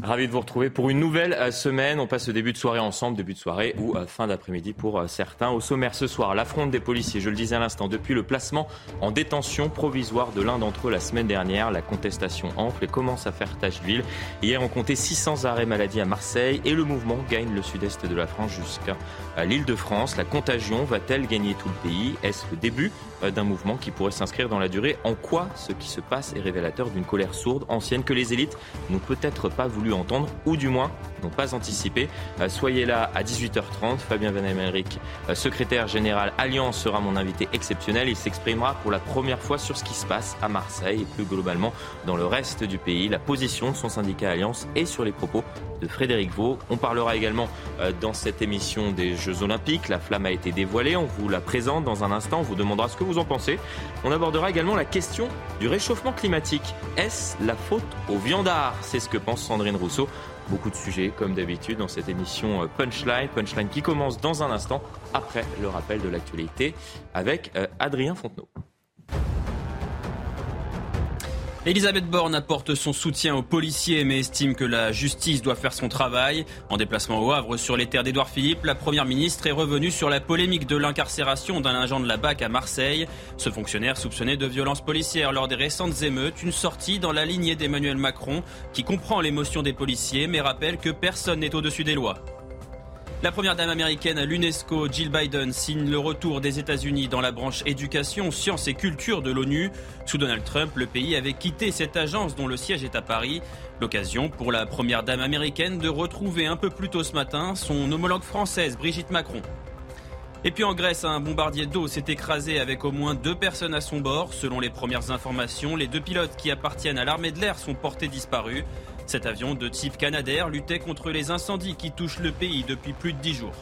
Ravi de vous retrouver pour une nouvelle euh, semaine. On passe le début de soirée ensemble, début de soirée ou euh, fin d'après-midi pour euh, certains. Au sommaire ce soir, l'affronte des policiers, je le disais à l'instant, depuis le placement en détention provisoire de l'un d'entre eux la semaine dernière, la contestation enfle et commence à faire tache d'huile. Hier, on comptait 600 arrêts maladie à Marseille et le mouvement gagne le sud-est de la France jusqu'à l'île de France. La contagion va-t-elle gagner tout le pays? Est-ce le début d'un mouvement qui pourrait s'inscrire dans la durée En quoi ce qui se passe est révélateur d'une colère sourde, ancienne, que les élites n'ont peut-être pas voulu entendre, ou du moins n'ont pas anticipé. Euh, soyez là à 18h30. Fabien Van euh, secrétaire général Alliance, sera mon invité exceptionnel. Il s'exprimera pour la première fois sur ce qui se passe à Marseille et plus globalement dans le reste du pays, la position de son syndicat Alliance et sur les propos de Frédéric Vaux. On parlera également euh, dans cette émission des Jeux Olympiques. La flamme a été dévoilée. On vous la présente dans un instant. On vous demandera ce que vous en pensez. On abordera également la question du réchauffement climatique. Est-ce la faute aux viandards C'est ce que pense Sandrine Rousseau. Beaucoup de sujets, comme d'habitude, dans cette émission euh, Punchline. Punchline qui commence dans un instant, après le rappel de l'actualité, avec euh, Adrien Fontenot. Elisabeth Borne apporte son soutien aux policiers mais estime que la justice doit faire son travail. En déplacement au Havre sur les terres d'Édouard Philippe, la Première ministre est revenue sur la polémique de l'incarcération d'un agent de la BAC à Marseille. Ce fonctionnaire soupçonné de violences policières lors des récentes émeutes, une sortie dans la lignée d'Emmanuel Macron qui comprend l'émotion des policiers mais rappelle que personne n'est au-dessus des lois. La première dame américaine à l'UNESCO, Jill Biden, signe le retour des États-Unis dans la branche éducation, sciences et culture de l'ONU. Sous Donald Trump, le pays avait quitté cette agence dont le siège est à Paris. L'occasion pour la première dame américaine de retrouver un peu plus tôt ce matin son homologue française, Brigitte Macron. Et puis en Grèce, un bombardier d'eau s'est écrasé avec au moins deux personnes à son bord. Selon les premières informations, les deux pilotes qui appartiennent à l'armée de l'air sont portés disparus. Cet avion de type Canadair luttait contre les incendies qui touchent le pays depuis plus de dix jours.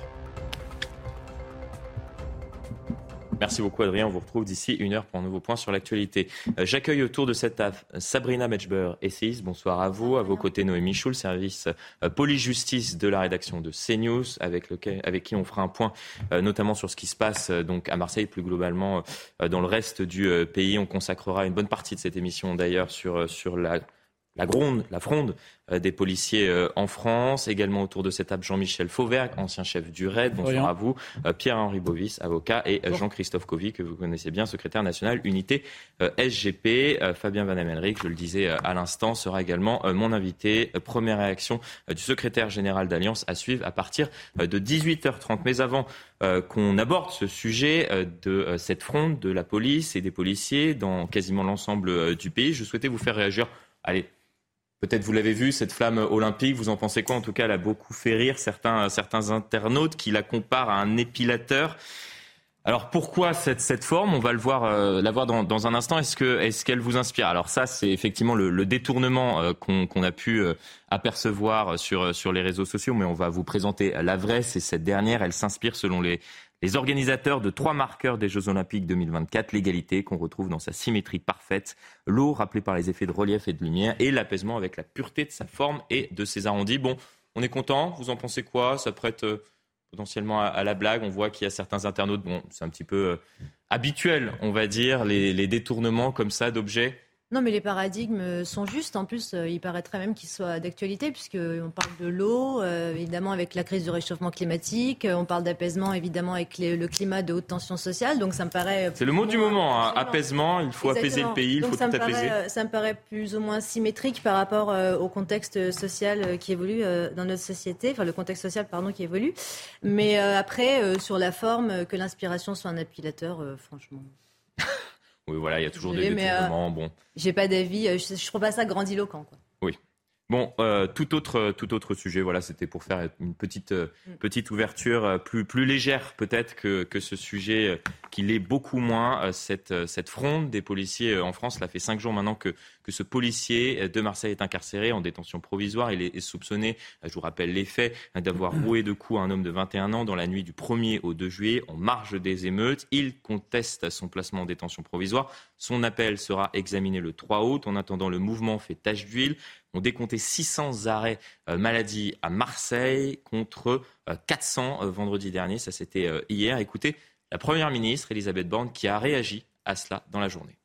Merci beaucoup Adrien, on vous retrouve d'ici une heure pour un nouveau point sur l'actualité. Euh, j'accueille autour de cette table Sabrina Mechber, essayiste, bonsoir à vous. À vos côtés Noémie Schul, service euh, police-justice de la rédaction de CNews, avec, qui on fera un point euh, notamment sur ce qui se passe donc à Marseille, plus globalement dans le reste du pays. On consacrera une bonne partie de cette émission d'ailleurs sur la la gronde, la fronde euh, des policiers euh, en France. Également autour de cette table, Jean-Michel Fauvergue, ancien chef du RAID. Bonsoir à vous. Euh, Pierre-Henri Bovis, avocat. Et Jean-Christophe Covy, que vous connaissez bien, secrétaire national unité SGP. Fabien Van Amenric, je le disais à l'instant, sera également mon invité. Première réaction du secrétaire général d'Alliance à suivre à partir de 18h30. Mais avant qu'on aborde ce sujet de cette fronde de la police et des policiers dans quasiment l'ensemble du pays, je souhaitais vous faire réagir allez, Peut-être vous l'avez vu, cette flamme olympique, vous en pensez quoi? En tout cas, elle a beaucoup fait rire certains, certains internautes qui la comparent à un épilateur. Alors pourquoi cette, cette forme? On va le voir, euh, la voir dans, dans un instant. Est-ce que est-ce qu'elle vous inspire? Alors ça, c'est effectivement le, le détournement euh, qu'on a pu euh, apercevoir sur sur les réseaux sociaux, mais on va vous présenter la vraie. C'est cette dernière. Elle s'inspire selon les les organisateurs de trois marqueurs des Jeux Olympiques 2024, l'égalité qu'on retrouve dans sa symétrie parfaite, l'eau rappelée par les effets de relief et de lumière, et l'apaisement avec la pureté de sa forme et de ses arrondis. Bon, on est content, vous en pensez quoi? Ça prête euh, potentiellement à, la blague. On voit qu'il y a certains internautes, bon, c'est un petit peu euh, habituel, on va dire, les détournements comme ça d'objets. Non, mais les paradigmes sont justes. En plus, euh, il paraîtrait même qu'ils soient d'actualité, puisqu'on parle de l'eau, euh, évidemment, avec la crise du réchauffement climatique. Euh, on parle d'apaisement, évidemment, avec le climat de haute tension sociale. Donc, ça me paraît. C'est le mot du moment, hein. apaisement. Il faut apaiser le pays, il faut ça tout apaiser. ça me paraît plus ou moins symétrique par rapport au contexte social qui évolue dans notre société, enfin, le contexte social, pardon, qui évolue. Mais après, sur la forme, que l'inspiration soit un appilateur, franchement. Oui, voilà, il y a toujours des détournements. bon. J'ai pas d'avis. Euh, je, je trouve pas ça grandiloquent. Quoi. Oui. Bon, euh, tout autre tout autre sujet. Voilà, c'était pour faire une petite euh, mm. petite ouverture euh, plus plus légère peut-être que que ce sujet qui l'est beaucoup moins. cette cette fronde des policiers en France, ça fait cinq jours maintenant que que ce policier de Marseille est incarcéré en détention provisoire. Il est, soupçonné, je vous rappelle les faits, d'avoir mm. roué de coups un homme de 21 ans dans la nuit du 1er au 2 juillet en marge des émeutes. Il conteste son placement en détention provisoire. Son appel sera examiné le 3 août. En attendant, le mouvement fait tache d'huile. On décomptait 600 arrêts euh, maladie à Marseille contre 400 euh, euh, vendredi dernier. Ça, c'était hier. Écoutez, la Première ministre, Elisabeth Borne, qui a réagi à cela dans la journée.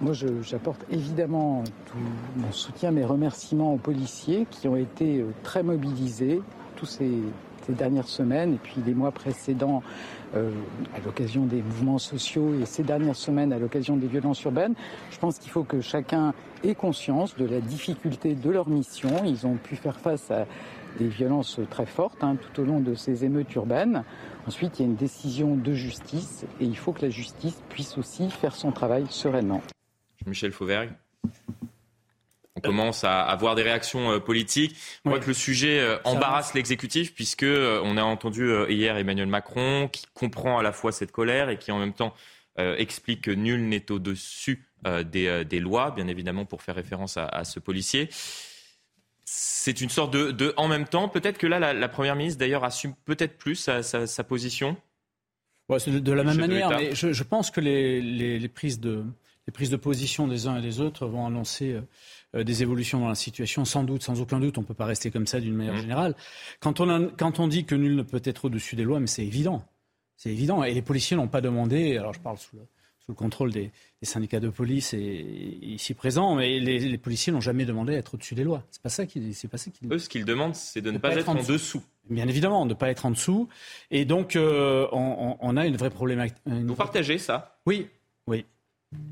Moi, j'apporte évidemment tout mon soutien, mes remerciements aux policiers qui ont été euh, très mobilisés tous ces, dernières semaines et puis les mois précédents euh, à l'occasion des mouvements sociaux et ces dernières semaines à l'occasion des violences urbaines. Je pense qu'il faut que chacun ait conscience de la difficulté de leur mission. Ils ont pu faire face à des violences très fortes hein, tout au long de ces émeutes urbaines. Ensuite, il y a une décision de justice et il faut que la justice puisse aussi faire son travail sereinement. Michel Fauvergue on commence à avoir des réactions euh, politiques. On voit que le sujet euh, embarrasse l'exécutif puisque euh, on a entendu hier Emmanuel Macron qui comprend à la fois cette colère et qui en même temps explique que nul n'est au-dessus des, lois, bien évidemment pour faire référence à, ce policier. C'est une sorte de, en même temps. Peut-être que là, la, première ministre d'ailleurs assume peut-être plus sa, position. de, la même manière, mais je, pense que les prises de les prises de position des uns et des autres vont annoncer euh, des évolutions dans la situation, sans doute, sans aucun doute. On ne peut pas rester comme ça d'une manière mmh. générale. Quand on, quand on dit que nul ne peut être au-dessus des lois, mais c'est évident. C'est évident. Et les policiers n'ont pas demandé, alors je parle sous le, sous le contrôle des, syndicats de police et, ici présents, mais les, policiers n'ont jamais demandé à être au-dessus des lois. C'est pas ça qui, c'est pas ça qui. Eux, ce qu'ils demandent, c'est de ne pas, être, en dessous. Bien évidemment, de ne pas être en dessous. Et donc, euh, on, a une vraie problématique. Vous partagez ça? Oui, oui.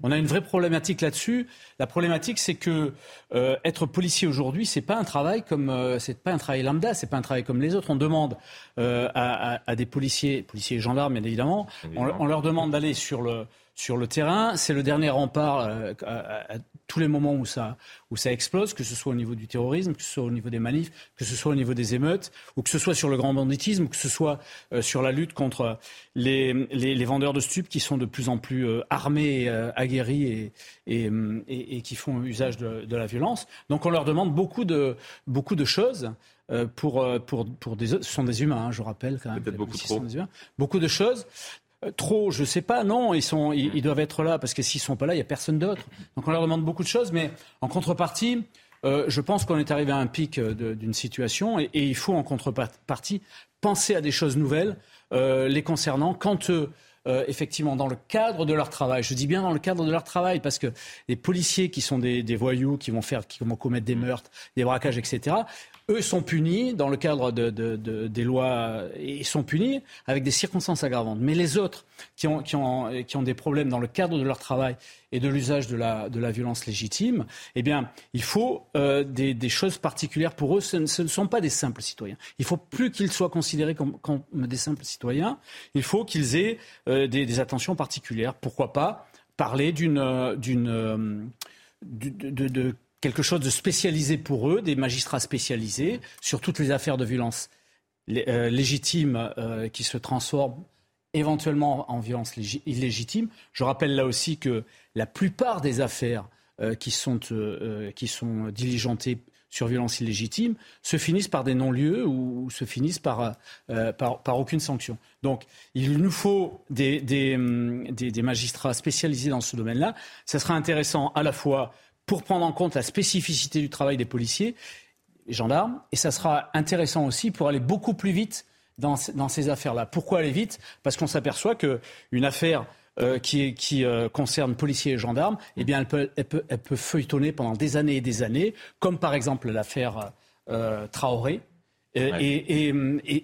On a une vraie problématique là-dessus. La problématique, c'est que euh, être policier aujourd'hui, c'est pas un travail comme euh, c'est pas un travail lambda, c'est pas un travail comme les autres. On demande euh, à, des policiers, policiers et gendarmes, bien évidemment, on leur demande d'aller sur le sur le terrain. C'est le dernier rempart euh, à, tous les moments où ça, où ça explose, que ce soit au niveau du terrorisme, que ce soit au niveau des manifs, que ce soit au niveau des émeutes, ou que ce soit sur le grand banditisme, ou que ce soit euh, sur la lutte contre les, les, vendeurs de stupes qui sont de plus en plus euh, armés, aguerris et, et, qui font usage de, de, la violence. Donc on leur demande beaucoup de, beaucoup de choses. pour, pour, pour des, ce sont des humains, hein, je rappelle quand même. Peut-être beaucoup trop. Beaucoup de choses. Euh, trop, je sais pas. Non, ils sont, ils, doivent être là parce que s'ils sont pas là, il y a personne d'autre. Donc on leur demande beaucoup de choses, mais en contrepartie, euh, je pense qu'on est arrivé à un pic euh, d'une situation et, il faut en contrepartie penser à des choses nouvelles les concernant quand effectivement dans le cadre de leur travail. Je dis bien dans le cadre de leur travail parce que les policiers qui sont des, voyous, qui vont commettre des meurtres, des braquages, etc eux sont punis dans le cadre de, des lois et sont punis avec des circonstances aggravantes. Mais les autres qui ont, qui ont, qui ont des problèmes dans le cadre de leur travail et de l'usage de la, de la violence légitime, eh bien, il faut euh, des, des, choses particulières pour eux. Ce ne, sont pas des simples citoyens. Il faut plus qu'ils soient considérés comme, comme, des simples citoyens. Il faut qu'ils aient euh, des, des, attentions particulières. Pourquoi pas parler d'une, d'une euh, de, de, quelque chose de spécialisé pour eux, des magistrats spécialisés sur toutes les affaires de violence euh, légitime euh, qui se transforment éventuellement en violence illégitime. Je rappelle là aussi que la plupart des affaires euh, qui, sont, qui sont diligentées sur violence illégitime se finissent par des non-lieux ou, se finissent par, par, aucune sanction. Donc il nous faut des, des, des magistrats spécialisés dans ce domaine-là. Ce sera intéressant à la fois pour prendre en compte la spécificité du travail des policiers et gendarmes. Et ça sera intéressant aussi pour aller beaucoup plus vite dans, ces affaires-là. Pourquoi aller vite? Parce qu'on s'aperçoit qu'une affaire euh, qui, qui euh, concerne policiers et gendarmes, eh bien, elle peut, elle, peut, elle peut, feuilletonner pendant des années et des années, comme par exemple l'affaire euh, Traoré. Et, et,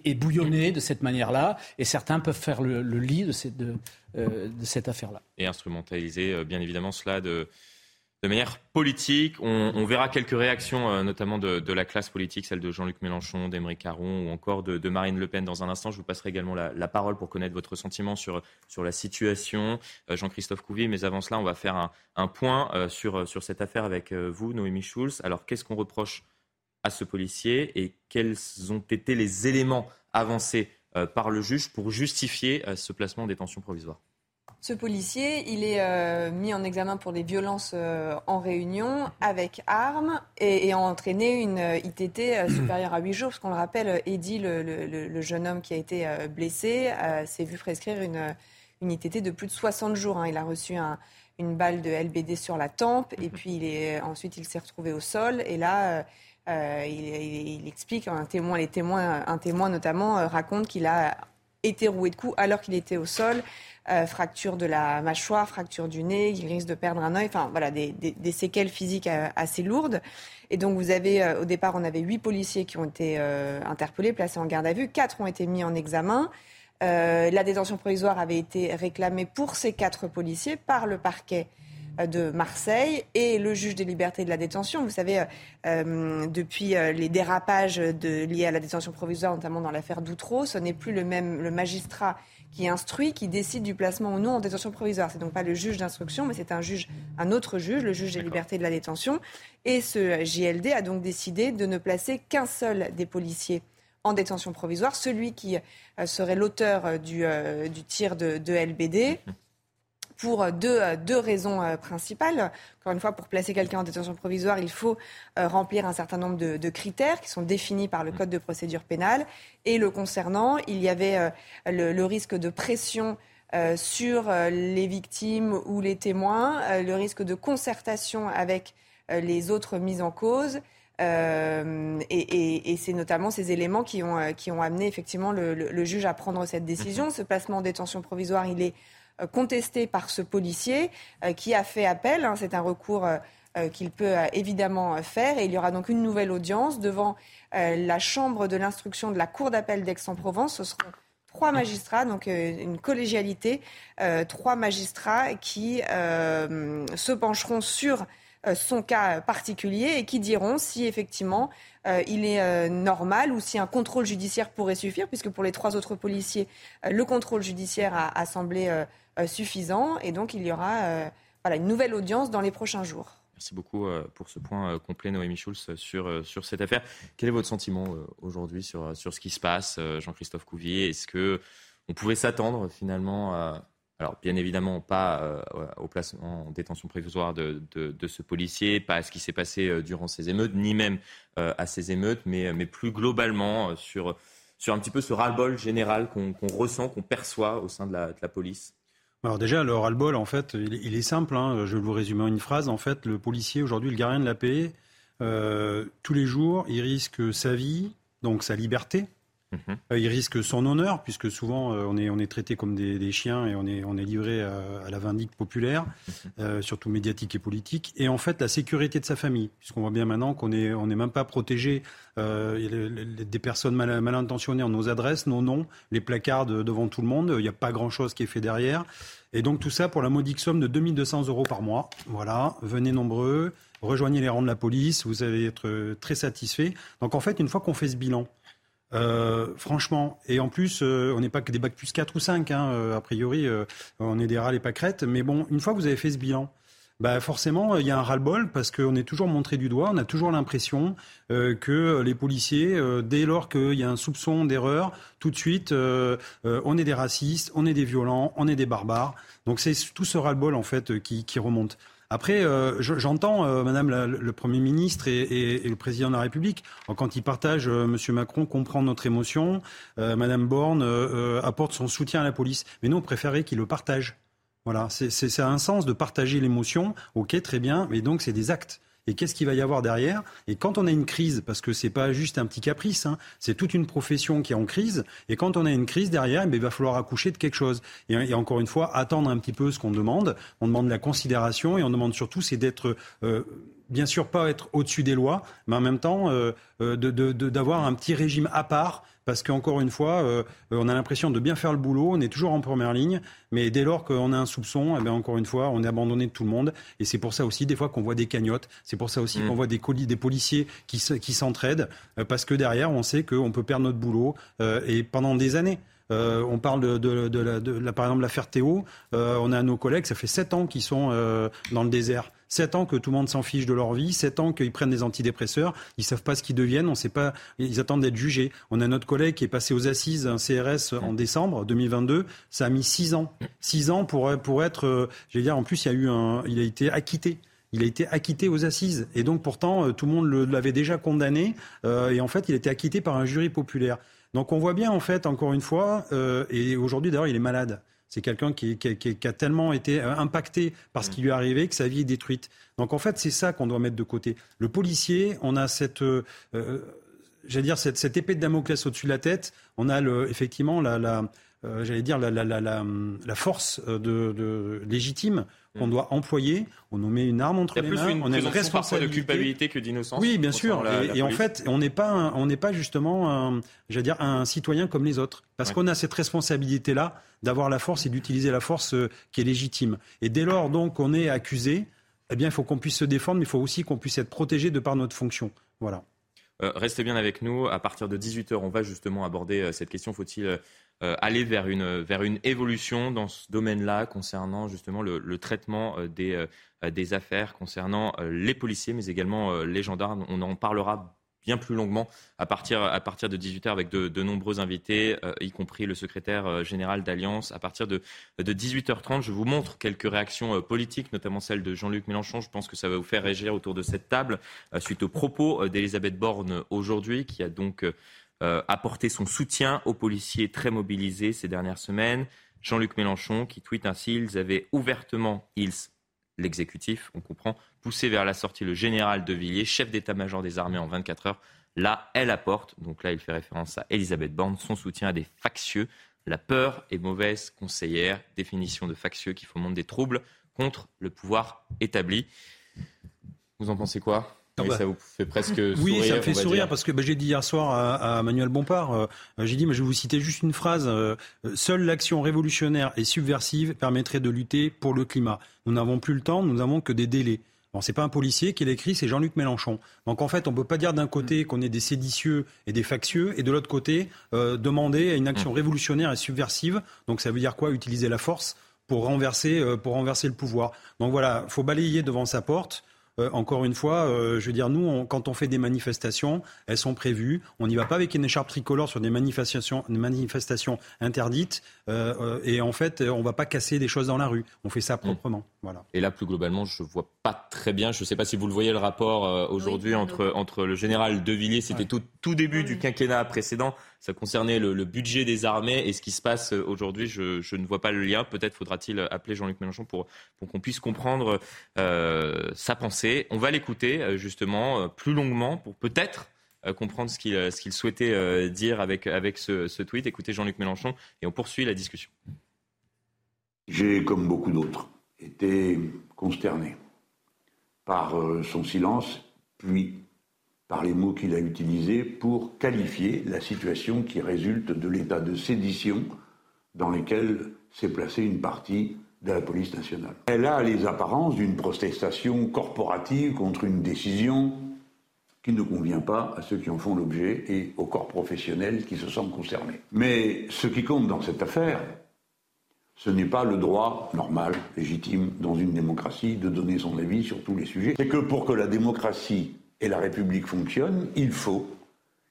et, bouillonner de cette manière-là, et certains peuvent faire le, lit de, cette, de, de cette affaire-là. Et instrumentaliser, bien évidemment, cela de, de manière politique. On, verra quelques réactions, euh, notamment de, la classe politique, celle de Jean-Luc Mélenchon, d'Émeric Caron ou encore de, Marine Le Pen dans un instant. Je vous passerai également la, parole pour connaître votre sentiment sur, la situation. Euh, Jean-Christophe Couvier, mais avant cela, on va faire un, point euh, sur, sur cette affaire avec vous, Noémie Schulz. Alors, qu'est-ce qu'on reproche à ce policier et quels ont été les éléments avancés par le juge pour justifier ce placement en détention provisoire? Ce policier, il est euh, mis en examen pour des violences euh, en réunion avec armes et, et a entraîné une euh, ITT supérieure à 8 jours. Parce qu'on le rappelle, Eddy, le, jeune homme qui a été blessé, s'est vu prescrire une, une, ITT de plus de 60 jours. Hein. Il a reçu une balle de LBD sur la tempe et puis il est, ensuite il s'est retrouvé au sol. Et là, il, il, explique, un témoin, les témoins, un témoin notamment raconte qu'il a été roué de coups alors qu'il était au sol. Euh, fracture de la mâchoire, fracture du nez, il risque de perdre un œil, enfin voilà, des, séquelles physiques euh, assez lourdes. Et donc vous avez, euh, au départ, on avait huit policiers qui ont été interpellés, placés en garde à vue, quatre ont été mis en examen. la détention provisoire avait été réclamée pour ces quatre policiers par le parquet de Marseille et le juge des libertés de la détention. Vous savez, depuis les dérapages liés à la détention provisoire, notamment dans l'affaire Doutreau, ce n'est plus le même le magistrat qui instruit, qui décide du placement ou non en détention provisoire. C'est donc pas le juge d'instruction, mais c'est un juge, un autre juge, le juge des libertés de la détention. Et ce JLD a donc décidé de ne placer qu'un seul des policiers en détention provisoire, celui qui euh, serait l'auteur euh, du, euh, du tir de, de LBD pour deux, deux raisons euh, principales. Encore une fois, pour placer quelqu'un en détention provisoire, il faut euh, remplir un certain nombre de, critères qui sont définis par le Code de procédure pénale. Et le concernant, il y avait euh, le, risque de pression sur les victimes ou les témoins, le risque de concertation avec les autres mises en cause. et, c'est notamment ces éléments qui ont, qui ont amené effectivement le, le, juge à prendre cette décision. Ce placement en détention provisoire, il est euh, contesté par ce policier euh, qui a fait appel. Hein, c'est un recours euh, qu'il peut évidemment faire. Et il y aura donc une nouvelle audience devant la chambre de l'instruction de la Cour d'appel d'Aix-en-Provence. Ce seront trois magistrats, donc une collégialité, trois magistrats qui se pencheront sur son cas particulier et qui diront si effectivement il est normal ou si un contrôle judiciaire pourrait suffire, puisque pour les trois autres policiers, le contrôle judiciaire a semblé euh, suffisant. Et donc, il y aura euh, voilà, une nouvelle audience dans les prochains jours. Merci beaucoup euh, pour ce point complet, Noémie Schulz, sur, sur cette affaire. Quel est votre sentiment aujourd'hui sur, sur ce qui se passe, Jean-Christophe Couvier? Est-ce que on pouvait s'attendre finalement à, alors bien évidemment pas au placement en détention provisoire de, de, ce policier, pas à ce qui s'est passé durant ces émeutes, ni même à ces émeutes, mais, mais plus globalement sur, sur un petit peu ce ras-le-bol général qu'on ressent, qu'on perçoit au sein de la police? Alors déjà, le ras-le-bol, en fait, il, est simple. Hein. je vais vous résumer en une phrase. En fait, le policier, aujourd'hui, le gardien de la paix, euh, tous les jours, il risque sa vie, donc sa liberté, Mhm. Euh, il risque son honneur, puisque souvent euh, on est, on est traité comme des, chiens et on est, on est livré à, la vindicte populaire, mhm. euh, surtout médiatique et politique. Et en fait, la sécurité de sa famille, puisqu'on voit bien maintenant qu'on n'est on est même pas protégé des personnes mal, mal, intentionnées en nos adresses, nos noms, les placards devant tout le monde. Il n'y a pas grand-chose qui est fait derrière. Et donc tout ça pour la modique somme de 2200 euros par mois. Voilà, venez nombreux, rejoignez les rangs de la police, vous allez être très satisfait. Donc en fait, une fois qu'on fait ce bilan, euh, franchement, et en plus, euh, on n'est pas que des bacs plus 4 ou 5, hein, euh, a priori, on est des râles et pas crêtes, mais bon, une fois que vous avez fait ce bilan, bah forcément, il y a un ras-le-bol parce qu'on est toujours montré du doigt, on a toujours l'impression que les policiers, dès lors qu'il y a un soupçon d'erreur, tout de suite, on est des racistes, on est des violents, on est des barbares. Donc c'est tout ce ras-le-bol en fait qui, qui remonte. Après, euh, j'entends euh, Madame le Premier ministre et, le Président de la République, quand ils partagent, euh, Monsieur Macron comprend notre émotion, Madame Borne apporte son soutien à la police. Mais nous, on préférait qu'ils le partagent. Voilà, c'est un sens de partager l'émotion. Ok, très bien, mais donc c'est des actes et qu'est-ce qu'il va y avoir derrière? Et quand on a une crise, parce que c'est pas juste un petit caprice, hein, c'est toute une profession qui est en crise. Et quand on a une crise derrière, eh il va falloir accoucher de quelque chose. Et, encore une fois, attendre un petit peu ce qu'on demande. On demande la considération et on demande surtout, c'est d'être euh, bien sûr pas être au-dessus des lois, mais en même temps euh, euh, d'avoir un petit régime à part parce qu'encore une fois, euh, on a l'impression de bien faire le boulot, on est toujours en première ligne, mais dès lors qu'on a un soupçon, eh bien, encore une fois, on est abandonné de tout le monde. Et c'est pour ça aussi, des fois, qu'on voit des cagnottes, c'est pour ça aussi mm. qu'on voit des, colis, des policiers qui, qui s'entraident, euh, parce que derrière, on sait qu'on peut perdre notre boulot, euh, et pendant des années. on parle de, de, de, la, par exemple l'affaire Théo. on a nos collègues, ça fait sept ans qu'ils sont dans le désert. 7 ans que tout le monde s'en fiche de leur vie, 7 ans qu'ils prennent des antidépresseurs, ils savent pas ce qu'ils deviennent, on sait pas, ils attendent d'être jugés. On a notre collègue qui est passé aux assises, un CRS en décembre 2022, ça a mis 6 ans. 6 ans pour, pour être, euh, je vais dire, en plus il y a eu un, il a été acquitté il a été acquitté aux assises. Et donc pourtant, euh, tout le monde l'avait déjà condamné. Euh, et en fait, il a été acquitté par un jury populaire. Donc on voit bien, en fait, encore une fois, et aujourd'hui d'ailleurs, il est malade. C'est quelqu'un qui, a tellement été euh, impacté par ce qui lui est arrivé que sa vie est détruite. Donc en fait, c'est ça qu'on doit mettre de côté. Le policier, on a cette, euh, euh, j'allais dire cette, épée de Damoclès au-dessus de la tête. On a le, effectivement la, j'allais dire, la, force de, légitime qu'on mm. doit employer. On nous met une arme entre les mains. on a une responsabilité de culpabilité que d'innocence. Oui, bien sûr. et, en fait, on n'est pas, on n'est pas justement, un, j'allais dire, un citoyen comme les autres, parce qu'on a cette responsabilité-là d'avoir la force et d'utiliser la force qui est légitime. Et dès lors donc on est accusé, eh bien, il faut qu'on puisse se défendre, mais il faut aussi qu'on puisse être protégé de par notre fonction. Voilà. Euh, restez bien avec nous. À partir de 18h, on va justement aborder euh, cette question. Faut-il euh, aller vers une, vers une évolution dans ce domaine-là concernant justement le, le traitement des, des affaires, concernant les policiers, mais également les gendarmes? On en parlera bien plus longuement à partir, à partir de 18h avec de, nombreux invités, euh, y compris le secrétaire euh, général d'Alliance. À partir de, de 18h30, je vous montre quelques réactions euh, politiques, notamment celle de Jean-Luc Mélenchon. Je pense que ça va vous faire réagir autour de cette table suite aux propos d'Elisabeth Borne aujourd'hui, qui a donc apporté son soutien aux policiers très mobilisés ces dernières semaines. Jean-Luc Mélenchon qui tweet ainsi, ils avaient ouvertement, ils, l'exécutif, on comprend, poussé vers la sortie le général de Villiers, chef d'état-major des armées en 24 heures. Là, elle apporte, donc là il fait référence à Elisabeth Borne, son soutien à des factieux. La peur est mauvaise conseillère, définition de factieux qui fomente des troubles contre le pouvoir établi. Vous en pensez quoi? Ah bah. ça vous fait presque sourire. Oui, ça me fait sourire parce que bah, j'ai dit hier soir à, Manuel Bompard, euh, j'ai dit, mais je vais vous citer juste une phrase. Euh, seule l'action révolutionnaire et subversive permettrait de lutter pour le climat. Nous n'avons plus le temps, nous n'avons que des délais. Bon, c'est pas un policier qui l'écrit, c'est Jean-Luc Mélenchon. Donc en fait, on peut pas dire d'un côté mm. qu'on est des séditieux et des factieux, et de l'autre côté euh, demander une action mm. révolutionnaire et subversive. Donc ça veut dire quoi Utiliser la force pour renverser, pour renverser le pouvoir? Donc voilà, faut balayer devant sa porte. Euh, encore une fois, euh, je veux dire, nous, quand on fait des manifestations, elles sont prévues. On n'y va pas avec une écharpe tricolore sur des manifestations, manifestations interdites. Euh, et en fait, on ne va pas casser des choses dans la rue. On fait ça proprement. Voilà. Et là, plus globalement, je ne vois pas très bien. Je ne sais pas si vous le voyez le rapport aujourd'hui entre, entre le général De Villiers, c'était tout, tout début du quinquennat précédent ça concernait le, budget des armées et ce qui se passe euh, aujourd'hui. Je, ne vois pas le lien. Peut-être faudra-t-il appeler Jean-Luc Mélenchon pour, qu'on puisse comprendre euh, sa pensée. On va l'écouter euh, justement plus longuement pour peut-être comprendre ce qu'il souhaitait dire avec, avec ce, ce tweet. Écoutez Jean-Luc Mélenchon et on poursuit la discussion. J'ai, comme beaucoup d'autres, été consterné par son silence, puis par les mots qu'il a utilisés pour qualifier la situation qui résulte de l'état de sédition dans lequel s'est placée une partie de la police nationale. Elle a les apparences d'une protestation corporative contre une décision qui ne convient pas à ceux qui en font l'objet et aux corps professionnels qui se sentent concernés. Mais ce qui compte dans cette affaire, ce n'est pas le droit normal, légitime, dans une démocratie, de donner son avis sur tous les sujets. C'est que pour que la démocratie et la République fonctionne, il faut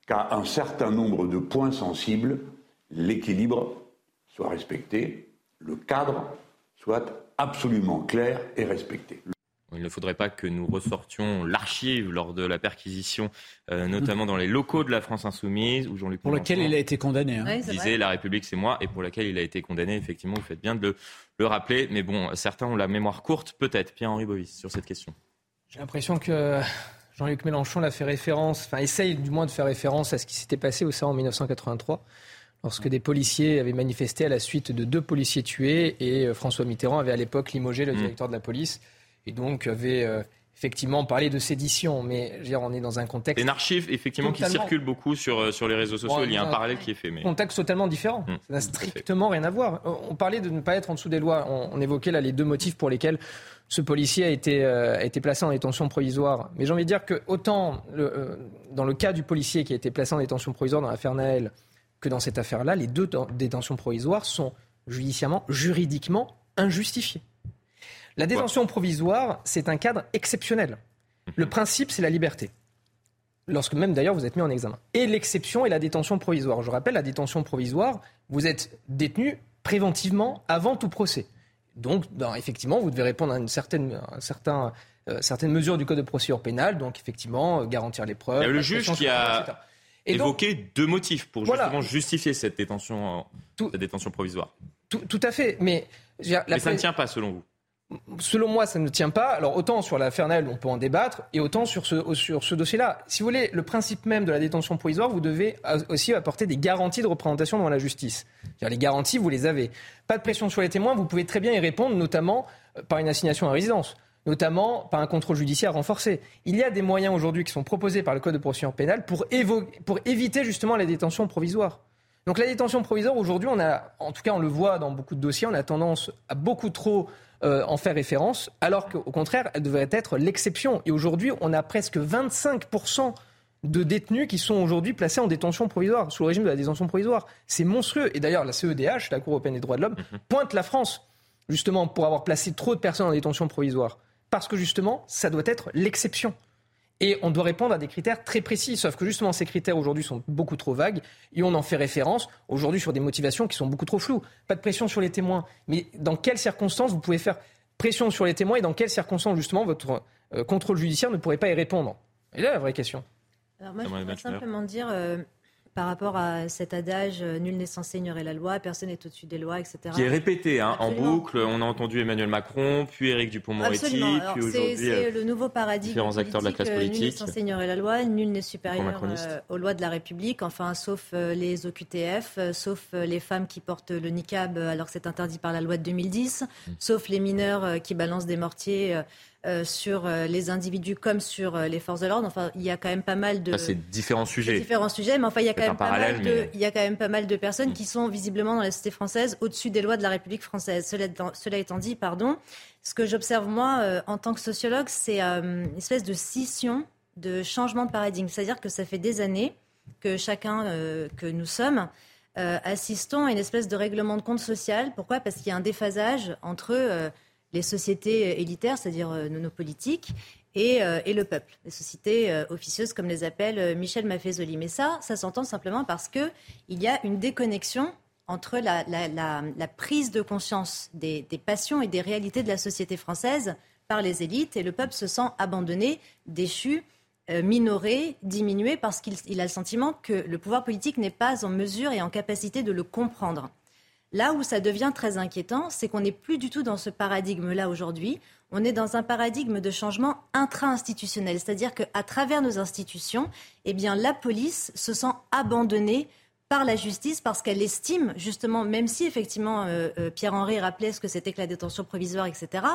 qu'à un certain nombre de points sensibles, l'équilibre soit respecté, le cadre soit absolument clair et respecté. Il ne faudrait pas que nous ressortions l'archive lors de la perquisition, euh, notamment dans les locaux de la France Insoumise, où Jean-Luc Pour lequel il a été condamné. Hein. disait La République, c'est moi, et pour laquelle il a été condamné. Effectivement, vous faites bien de le, le rappeler. Mais bon, certains ont la mémoire courte, peut-être, Pierre-Henri Bovis, sur cette question. J'ai l'impression que Jean-Luc Mélenchon a fait référence, enfin essaye du moins de faire référence à ce qui s'était passé au sein en 1983, lorsque des policiers avaient manifesté à la suite de deux policiers tués et euh, François Mitterrand avait à l'époque limogé le mmh. directeur de la police et donc avait euh, effectivement parlé de sédition, mais dire, on est dans un contexte. Une archive effectivement qui circule beaucoup sur, euh, sur les réseaux sociaux. il y a un parallèle qui est fait. Mais... Contexte totalement différent. Mmh. ça n'a strictement rien à voir. On parlait de ne pas être en dessous des lois. On, on évoquait là les deux motifs pour lesquels ce policier a été, euh, a été placé en détention provisoire. Mais j'ai envie de dire que autant euh, dans le cas du policier qui a été placé en détention provisoire dans l'affaire Naël que dans cette affaire-là, les deux détentions provisoires sont judiciairement, juridiquement injustifiées. La détention provisoire, c'est un cadre exceptionnel. Le principe, c'est la liberté. Lorsque même d'ailleurs vous êtes mis en examen. Et l'exception est la détention provisoire. Je rappelle, la détention provisoire, vous êtes détenu préventivement avant tout procès. Donc, effectivement, vous devez répondre à une certaine, certain, euh, certaines mesures du Code de procédure pénale, donc effectivement, euh, garantir les preuves. Il y a le juge qui a évoqué deux motifs pour justement justifier cette détention, détention provisoire. Tout, à fait, mais... mais ça ne tient pas selon vous selon moi, ça ne tient pas. Alors, autant sur la Fernelle, on peut en débattre, et autant sur ce, dossier-là. Si vous voulez, le principe même de la détention provisoire, vous devez aussi apporter des garanties de représentation devant la justice. Les garanties, vous les avez. Pas de pression sur les témoins, vous pouvez très bien y répondre, notamment euh, par une assignation à résidence notamment par un contrôle judiciaire renforcé. Il y a des moyens aujourd'hui qui sont proposés par le Code de procédure pénale pour, éviter justement la détention provisoire. Donc la détention provisoire, aujourd'hui, en tout cas on le voit dans beaucoup de dossiers, on a tendance à beaucoup trop euh, en faire référence, alors qu'au contraire, elle devrait être l'exception. Et aujourd'hui, on a presque 25% de détenus qui sont aujourd'hui placés en détention provisoire, sous le régime de la détention provisoire. C'est monstrueux. Et d'ailleurs, la CEDH, la Cour européenne des droits de l'homme, mhm. pointe la France, justement, pour avoir placé trop de personnes en détention provisoire. Parce que justement, ça doit être l'exception. Et on doit répondre à des critères très précis. Sauf que justement, ces critères aujourd'hui sont beaucoup trop vagues et on en fait référence aujourd'hui sur des motivations qui sont beaucoup trop floues. Pas de pression sur les témoins. Mais dans quelles circonstances vous pouvez faire pression sur les témoins et dans quelles circonstances justement votre euh, contrôle judiciaire ne pourrait pas y répondre? Et là, la vraie question. Alors moi, je voudrais simplement dire, euh, par rapport à cet adage euh, nul n'est censé ignorer la loi, personne n'est au-dessus des lois, etc. Qui est répété hein, en boucle. On a entendu Emmanuel Macron, puis Éric Dupont-Moretti, puis aujourd'hui c'est euh, le nouveau paradigme différents acteurs de la classe politique. Nul n'est censé ignorer la loi, nul n'est supérieur euh, aux lois de la République, enfin sauf les OQTF, sauf les femmes qui portent le niqab alors que c'est interdit par la loi de 2010, mm. sauf les mineurs qui balancent des mortiers euh, sur euh, les individus comme sur euh, les forces de l'ordre. Enfin, il y a quand même pas mal de. c'est différents sujets. Différents sujets, mais enfin, il y a quand même pas mal de, il y a quand même pas mal de personnes mm. qui sont visiblement dans la société française au-dessus des lois de la République française. Cela, cela étant dit, pardon, ce que j'observe moi en tant que sociologue, c'est une espèce de scission, de changement de paradigme. C'est-à-dire que ça fait des années que chacun que nous sommes assistons à une espèce de règlement de compte social. Pourquoi? Parce qu'il y a un déphasage entre les sociétés élitaires, c'est-à-dire euh, nos politiques, euh, et, le peuple, les sociétés euh, officieuses comme les appelle Michel Maffezoli. Mais ça, ça s'entend simplement parce qu'il y a une déconnexion entre la, prise de conscience des, passions et des réalités de la société française par les élites et le peuple se sent abandonné, déchu, minoré, diminué parce qu'il a le sentiment que le pouvoir politique n'est pas en mesure et en capacité de le comprendre. Là où ça devient très inquiétant, c'est qu'on n'est plus du tout dans ce paradigme-là aujourd'hui. On est dans un paradigme de changement intra-institutionnel, c'est-à-dire qu'à travers nos institutions, eh bien, la police se sent abandonnée par la justice parce qu'elle estime justement, même si effectivement euh, euh, Pierre-Henri rappelait ce que c'était que la détention provisoire, etc.,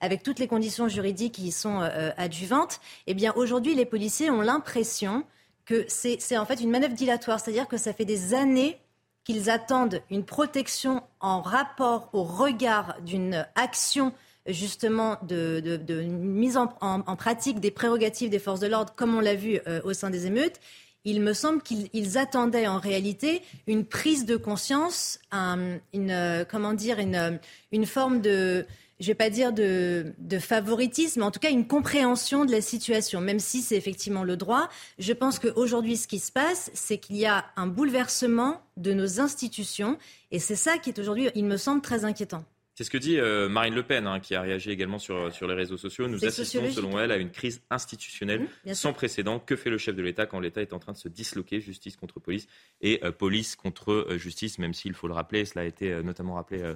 avec toutes les conditions juridiques qui y sont euh, adjuvantes, eh bien aujourd'hui les policiers ont l'impression que c'est en fait une manœuvre dilatoire, c'est-à-dire que ça fait des années qu'ils attendent une protection en rapport au regard d'une action justement de, mise en, pratique des prérogatives des forces de l'ordre, comme on l'a vu euh, au sein des émeutes. Il me semble qu'ils attendaient en réalité une prise de conscience, une, euh, comment dire, une, une forme de, je ne vais pas dire de, favoritisme, mais en tout cas une compréhension de la situation, même si c'est effectivement le droit. Je pense qu'aujourd'hui, ce qui se passe, c'est qu'il y a un bouleversement de nos institutions, et c'est ça qui est aujourd'hui, il me semble, très inquiétant. C'est ce que dit euh, Marine Le Pen, hein, qui a réagi également sur, sur les réseaux sociaux. Nous assistons, selon elle, à une crise institutionnelle mmh, sans précédent. Que fait le chef de l'État quand l'État est en train de se disloquer, justice contre police et euh, police contre euh, justice, même s'il faut le rappeler, cela a été notamment rappelé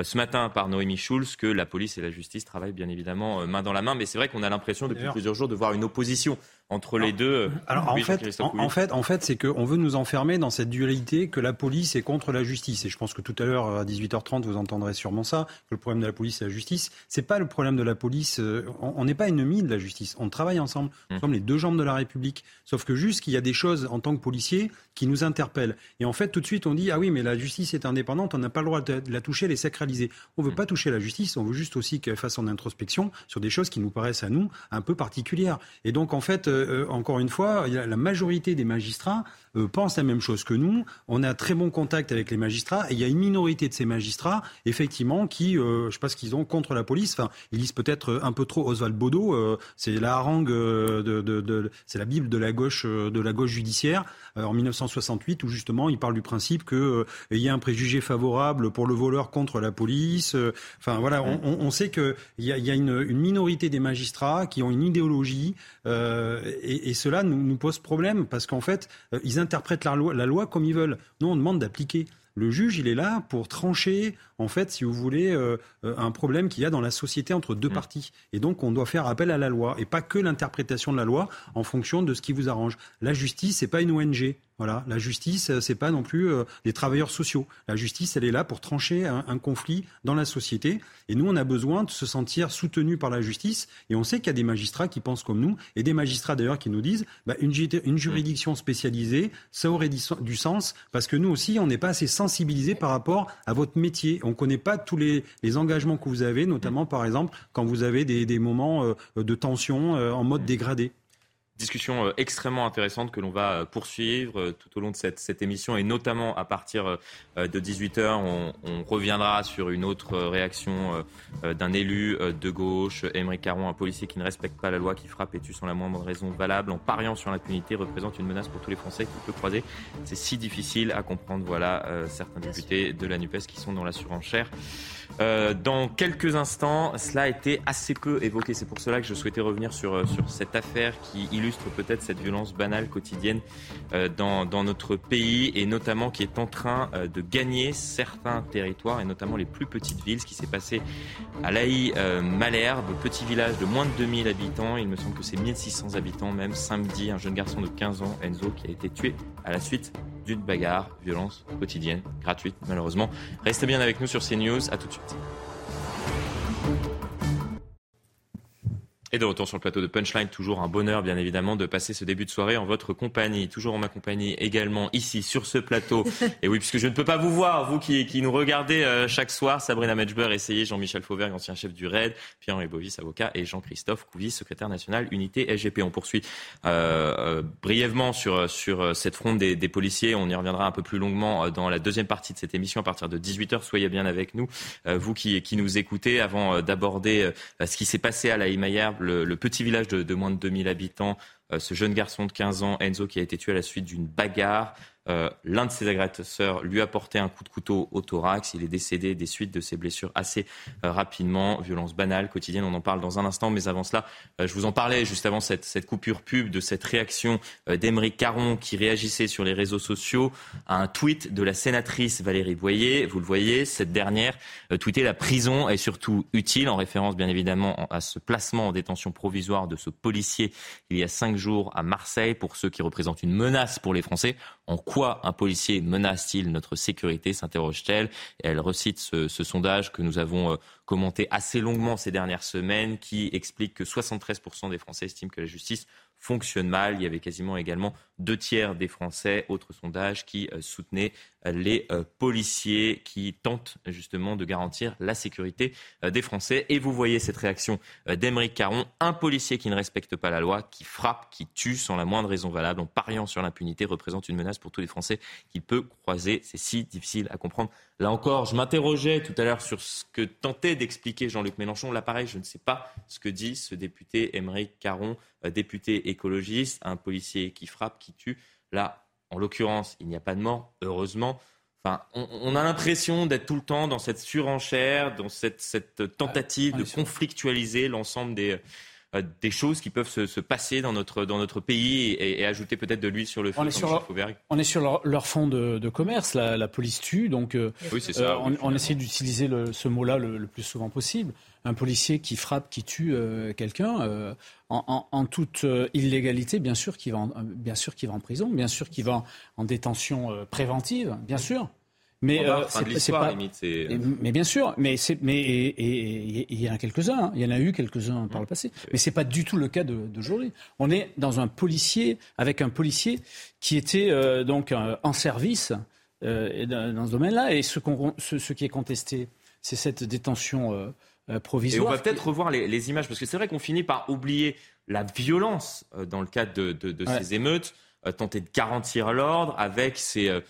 ce matin par Noémie Schulz que la police et la justice travaillent bien évidemment euh, main dans la main. Mais c'est vrai qu'on a l'impression depuis plusieurs jours de voir une opposition entre les deux. Euh, Alors en, fait, en, fait, en fait, c'est qu'on veut nous enfermer dans cette dualité que la police est contre la justice. Et je pense que tout à l'heure à 18h30, vous entendrez sûrement ça. Que le problème de la police, c'est la justice. C'est pas le problème de la police. On n'est pas ennemis de la justice. On travaille ensemble. Nous mmh. sommes les deux jambes de la République. Sauf que juste qu'il y a des choses en tant que policier qui nous interpellent. Et en fait, tout de suite, on dit ah oui, mais la justice est indépendante. On n'a pas le droit de la toucher, les sacraliser. On veut mmh. pas toucher la justice. On veut juste aussi qu'elle fasse son introspection sur des choses qui nous paraissent à nous un peu particulières. Et donc en fait euh, encore une fois, la majorité des magistrats euh, pensent la même chose que nous. On a très bon contact avec les magistrats et il y a une minorité de ces magistrats, effectivement, qui, euh, je sais pas ce qu'ils ont contre la police. Enfin, ils lisent peut-être un peu trop Oswald Bodo. c'est la harangue de, de, c'est la bible de la gauche, de la gauche judiciaire en 1968 où justement il parle du principe que il y a un préjugé favorable pour le voleur contre la police. Enfin voilà, on, on sait qu'il y a, y a une, une, minorité des magistrats qui ont une idéologie et, et, cela nous, nous, pose problème parce qu'en fait, euh, ils interprètent la loi, la loi comme ils veulent. Nous, on demande d'appliquer. Le juge, il est là pour trancher, en fait, si vous voulez, euh, euh, un problème qu'il y a dans la société entre deux mmh. parties. Et donc, on doit faire appel à la loi et pas que l'interprétation de la loi en fonction de ce qui vous arrange. La justice, c'est pas une ONG. Voilà, la justice, euh, c'est pas non plus des travailleurs sociaux. La justice, elle est là pour trancher un, conflit dans la société. Et nous, on a besoin de se sentir soutenus par la justice. Et on sait qu'il y a des magistrats qui pensent comme nous, et des magistrats d'ailleurs qui nous disent, bah, une, une, juridiction spécialisée, ça aurait du sens, parce que nous aussi, on n'est pas assez sensibilisés par rapport à votre métier. On ne connaît pas tous les, engagements que vous avez, notamment par exemple quand vous avez des, moments euh, de tension euh, en mode dégradé. Discussion euh, extrêmement intéressante que l'on va euh, poursuivre euh, tout au long de cette, émission et notamment à partir de 18h, on, reviendra sur une autre réaction d'un élu de gauche, Émeric Caron, un policier qui ne respecte pas la loi, qui frappe et tue sans la moindre raison valable, en pariant sur l'impunité, représente une menace pour tous les Français qui peut croiser. C'est si difficile à comprendre. Voilà certains députés de la NUPES qui sont dans la surenchère. Euh, dans quelques instants, cela a été assez peu évoqué. C'est pour cela que je souhaitais revenir sur, euh, sur cette affaire qui illustre peut-être cette violence banale quotidienne euh, dans, dans, notre pays et notamment qui est en train de gagner certains territoires et notamment les plus petites villes. Ce qui s'est passé à Laï, Malherbe, petit village de moins de 2000 habitants. Il me semble que c'est 1600 habitants même. Samedi, un jeune garçon de 15 ans, Enzo, qui a été tué à la suite d'une bagarre, violence quotidienne, gratuite malheureusement. Restez bien avec nous sur CNews, à tout de suite. Et de retour sur le plateau de Punchline, toujours un bonheur bien évidemment de passer ce début de soirée en votre compagnie, toujours en ma compagnie également ici sur ce plateau. Et oui, puisque je ne peux pas vous voir, vous qui, qui nous regardez euh, chaque soir, Sabrina Medjber, essayez Jean-Michel Fauvergue, ancien chef du RAID, Pierre-Henri Bovis, avocat, et Jean-Christophe Couvis, secrétaire national unité SGP. On poursuit euh, euh, brièvement sur, sur cette fronde des, des, policiers. On y reviendra un peu plus longuement dans la deuxième partie de cette émission à partir de 18h. Soyez bien avec nous, vous qui, qui nous écoutez, avant d'aborder ce qui s'est passé à la le, petit village de, moins de 2000 habitants, euh, ce jeune garçon de 15 ans, Enzo, qui a été tué à la suite d'une bagarre. Euh, l'un de ses agresseurs lui a porté un coup de couteau au thorax. Il est décédé des suites de ses blessures assez euh, rapidement. Violence banale, quotidienne, on en parle dans un instant. Mais avant cela, euh, je vous en parlais juste avant cette, coupure pub de cette réaction d'Emeric Caron qui réagissait sur les réseaux sociaux à un tweet de la sénatrice Valérie Boyer. Vous le voyez, cette dernière tweetait la prison est surtout utile, en référence bien évidemment à ce placement en détention provisoire de ce policier il y a cinq jours à Marseille pour ceux qui représentent une menace pour les Français. En quoi un policier menace-t-il notre sécurité s'interroge-t-elle. Elle recite ce, sondage que nous avons euh, commenté assez longuement ces dernières semaines qui explique que 73% des Français estiment que la justice fonctionne mal. Il y avait quasiment également deux tiers des Français, autre sondage, qui euh, soutenaient les euh, policiers qui tentent justement de garantir la sécurité des Français. Et vous voyez cette réaction d'Emeric Caron, un policier qui ne respecte pas la loi, qui frappe, qui tue sans la moindre raison valable, en pariant sur l'impunité, représente une menace pour tous les Français qu'il peut croiser. C'est si difficile à comprendre. Là encore, je m'interrogeais tout à l'heure sur ce que tentait d'expliquer Jean-Luc Mélenchon. Là, pareil, je ne sais pas ce que dit ce député Émeric Caron, député écologiste, un policier qui frappe, qui tue. Là, en l'occurrence, il n'y a pas de mort, heureusement. Enfin, on, a l'impression d'être tout le temps dans cette surenchère, dans cette, tentative de conflictualiser l'ensemble des, des choses qui peuvent se, passer dans notre, dans notre pays et, ajouter peut-être de l'huile sur le feu. On est sur, leur, on est sur leur, fond de, commerce, la, police tue, donc euh, euh, on, essaie d'utiliser ce mot-là le, plus souvent possible. Un policier qui frappe, qui tue quelqu'un, en, toute illégalité, bien sûr qu'il va, en, bien sûr va en prison, bien sûr qu'il va en détention préventive, bien sûr. Mais euh, c'est pas. mais bien sûr, mais c'est mais il y en a quelques-uns. Hein. Il y en a eu quelques-uns par le passé. Mais c'est pas du tout le cas d'aujourd'hui. On est dans un policier avec un policier qui était euh, donc euh, en service euh, dans, ce domaine-là. Et ce, ce, ce, qui est contesté, c'est cette détention provisoire. Et on va peut-être revoir les, les, images parce que c'est vrai qu'on finit par oublier la violence dans le cadre de, de, de ces émeutes, tenter de garantir l'ordre avec ces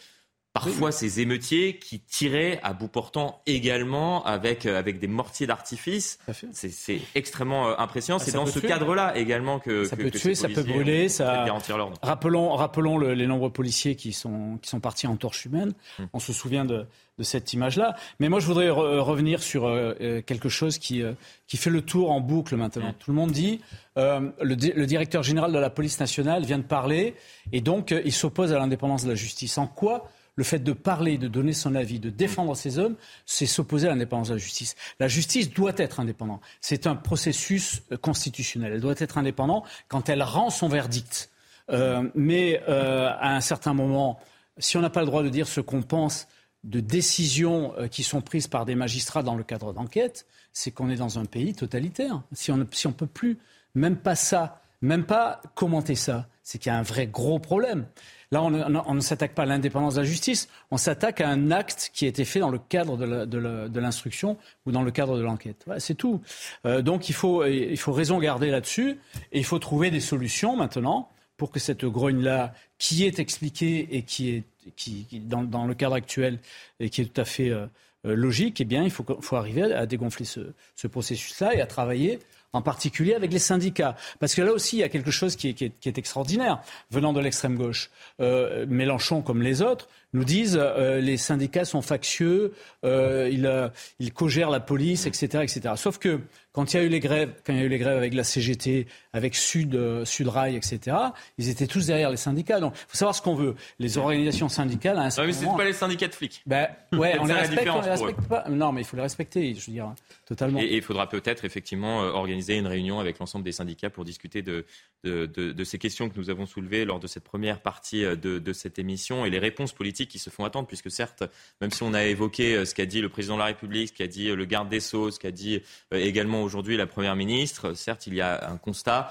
Parfois, ces émeutiers qui tiraient à bout portant également avec, euh, avec des mortiers d'artifice. C'est extrêmement euh, impressionnant. Ah, c'est dans ce cadre-là également que ça peut tuer, ça peut brûler, ça. Garantir l'ordre. Rappelons, rappelons les nombreux policiers qui sont, qui sont partis en torche humaine. Hum. On se souvient de, de cette image-là. Mais moi, je voudrais revenir sur euh, quelque chose qui, qui fait le tour en boucle maintenant. Hum. Tout le monde dit le, le, directeur général de la police nationale vient de parler et donc il s'oppose à l'indépendance de la justice. En quoi le fait de parler, de donner son avis, de défendre ses hommes, c'est s'opposer à l'indépendance de la justice. La justice doit être indépendante. C'est un processus euh, constitutionnel. Elle doit être indépendante quand elle rend son verdict. Euh, mais euh, à un certain moment, si on n'a pas le droit de dire ce qu'on pense de décisions qui sont prises par des magistrats dans le cadre d'enquête, c'est qu'on est dans un pays totalitaire. Si on ne si on peut plus, même pas ça, même pas commenter ça, c'est qu'il y a un vrai gros problème. Là, on, ne s'attaque pas à l'indépendance de la justice, on s'attaque à un acte qui a été fait dans le cadre de l'instruction ou dans le cadre de l'enquête. c'est tout. Euh, donc il faut, raison garder là-dessus et il faut trouver des solutions maintenant pour que cette grogne-là, qui est expliquée et qui est dans, le cadre actuel et qui est tout à fait euh, euh, logique, eh bien, il faut, arriver à, dégonfler ce processus-là et à travailler en particulier avec les syndicats. Parce que là aussi, il y a quelque chose qui est, extraordinaire, venant de l'extrême gauche. Euh, Mélenchon, comme les autres, nous disent euh, les syndicats sont factieux, euh, ils, euh, ils cogèrent la police, etc., etc. Sauf que quand il y a eu les grèves, quand il y a eu les grèves avec la CGT, avec Sud, euh, Sudrail, etc., ils étaient tous derrière les syndicats. Donc, il faut savoir ce qu'on veut. Les organisations syndicales, à un certain non, mais c'est pas les syndicats de flics. Ben, ouais, on les respecte, on les respecte pas. Non, mais il faut les respecter, je veux dire, totalement. Et il faudra peut-être effectivement organiser une réunion avec l'ensemble des syndicats pour discuter de, de, de, de, ces questions que nous avons soulevées lors de cette première partie de, de cette émission et les réponses politiques qui se font attendre, puisque certes, même si on a évoqué euh, ce qu'a dit le président de la République, ce qu'a dit euh, le garde des Sceaux, ce qu'a dit euh, également aujourd'hui la Première ministre, certes, il y a un constat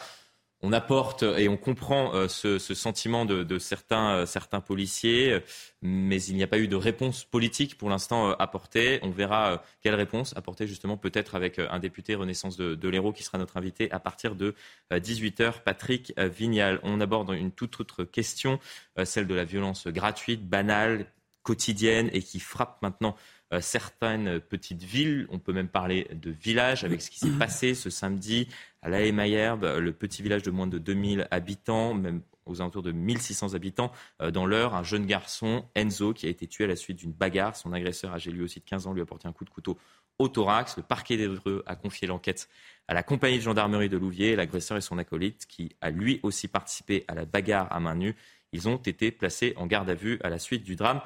on apporte et on comprend euh, ce, sentiment de, certains, euh, certains policiers, mais il n'y a pas eu de réponse politique pour l'instant euh, apportée. On verra quelle réponse apporter justement peut-être avec un député Renaissance de, de l'Hérault qui sera notre invité à partir de 18h, Patrick Vignal. On aborde une toute autre question, celle de la violence gratuite, banale, quotidienne et qui frappe maintenant certaines petites villes. On peut même parler de villages avec ce qui s'est passé ce samedi à La Haye-Mayerbe, le petit village de moins de 2000 habitants, même aux alentours de 1600 habitants. Euh, dans l'heure, un jeune garçon, Enzo, qui a été tué à la suite d'une bagarre. Son agresseur, âgé lui aussi de 15 ans, lui a porté un coup de couteau au thorax. Le parquet d'Evreux a confié l'enquête à la compagnie de gendarmerie de Louviers. L'agresseur et son acolyte, qui a lui aussi participé à la bagarre à main nue, ils ont été placés en garde à vue à la suite du drame.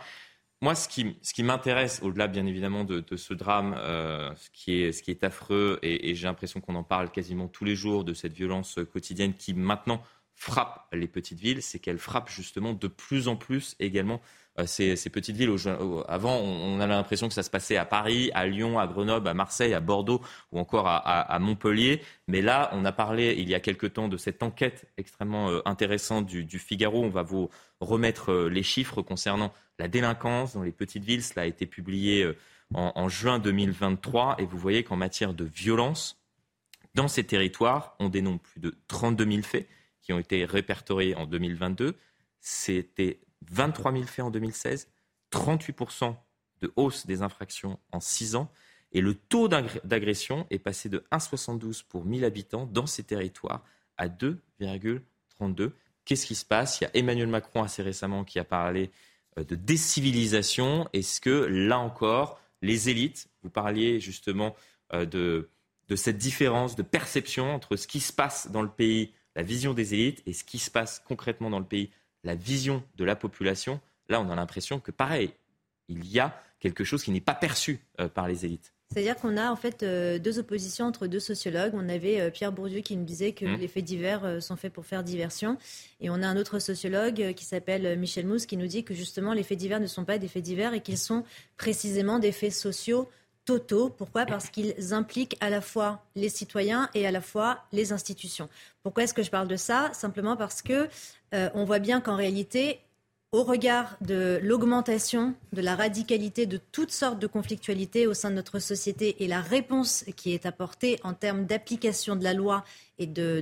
Moi, ce qui, m'intéresse, au-delà bien évidemment de, ce drame, euh, ce, qui est, affreux, et, j'ai l'impression qu'on en parle quasiment tous les jours, de cette violence quotidienne qui maintenant frappe les petites villes, c'est qu'elle frappe justement de plus en plus également ces, ces, petites villes. Avant, on, a l'impression que ça se passait à Paris, à Lyon, à Grenoble, à Marseille, à Bordeaux ou encore à, Montpellier. Mais là, on a parlé il y a quelque temps de cette enquête extrêmement euh, intéressante du, Figaro. On va vous remettre les chiffres concernant la délinquance dans les petites villes. Cela a été publié euh, en, juin 2023 et vous voyez qu'en matière de violence, dans ces territoires, on dénombre plus de 32 000 faits qui ont été répertoriés en 2022. C'était 23 000 faits en 2016, 38% de hausse des infractions en 6 ans. Et le taux d'agression est passé de 1,72 pour 1000 habitants dans ces territoires à 2,32. Qu'est-ce qui se passe? Il y a Emmanuel Macron assez récemment qui a parlé euh, de décivilisation Est-ce que, là encore, les élites, vous parliez justement euh, de, de cette différence de perception entre ce qui se passe dans le pays, la vision des élites, et ce qui se passe concrètement dans le pays, la vision de la population, là on a l'impression que pareil, il y a quelque chose qui n'est pas perçu euh, par les élites. C'est-à-dire qu'on a en fait euh, deux oppositions entre deux sociologues. On avait euh, Pierre Bourdieu qui nous disait que mmh. les faits divers sont faits pour faire diversion. Et on a un autre sociologue qui s'appelle Michel Mousse qui nous dit que justement les faits divers ne sont pas des faits divers et qu'ils sont précisément des faits sociaux totaux. Pourquoi? Parce qu'ils impliquent à la fois les citoyens et à la fois les institutions. Pourquoi est-ce que je parle de ça? Simplement parce que on voit bien qu'en réalité, au regard de l'augmentation de la radicalité de toutes sortes de conflictualités au sein de notre société et la réponse qui est apportée en termes d'application de la loi et de,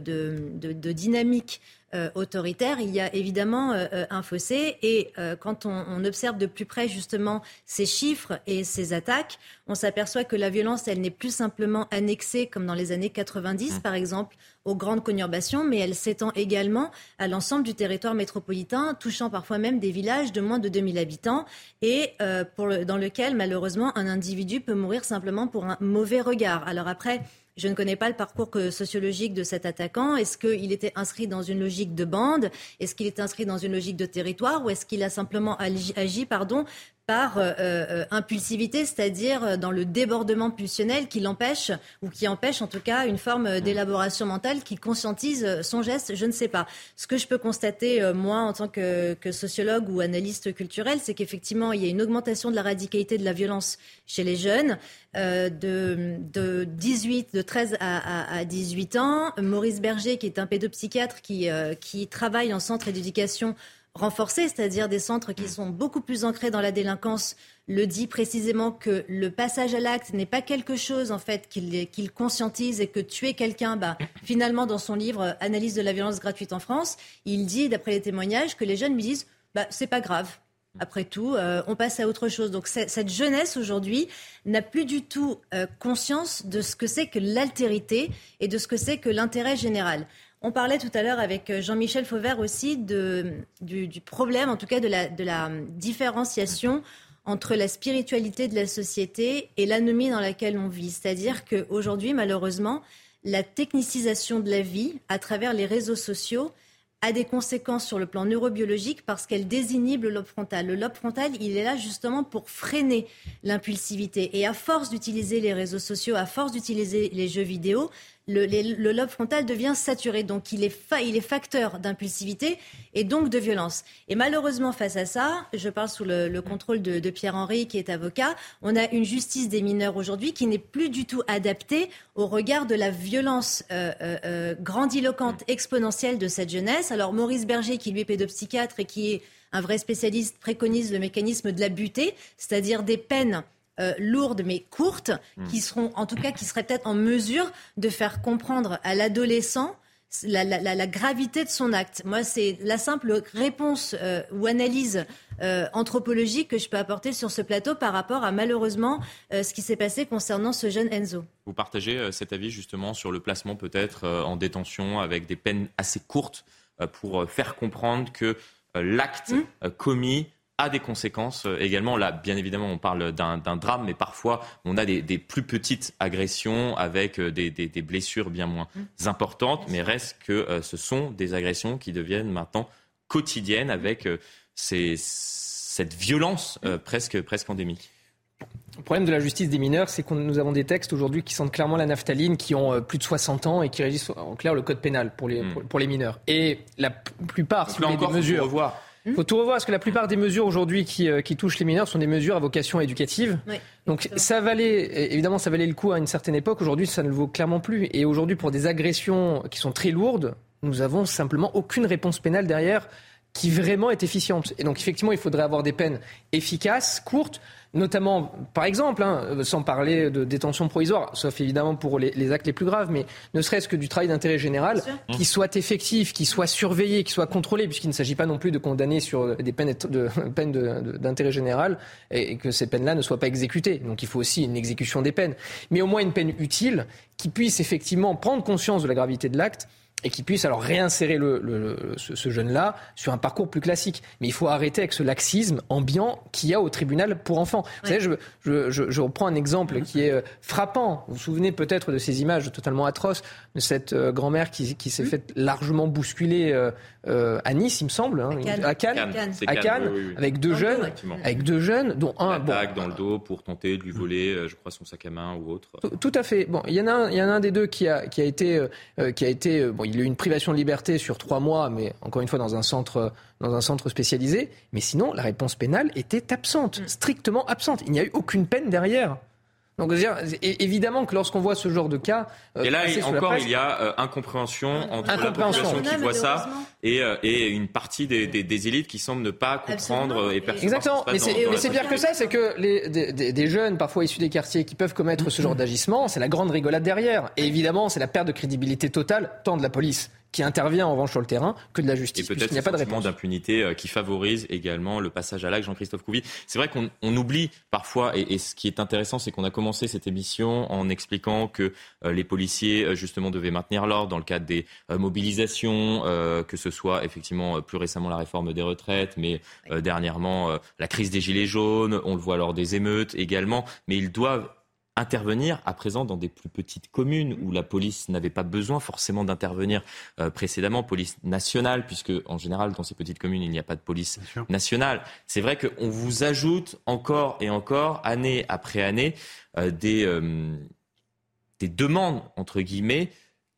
dynamique euh, autoritaire, il y a évidemment euh, euh, un fossé. Et quand on, observe de plus près justement ces chiffres et ces attaques, on s'aperçoit que la violence, elle n'est plus simplement annexée, comme dans les années 90 mmh. par exemple, aux grandes conurbations, mais elle s'étend également à l'ensemble du territoire métropolitain, touchant parfois même des villages de moins de 2000 habitants, et pour dans lequel malheureusement un individu peut mourir simplement pour un mauvais regard. Alors après, Je ne connais pas le parcours sociologique de cet attaquant. Est-ce qu'il était inscrit dans une logique de bande? Est-ce qu'il est inscrit dans une logique de territoire? Ou est-ce qu'il a simplement agi, pardon, par euh, euh, impulsivité, c'est-à-dire euh, dans le débordement pulsionnel qui l'empêche, ou qui empêche en tout cas une forme d'élaboration mentale qui conscientise son geste, je ne sais pas. Ce que je peux constater, moi, en tant que, que sociologue ou analyste culturel, c'est qu'effectivement, il y a une augmentation de la radicalité de la violence chez les jeunes. de, de 18, de 13 à, à, 18 ans. Maurice Berger, qui est un pédopsychiatre qui, qui travaille en centre d'éducation renforcés, c'est-à-dire des centres qui sont beaucoup plus ancrés dans la délinquance, le dit précisément que le passage à l'acte n'est pas quelque chose en fait qu'il conscientise et que tuer quelqu'un, bah, finalement dans son livre Analyse de la violence gratuite en France, il dit d'après les témoignages que les jeunes lui disent bah, c'est pas grave. Après tout, euh, on passe à autre chose. Donc cette jeunesse aujourd'hui n'a plus du tout euh, conscience de ce que c'est que l'altérité et de ce que c'est que l'intérêt général. On parlait tout à l'heure avec euh, Jean-Michel Fauvert aussi du, problème, en tout cas de la, différenciation entre la spiritualité de la société et l'anomie dans laquelle on vit. C'est-à-dire qu'aujourd'hui, malheureusement, la technicisation de la vie à travers les réseaux sociaux a des conséquences sur le plan neurobiologique parce qu'elle désinhibe le lobe frontal. Le lobe frontal, il est là justement pour freiner l'impulsivité. Et à force d'utiliser les réseaux sociaux, à force d'utiliser les jeux vidéo, le, lobe frontal devient saturé. Donc il est, il est facteur d'impulsivité et donc de violence. Et malheureusement, face à ça, je parle sous le, contrôle de, Pierre-Henri, qui est avocat, on a une justice des mineurs aujourd'hui qui n'est plus du tout adaptée au regard de la violence euh, euh, euh, grandiloquente, exponentielle de cette jeunesse. Alors Maurice Berger, qui lui est pédopsychiatre et qui est un vrai spécialiste, préconise le mécanisme de la butée, c'est-à-dire des peines euh, lourdes mais courtes, hmm. qui seront en tout cas qui seraient peut-être en mesure de faire comprendre à l'adolescent la, gravité de son acte. Moi, c'est la simple réponse euh, ou analyse euh, anthropologique que je peux apporter sur ce plateau par rapport à malheureusement ce qui s'est passé concernant ce jeune Enzo. Vous partagez cet avis justement sur le placement peut-être en détention avec des peines assez courtes pour faire comprendre que l'acte hmm. commis a des conséquences euh, également. Là, bien évidemment, on parle d'un drame, mais parfois, on a des, plus petites agressions avec euh, des, blessures bien moins mmh. importantes, mais reste que euh, ce sont des agressions qui deviennent maintenant quotidiennes avec cette violence presque, presque endémique. Le problème de la justice des mineurs, c'est que nous avons des textes aujourd'hui qui sentent clairement la naphtaline, qui ont plus de 60 ans et qui régissent en clair le code pénal pour les, mmh. pour, les mineurs. Et la plupart, si vous des mesures... Il faut tout revoir parce que la plupart des mesures aujourd'hui qui, euh, qui, touchent les mineurs sont des mesures à vocation éducative. Donc ça valait, évidemment, ça valait le coup à une certaine époque. Aujourd'hui, ça ne le vaut clairement plus. Et aujourd'hui, pour des agressions qui sont très lourdes, nous avons simplement aucune réponse pénale derrière qui vraiment est efficiente. Et donc effectivement, il faudrait avoir des peines efficaces, courtes notamment, par exemple, hein, sans parler de détention provisoire, sauf évidemment pour les, actes les plus graves, mais ne serait-ce que du travail d'intérêt général, qui soit effectif, qui soit surveillé, qui soit contrôlé, puisqu'il ne s'agit pas non plus de condamner sur des peines d'intérêt général et, que ces peines-là ne soient pas exécutées. Donc il faut aussi une exécution des peines, mais au moins une peine utile qui puisse effectivement prendre conscience de la gravité de l'acte et qui puisse alors réinsérer le, ce, jeune-là sur un parcours plus classique. Mais il faut arrêter avec ce laxisme ambiant qu'il y a au tribunal pour enfants. Vous savez, je, je, je, reprends un exemple qui est euh, frappant. Vous vous souvenez peut-être de ces images totalement atroces de cette euh, grand-mère qui, qui s'est faite largement bousculer euh, euh, à Nice, il me semble, hein, à Cannes, à Cannes, avec deux jeunes, avec deux jeunes, dont un bon, dans le dos pour tenter de lui voler, je crois, son sac à main ou autre. Tout, à fait. Bon, il y en a un, il y en a un des deux qui a, qui a été, qui a été, bon, il a eu une privation de liberté sur trois mois, mais encore une fois dans un centre, dans un centre spécialisé. Mais sinon, la réponse pénale était absente, mm. strictement absente. Il n'y a eu aucune peine derrière. Donc, évidemment que lorsqu'on voit ce genre de cas. Euh, et là, encore, il y a euh, incompréhension entre la population qui voit ça et, euh, et, une partie des, des, des, élites qui semblent ne pas comprendre et percevoir. Exactement. Mais c'est pire que ça, c'est que les, des, des, jeunes, parfois issus des quartiers, qui peuvent commettre ce genre d'agissement, c'est la grande rigolade derrière. Et évidemment, c'est la perte de crédibilité totale, tant de la police qui intervient en revanche sur le terrain que de la justice. Et peut-être n'y a pas de réponse d'impunité euh, qui favorise également le passage à l'acte. Jean-Christophe Couvi, c'est vrai qu'on oublie parfois, et, ce qui est intéressant, c'est qu'on a commencé cette émission en expliquant que euh, les policiers euh, justement devaient maintenir l'ordre dans le cadre des mobilisations, que ce soit effectivement plus récemment la réforme des retraites, mais dernièrement la crise des gilets jaunes, on le voit lors des émeutes également, mais ils doivent intervenir à présent dans des plus petites communes où la police n'avait pas besoin forcément d'intervenir euh, précédemment, police nationale, puisque en général dans ces petites communes il n'y a pas de police nationale. C'est vrai qu'on vous ajoute encore et encore, année après année, euh, des, euh, des demandes, entre guillemets,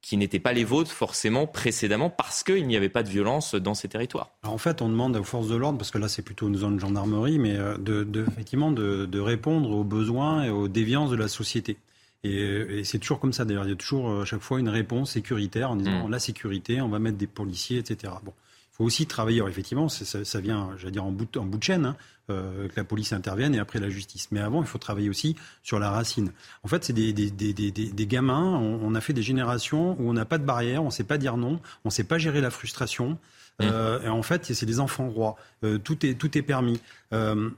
qui n'étaient pas les vôtres forcément précédemment parce qu'il n'y avait pas de violence dans ces territoires. en fait, on demande aux forces de l'ordre, parce que là c'est plutôt une zone de gendarmerie, mais euh, de, effectivement de, répondre aux besoins et aux déviances de la société. Et, c'est toujours comme ça d'ailleurs, il y a toujours à chaque fois une réponse sécuritaire en disant mmh. la sécurité, on va mettre des policiers, etc. Bon, faut aussi travailler. effectivement, ça, vient, j'allais dire, en bout, en bout de chaîne, hein, euh, que la police intervienne et après la justice. Mais avant, il faut travailler aussi sur la racine. En fait, c'est des, des, des, des, gamins. On, a fait des générations où on n'a pas de barrière, on ne sait pas dire non, on ne sait pas gérer la frustration. Mmh. Euh, et en fait, c'est des enfants rois. Euh, tout, est, tout est permis. Euh,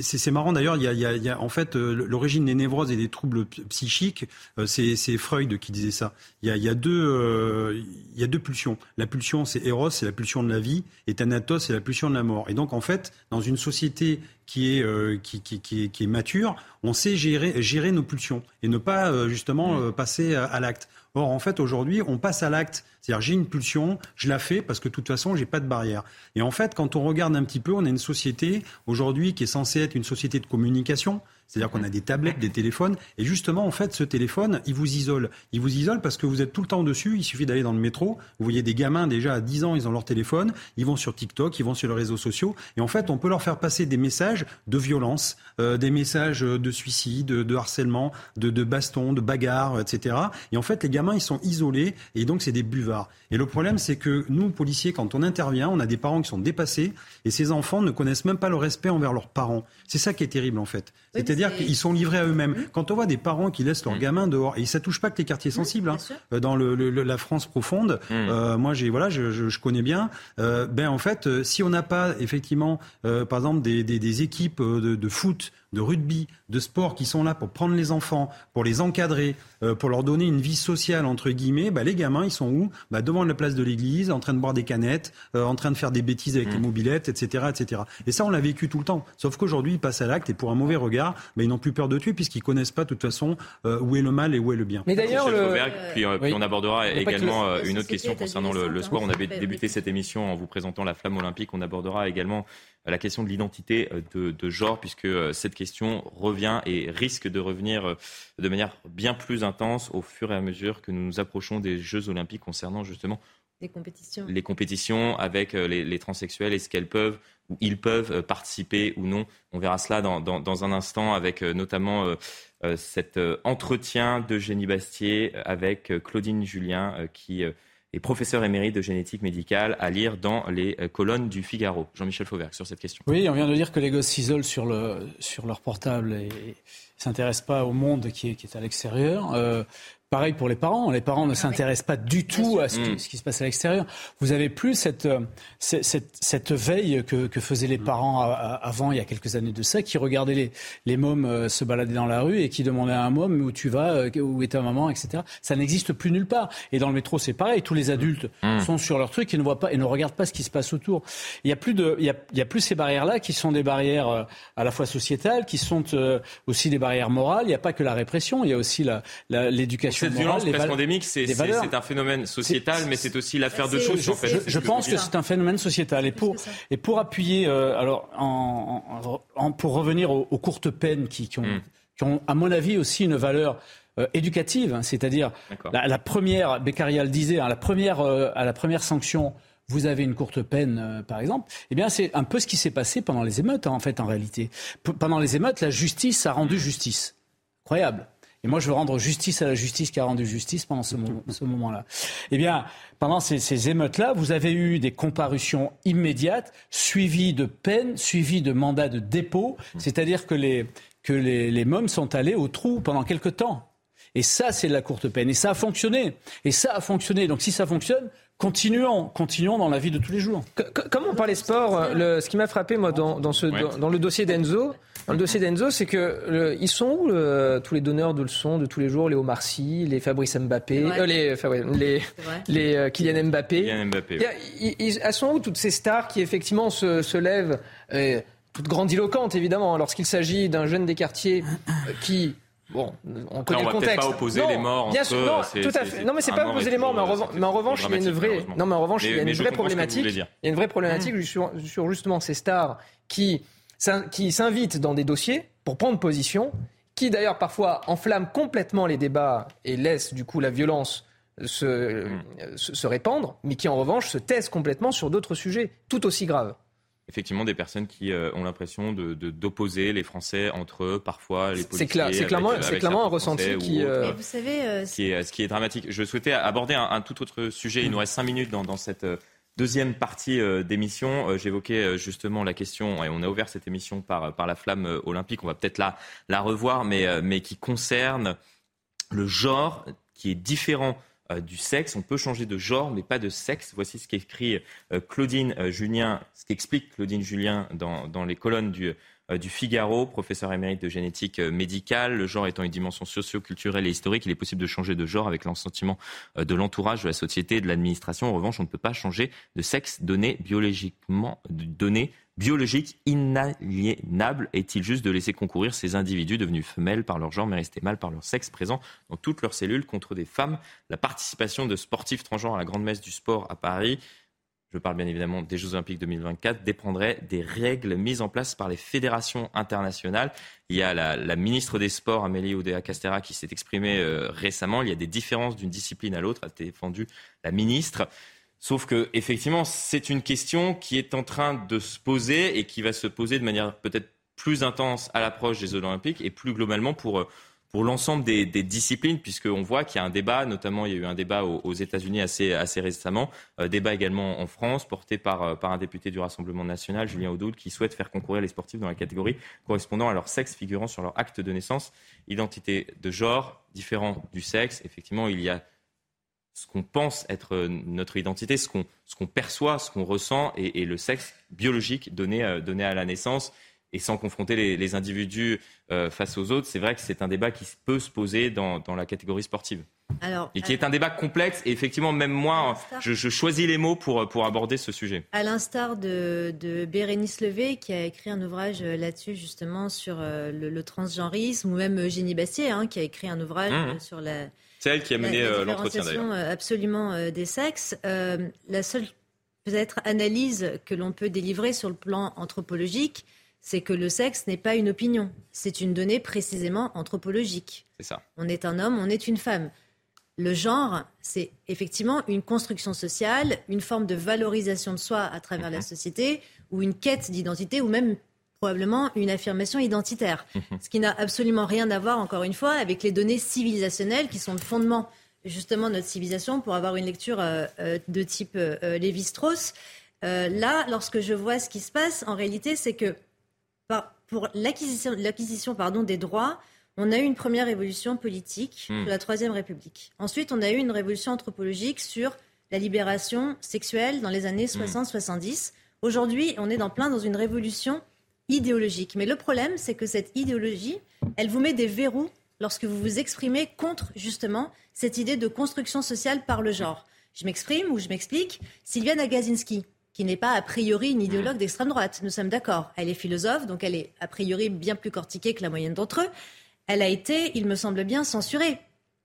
c'est marrant d'ailleurs, il, y a, en fait euh, l'origine des névroses et des troubles psychiques, euh, c'est Freud qui disait ça. Il y a, deux, euh, il y a deux pulsions. La pulsion c'est Eros, c'est la pulsion de la vie, et Thanatos c'est la pulsion de la mort. Et donc en fait, dans une société qui est, qui, qui, qui, est mature, on sait gérer, gérer nos pulsions et ne pas justement mmh. passer à l'acte. Or, en fait, aujourd'hui, on passe à l'acte. C'est-à-dire, j'ai une pulsion, je la fais parce que de toute façon, j'ai pas de barrière. Et en fait, quand on regarde un petit peu, on a une société aujourd'hui qui est censée être une société de communication. C'est-à-dire qu'on a des tablettes, des téléphones, et justement, en fait, ce téléphone, il vous isole. Il vous isole parce que vous êtes tout le temps dessus. Il suffit d'aller dans le métro. Vous voyez des gamins déjà à 10 ans, ils ont leur téléphone, ils vont sur TikTok, ils vont sur les réseaux sociaux, et en fait, on peut leur faire passer des messages de violence, euh, des messages de suicide, de harcèlement, de, de baston, de bagarre, etc. Et en fait, les gamins, ils sont isolés, et donc c'est des buvards. Et le problème, c'est que nous, policiers, quand on intervient, on a des parents qui sont dépassés, et ces enfants ne connaissent même pas le respect envers leurs parents. C'est ça qui est terrible, en fait. C'est-à-dire qu'ils sont livrés à eux-mêmes. Mmh. Quand on voit des parents qui laissent leurs mmh. gamins dehors, et ça touche pas que les quartiers mmh, sensibles, hein, euh, dans le, la France profonde, euh, moi j'ai voilà, je, je, je, connais bien. Euh, ben en fait, si on n'a pas effectivement, euh, par exemple, des, des, des équipes de, de foot de rugby, de sport qui sont là pour prendre les enfants, pour les encadrer, euh, pour leur donner une vie sociale entre guillemets, bah, les gamins ils sont où bah, Devant la place de l'église, en train de boire des canettes, euh, en train de faire des bêtises avec les mmh. mobilettes, etc., etc. Et ça on l'a vécu tout le temps. Sauf qu'aujourd'hui ils passent à l'acte et pour un mauvais regard, bah, ils n'ont plus peur de tuer puisqu'ils connaissent pas de toute façon euh, où est le mal et où est le bien. Mais d'ailleurs, puis, on abordera également une autre question concernant le, sport. On avait débuté cette émission en vous présentant la flamme olympique. On abordera également la question de l'identité de, de, genre, puisque cette question revient et risque de revenir de manière bien plus intense au fur et à mesure que nous nous approchons des Jeux olympiques concernant justement compétitions. les compétitions avec les, les transsexuels. Est-ce qu'elles peuvent ou ils peuvent participer ou non On verra cela dans, dans, dans un instant avec notamment cet entretien de Génie Bastier avec Claudine Julien qui et professeur émérite de génétique médicale à lire dans les euh, colonnes du Figaro. Jean-Michel Fauvergue sur cette question. Oui, on vient de dire que les gosses s'isolent sur, le, sur leur portable et ne s'intéressent pas au monde qui est, qui est à l'extérieur. Euh, Pareil pour les parents. Les parents ne ah s'intéressent pas du tout à ce qui, ce qui, se passe à l'extérieur. Vous avez plus cette, euh, cette, cette veille que, que, faisaient les parents avant, il y a quelques années de ça, qui regardaient les, les mômes euh, se balader dans la rue et qui demandaient à un môme où tu vas, euh, où est ta maman, etc. Ça n'existe plus nulle part. Et dans le métro, c'est pareil. Tous les adultes mmh. sont sur leur truc et ne voient pas et ne regardent pas ce qui se passe autour. Il y a plus de, il y a, il y a plus ces barrières-là qui sont des barrières à la fois sociétales, qui sont aussi des barrières morales. Il n'y a pas que la répression, il y a aussi l'éducation cette violence presque endémique, c'est un phénomène sociétal, mais c'est aussi l'affaire de choses. Je, en fait, je, pense que c'est un phénomène sociétal. Et pour, et pour appuyer, euh, alors, en, en, pour revenir aux, courtes peines qui, qui, ont, hmm. qui, ont, à mon avis, aussi une valeur euh, éducative, hein, c'est-à-dire la, la, première, Beccarial disait, hein, la première, euh, à la première sanction, vous avez une courte peine, par exemple, eh bien, c'est un peu ce qui s'est passé pendant les émeutes, hein, en fait, en réalité. P pendant les émeutes, la justice a rendu justice. Incroyable. Et moi, je veux rendre justice à la justice qui a rendu justice pendant ce, moment-là. Eh bien, pendant ces, émeutes-là, vous avez eu des comparutions immédiates, suivies de peines, suivies de mandats de dépôt. C'est-à-dire que les, que les, mômes sont allés au trou pendant quelque temps. Et ça, c'est de la courte peine. Et ça a fonctionné. Et ça a fonctionné. Donc si ça fonctionne, continuons, continuons dans la vie de tous les jours. Comme on parlait sport, le, ce qui m'a frappé moi dans, ce, dans, le dossier d'Enzo, dans le dossier d'Enzo, c'est que ils sont où tous les donneurs de leçons de tous les jours, les Omar Sy, les Fabrice Mbappé, euh, les, les, les euh, Kylian Mbappé. Kylian Mbappé ils, elles sont où toutes ces stars qui effectivement se, se lèvent, euh, toutes grandiloquentes évidemment, lorsqu'il s'agit d'un jeune des quartiers qui Bon, on connaît le contexte. pas opposer les morts bien sûr, non, tout à fait. Non, mais c'est pas opposer les morts, mais en, revanche, il y a une vraie, non, mais en revanche, il y a une vraie problématique. Il y a une vraie problématique sur, sur justement ces stars qui, qui s'invitent dans des dossiers pour prendre position, qui d'ailleurs parfois enflamment complètement les débats et laissent du coup la violence se, mm. se, répandre, mais qui en revanche se taisent complètement sur d'autres sujets tout aussi graves effectivement des personnes qui euh, ont l'impression de, d'opposer les Français entre eux, parfois les policiers. C'est, clair, c'est clairement, c'est clairement un ressenti qui, euh, vous savez, euh, qui, est, ce qui est dramatique. Je souhaitais aborder un, tout autre sujet. Il nous reste cinq minutes dans, dans cette deuxième partie d'émission. J'évoquais justement la question, et on a ouvert cette émission par, par la flamme olympique. On va peut-être la, la revoir, mais, mais qui concerne le genre qui est différent du sexe. On peut changer de genre, mais pas de sexe. Voici ce qu'écrit euh, Claudine euh, Julien, ce qu'explique Claudine Julien dans, dans les colonnes du, du Figaro, professeur émérite de génétique médicale. Le genre étant une dimension socio-culturelle et historique, il est possible de changer de genre avec l'assentiment de l'entourage, de la société de l'administration. En revanche, on ne peut pas changer de sexe donné biologiquement, donné biologique inaliénable est-il juste de laisser concourir ces individus devenus femelles par leur genre mais restés mâles par leur sexe présents dans toutes leurs cellules contre des femmes? La participation de sportifs transgenres à la grande messe du sport à Paris, je parle bien évidemment des Jeux Olympiques 2024, dépendrait des règles mises en place par les fédérations internationales. Il y a la, ministre des Sports, Amélie Oudéa-Castera, qui s'est exprimée euh, récemment. Il y a des différences d'une discipline à l'autre, a défendu la ministre. Sauf que, effectivement, c'est une question qui est en train de se poser et qui va se poser de manière peut-être plus intense à l'approche des Olympiques et plus globalement pour, euh, pour l'ensemble des, disciplines, puisqu'on voit qu'il y a un débat, notamment il y a eu un débat aux, États-Unis assez, récemment, euh, débat également en France, porté par, euh, par un député du Rassemblement national, Julien Audoul, qui souhaite faire concourir les sportifs dans la catégorie correspondant à leur sexe figurant sur leur acte de naissance, identité de genre différent du sexe. Effectivement, il y a ce qu'on pense être euh, notre identité, ce qu'on perçoit, ce qu'on ressent, et, le sexe biologique donné à la naissance, et sans confronter les, individus euh, face aux autres, c'est vrai que c'est un débat qui peut se poser dans, dans la catégorie sportive. Alors, et qui est un débat complexe, et effectivement, même moi, je, je, choisis les mots pour, pour aborder ce sujet. À l'instar de, de Bérénice Levé, qui a écrit un ouvrage là-dessus, justement, sur le, transgenrisme, ou même Eugénie Bastier, hein, qui a écrit un ouvrage mmh. sur la c'est elle qui a mené euh, l'entretien d'ailleurs. Euh, absolument euh, des sexes. la seule peut-être analyse que l'on peut délivrer sur le plan anthropologique, c'est que le sexe n'est pas une opinion, c'est une donnée précisément anthropologique. C'est ça. On est un homme, on est une femme. Le genre, c'est effectivement une construction sociale, une forme de valorisation de soi à travers la mhm. société, ou une quête d'identité, ou même probablement une affirmation identitaire. Mhm. Ce qui n'a absolument rien à voir, encore une fois, avec les données civilisationnelles qui sont le fondement justement de notre civilisation pour avoir une lecture euh, euh, de type euh, Lévi-Strauss. là, lorsque je vois ce qui se passe, en réalité, c'est que pour l'acquisition pardon, des droits, on a eu une première révolution politique hmm. de la Troisième République. Ensuite, on a eu une révolution anthropologique sur la libération sexuelle dans les années 60-70. Hmm. Aujourd'hui, on est dans plein dans une révolution idéologique. Mais le problème, c'est que cette idéologie, elle vous met des verrous lorsque vous vous exprimez contre justement cette idée de construction sociale par le genre. Je m'exprime ou je m'explique. Sylviane Agazinski, qui n'est pas a priori une idéologue d'extrême droite, nous sommes d'accord. Elle est philosophe, donc elle est a priori bien plus cortiquée que la moyenne d'entre eux. Elle a été, il me semble bien, censurée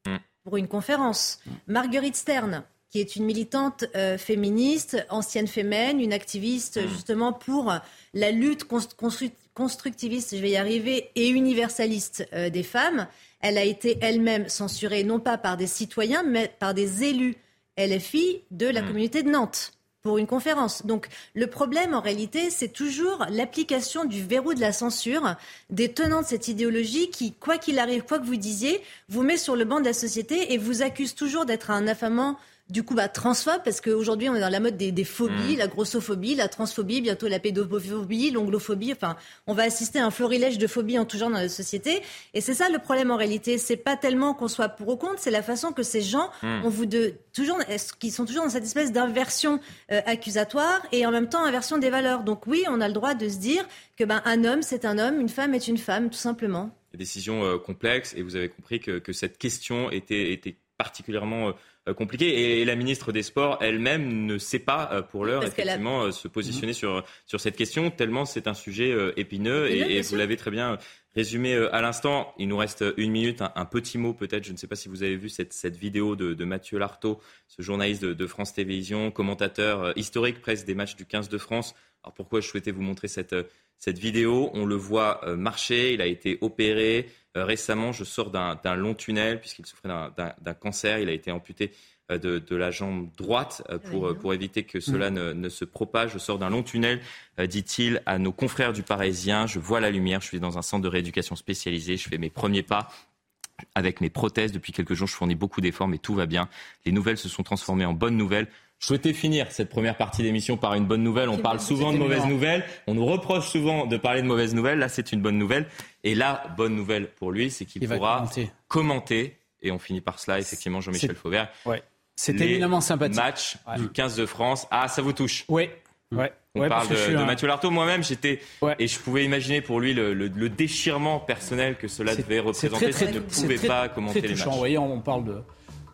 mm. pour une conférence. Marguerite Stern, qui est une militante euh, féministe, ancienne fémène, une activiste mm. justement pour la lutte constructiviste, je vais y arriver, et universaliste euh, des femmes. Elle a été elle-même censurée non pas par des citoyens, mais par des élus LFI de la mm. communauté de Nantes pour une conférence. Donc le problème en réalité, c'est toujours l'application du verrou de la censure des tenants de cette idéologie qui, quoi qu'il arrive, quoi que vous disiez, vous met sur le banc de la société et vous accuse toujours d'être un affamant du coup bah, transphobe, parce qu'aujourd'hui on est dans la mode des, phobies, mm. la grossophobie, la transphobie, bientôt la pédophobie, l'onglophobie, enfin on va assister à un florilège de phobies en tout genre dans la société. Et c'est ça le problème en réalité, c'est pas tellement qu'on soit pour ou contre, c'est la façon que ces gens mm. ont vous de toujours, qui sont toujours dans cette espèce d'inversion euh, accusatoire et en même temps inversion des valeurs. Donc oui, on a le droit de se dire que ben un homme c'est un homme, une femme est une femme, tout simplement. Des décisions euh, complexes et vous avez compris que, que cette question était, était particulièrement euh, compliqué. Et, la ministre des Sports elle-même ne sait pas pour l'heure effectivement se positionner sur, sur cette question, tellement c'est un sujet épineux. et, vous l'avez très bien résumé à l'instant. Il nous reste une minute. Un, petit mot peut-être. Je ne sais pas si vous avez vu cette, cette vidéo de, de Mathieu Lartaud, ce journaliste de, de France Télévisions, commentateur historique presque des matchs du 15 de France. Alors pourquoi je souhaitais vous montrer cette, cette vidéo On le voit marcher. Il a été opéré. Euh, récemment, je sors d'un long tunnel puisqu'il souffrait d'un cancer. Il a été amputé euh, de, la jambe droite euh, pour, pour éviter que cela mm. ne, se propage. Je sors d'un long tunnel, dit-il à nos confrères du Parisien. Je vois la lumière. Je suis dans un centre de rééducation spécialisé. Je fais mes premiers pas avec mes prothèses. Depuis quelques jours, je fournis beaucoup d'efforts, mais tout va bien. Les nouvelles se sont transformées en bonnes nouvelles. Je souhaitais finir cette première partie d'émission par une bonne nouvelle. On parle souvent de mauvaises nouvelles. On nous reproche souvent de parler de mauvaises nouvelles. Là, c'est une bonne nouvelle. Et la bonne nouvelle pour lui, c'est qu'il pourra commenter. Et on finit par cela, effectivement, Jean-Michel Fauvert. Ouais. C'est éminemment sympathique. Match du 15 de France. Ah, ça vous touche Oui. Ouais. On parle de, Mathieu Lartaud. Moi-même, j'étais et je pouvais imaginer pour lui le, déchirement personnel que cela devait représenter s'il ne pouvait pas commenter les matchs. Vous voyez, on parle de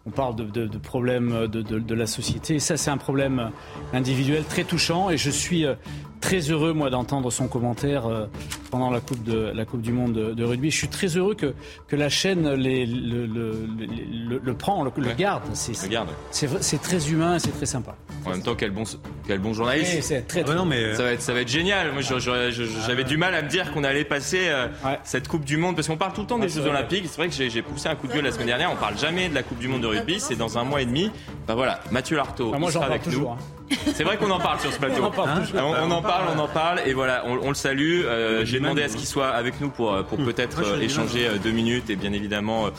on parle de, problèmes de, la société. Ça, c'est un problème individuel très touchant. Et je suis euh, très heureux, moi, d'entendre son commentaire euh, pendant la Coupe, de, la coupe du Monde de, rugby. Je suis très heureux que, que la chaîne les, le, le, le, prend, le, garde. C'est très humain, c'est très sympa. En même temps, quel bon, quel bon journaliste. c'est très, ah non, mais... ça, va être, ça va être génial. Moi, j'avais du mal à me dire qu'on allait passer euh, cette Coupe du Monde, parce qu'on parle tout le temps des Jeux Olympiques. C'est vrai que j'ai poussé un coup de gueule la semaine dernière. On parle jamais de la Coupe du Monde de rugby. C'est dans un mois et demi. Ben voilà, Mathieu Lartaud moi, sera avec toujours, nous. Hein. C'est vrai qu'on en parle sur ce plateau. On en parle, on, en parle, on en parle, et voilà, on, le salue. Euh, j'ai demandé à ce qu'il soit avec nous pour, pour peut-être euh, échanger deux minutes et bien évidemment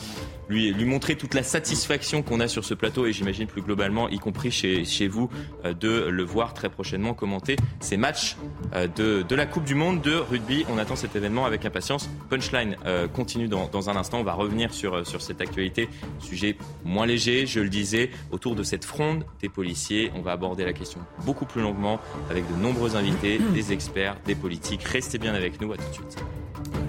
lui, montrer toute la satisfaction qu'on a sur ce plateau et j'imagine plus globalement, y compris chez, vous, euh, de le voir très prochainement commenter ces matchs euh, de, la Coupe du Monde de rugby. On attend cet événement avec impatience. Punchline euh, continue dans, dans un instant. On va revenir sur, sur cette actualité. Sujet moins léger, je le disais, autour de cette fronde des policiers. On va aborder la question beaucoup plus longuement avec de nombreux invités, des experts, des politiques. Restez bien avec nous. À tout de suite.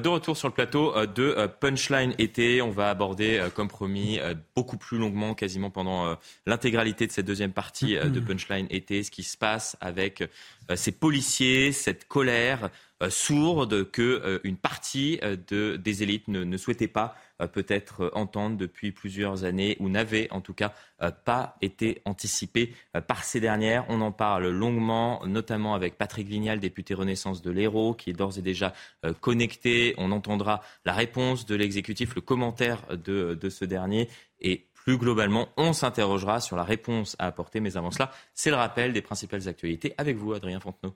De retour sur le plateau euh, de euh, Punchline été, on va aborder, comme promis, beaucoup plus longuement, quasiment pendant l'intégralité de cette deuxième partie de Punchline été, ce qui se passe avec ces policiers, cette colère sourde que une partie de, des élites ne, ne souhaitait pas euh, peut-être euh, entendre depuis plusieurs années ou n'avait en tout cas euh, pas été anticipé par ces dernières. On en parle longuement, notamment avec Patrick Vignal, député Renaissance de l'Hérault, qui est d'ores et déjà connecté. On entendra la réponse de l'exécutif, le commentaire de, de ce dernier et plus globalement, on s'interrogera sur la réponse à apporter. Mais avant cela, c'est le rappel des principales actualités avec vous, Adrien Fontenot.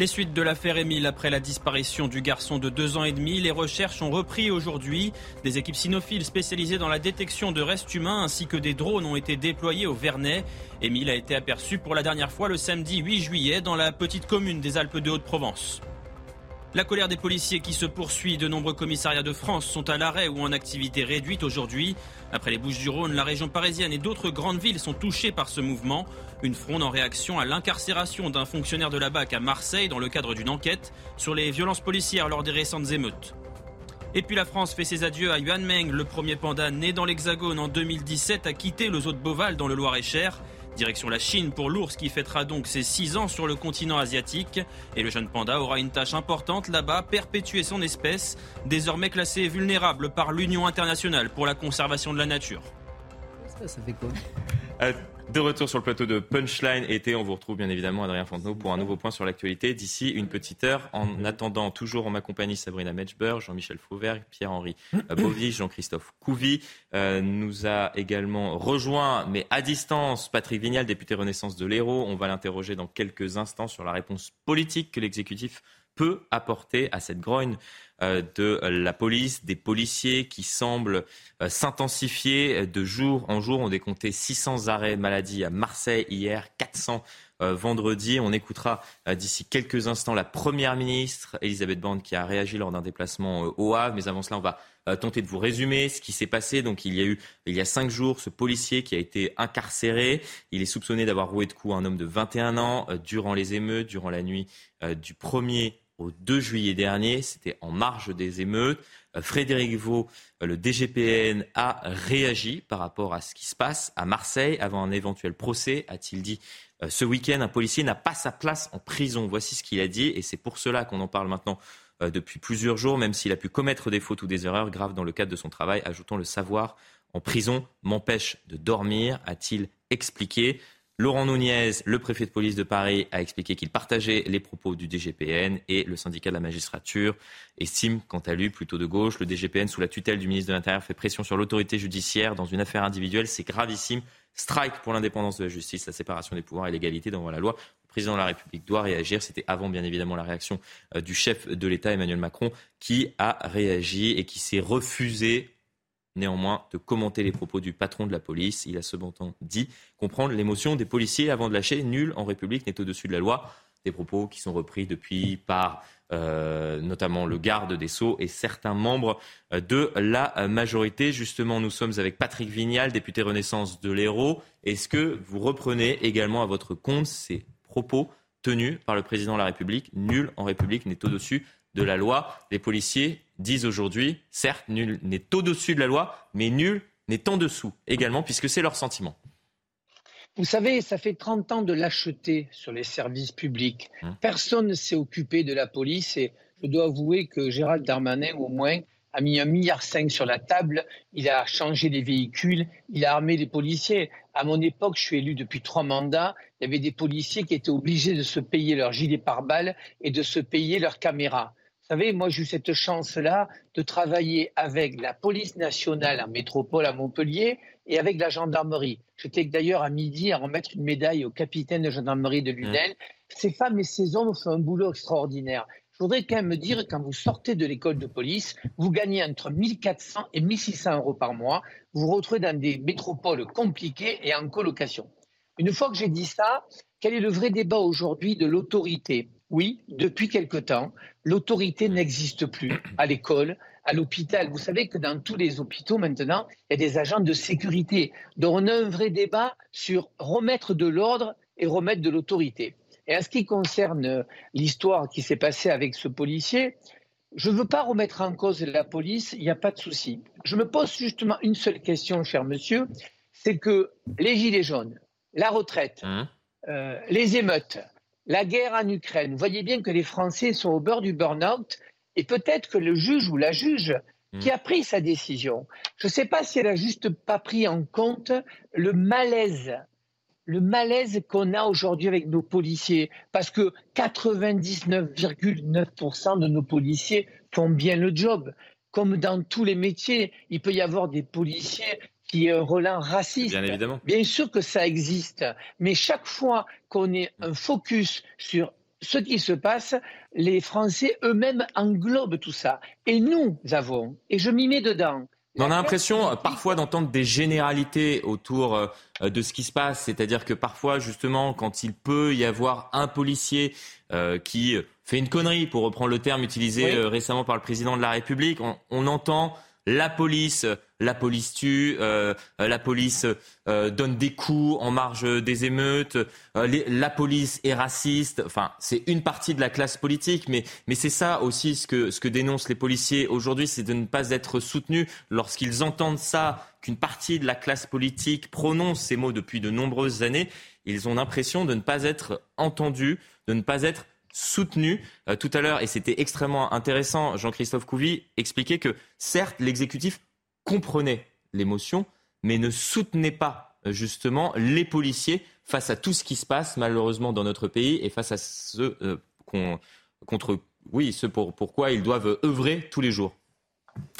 Les suites de l'affaire Émile après la disparition du garçon de deux ans et demi, les recherches ont repris aujourd'hui. Des équipes cynophiles spécialisées dans la détection de restes humains ainsi que des drones ont été déployés au Vernet. Émile a été aperçu pour la dernière fois le samedi 8 juillet dans la petite commune des Alpes de Haute-Provence. La colère des policiers qui se poursuit, de nombreux commissariats de France sont à l'arrêt ou en activité réduite aujourd'hui. Après les Bouches-du-Rhône, la région parisienne et d'autres grandes villes sont touchées par ce mouvement. Une fronde en réaction à l'incarcération d'un fonctionnaire de la BAC à Marseille dans le cadre d'une enquête sur les violences policières lors des récentes émeutes. Et puis la France fait ses adieux à Yuan Meng, le premier panda né dans l'Hexagone en 2017 a quitté le zoo de Beauval dans le Loir-et-Cher. Direction la Chine pour l'ours qui fêtera donc ses 6 ans sur le continent asiatique. Et le jeune panda aura une tâche importante là-bas, perpétuer son espèce, désormais classée vulnérable par l'Union internationale pour la conservation de la nature. Ça, ça fait quoi? Euh, de retour sur le plateau de Punchline été, on vous retrouve bien évidemment Adrien Fontenot pour un nouveau point sur l'actualité d'ici une petite heure. En attendant, toujours en ma compagnie Sabrina Metchber, Jean-Michel Fauvergue, Pierre-Henri Bovy, Jean-Christophe Couvi. Euh, nous a également rejoint, mais à distance, Patrick Vignal, député Renaissance de l'Hérault. On va l'interroger dans quelques instants sur la réponse politique que l'exécutif peut apporter à cette grogne de la police, des policiers qui semblent euh, s'intensifier de jour en jour. On décomptait 600 arrêts maladie à Marseille hier, 400 euh, vendredi. On écoutera d'ici quelques instants la Première ministre, Elisabeth Borne, qui a réagi lors d'un déplacement au Havre. Mais avant cela, on va tenter de vous résumer ce qui s'est passé. Donc il y a eu, il y a cinq jours, ce policier qui a été incarcéré. Il est soupçonné d'avoir roué de coups un homme de 21 ans durant les émeutes, durant la nuit du 1er au 2 juillet dernier. C'était en marge des émeutes. Euh, Frédéric Vaux, euh, le DGPN, a réagi par rapport à ce qui se passe à Marseille avant un éventuel procès, a-t-il dit euh, ce week-end. Un policier n'a pas sa place en prison. Voici ce qu'il a dit et c'est pour cela qu'on en parle maintenant depuis plusieurs jours, même s'il a pu commettre des fautes ou des erreurs graves dans le cadre de son travail. Ajoutons le savoir en prison m'empêche de dormir, a-t-il expliqué. Laurent Nunez, le préfet de police de Paris, a expliqué qu'il partageait les propos du DGPN et le syndicat de la magistrature estime, quant à lui, plutôt de gauche. Le DGPN, sous la tutelle du ministre de l'Intérieur, fait pression sur l'autorité judiciaire dans une affaire individuelle. C'est gravissime. Strike pour l'indépendance de la justice, la séparation des pouvoirs et l'égalité devant la loi. Le président de la République doit réagir. C'était avant, bien évidemment, la réaction euh, du chef de l'État, Emmanuel Macron, qui a réagi et qui s'est refusé néanmoins de commenter les propos du patron de la police. Il a cependant dit comprendre l'émotion des policiers avant de lâcher nul en République n'est au-dessus de la loi. Des propos qui sont repris depuis par euh, notamment le garde des Sceaux et certains membres euh, de la majorité. Justement, nous sommes avec Patrick Vignal, député Renaissance de l'Hérault. Est-ce que vous reprenez également à votre compte ces propos tenus par le président de la République? Nul en République n'est au-dessus de la loi. Les policiers disent aujourd'hui, certes, nul n'est au-dessus de la loi, mais nul n'est en dessous également, puisque c'est leur sentiment. Vous savez, ça fait 30 ans de lâcheté sur les services publics. Hum. Personne ne s'est occupé de la police et je dois avouer que Gérald Darmanin, au moins, a mis un milliard cinq sur la table. Il a changé les véhicules, il a armé les policiers. À mon époque, je suis élu depuis trois mandats. Il y avait des policiers qui étaient obligés de se payer leur gilet pare-balles et de se payer leurs caméras savez, moi j'ai eu cette chance-là de travailler avec la police nationale en métropole à Montpellier et avec la gendarmerie. J'étais d'ailleurs à midi à remettre une médaille au capitaine de gendarmerie de Lunel. Ces femmes et ces hommes font un boulot extraordinaire. Je voudrais quand même me dire, quand vous sortez de l'école de police, vous gagnez entre 1400 et 1600 euros par mois. Vous vous retrouvez dans des métropoles compliquées et en colocation. Une fois que j'ai dit ça, quel est le vrai débat aujourd'hui de l'autorité? Oui, depuis quelque temps, l'autorité n'existe plus à l'école, à l'hôpital. Vous savez que dans tous les hôpitaux maintenant, il y a des agents de sécurité. Donc on a un vrai débat sur remettre de l'ordre et remettre de l'autorité. Et en ce qui concerne l'histoire qui s'est passée avec ce policier, je ne veux pas remettre en cause la police, il n'y a pas de souci. Je me pose justement une seule question, cher monsieur, c'est que les gilets jaunes, la retraite, hein? euh, les émeutes, la guerre en Ukraine. Vous voyez bien que les Français sont au bord du burn-out et peut-être que le juge ou la juge qui hmm. a pris sa décision, je ne sais pas si elle a juste pas pris en compte le malaise, le malaise qu'on a aujourd'hui avec nos policiers, parce que 99,9% de nos policiers font bien le job. Comme dans tous les métiers, il peut y avoir des policiers qui est un relent raciste. Bien évidemment. Bien sûr que ça existe, mais chaque fois qu'on est un focus sur ce qui se passe, les Français eux-mêmes englobent tout ça. Et nous avons, et je m'y mets dedans, on a l'impression parfois d'entendre des généralités autour euh, de ce qui se passe, c'est-à-dire que parfois justement quand il peut y avoir un policier euh, qui fait une connerie, pour reprendre le terme utilisé euh, récemment par le président de la République, on entend la police, la police tue, euh, la police euh, donne des coups en marge des émeutes, euh, la police est raciste. Enfin, c'est une partie de la classe politique, mais, mais c'est ça aussi ce que, ce que dénoncent les policiers aujourd'hui, c'est de ne pas être soutenus lorsqu'ils entendent ça, qu'une partie de la classe politique prononce ces mots depuis de nombreuses années. Ils ont l'impression de ne pas être entendus, de ne pas être soutenu euh, tout à l'heure, et c'était extrêmement intéressant, Jean-Christophe Couvi expliquait que certes, l'exécutif comprenait l'émotion, mais ne soutenait pas euh, justement les policiers face à tout ce qui se passe malheureusement dans notre pays et face à ce euh, contre oui ce pour, pourquoi ils doivent œuvrer tous les jours.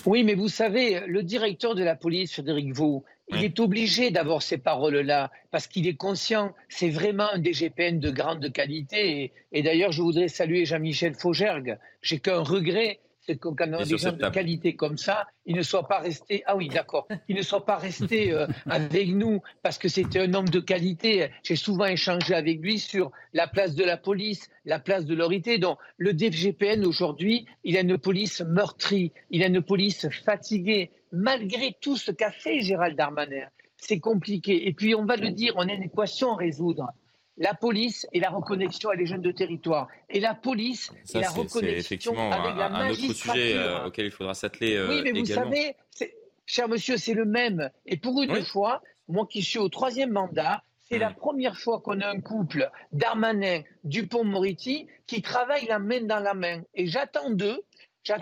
Oui, mais vous savez, le directeur de la police, Frédéric Vaux, il est obligé d'avoir ces paroles-là parce qu'il est conscient, c'est vraiment un DGPN de grande qualité. Et, d'ailleurs, je voudrais saluer Jean-Michel Faugergue. J'ai qu'un regret, c'est qu'on a des gens de qualité comme ça, ils ne soient pas restés. Ah oui, d'accord. Ils ne soient pas restés euh, avec nous parce que c'était un homme de qualité. J'ai souvent échangé avec lui sur la place de la police, la place de l'autorité. Donc, le DGPN aujourd'hui, il a une police meurtrie, il a une police fatiguée, malgré tout ce qu'a fait Gérald Darmanin. C'est compliqué. Et puis, on va le dire, on a une équation à résoudre. la police et la reconnexion avec les jeunes de territoire. Et la police et la reconnexion effectivement avec la un, autre sujet euh, auquel il faudra s'atteler euh, Oui, mais vous savez, cher monsieur, c'est le même. Et pour une fois, moi qui suis au troisième mandat, c'est la première fois qu'on a un couple Darmanin, Dupont-Moretti qui travaillent la main dans la main. Et j'attends d'eux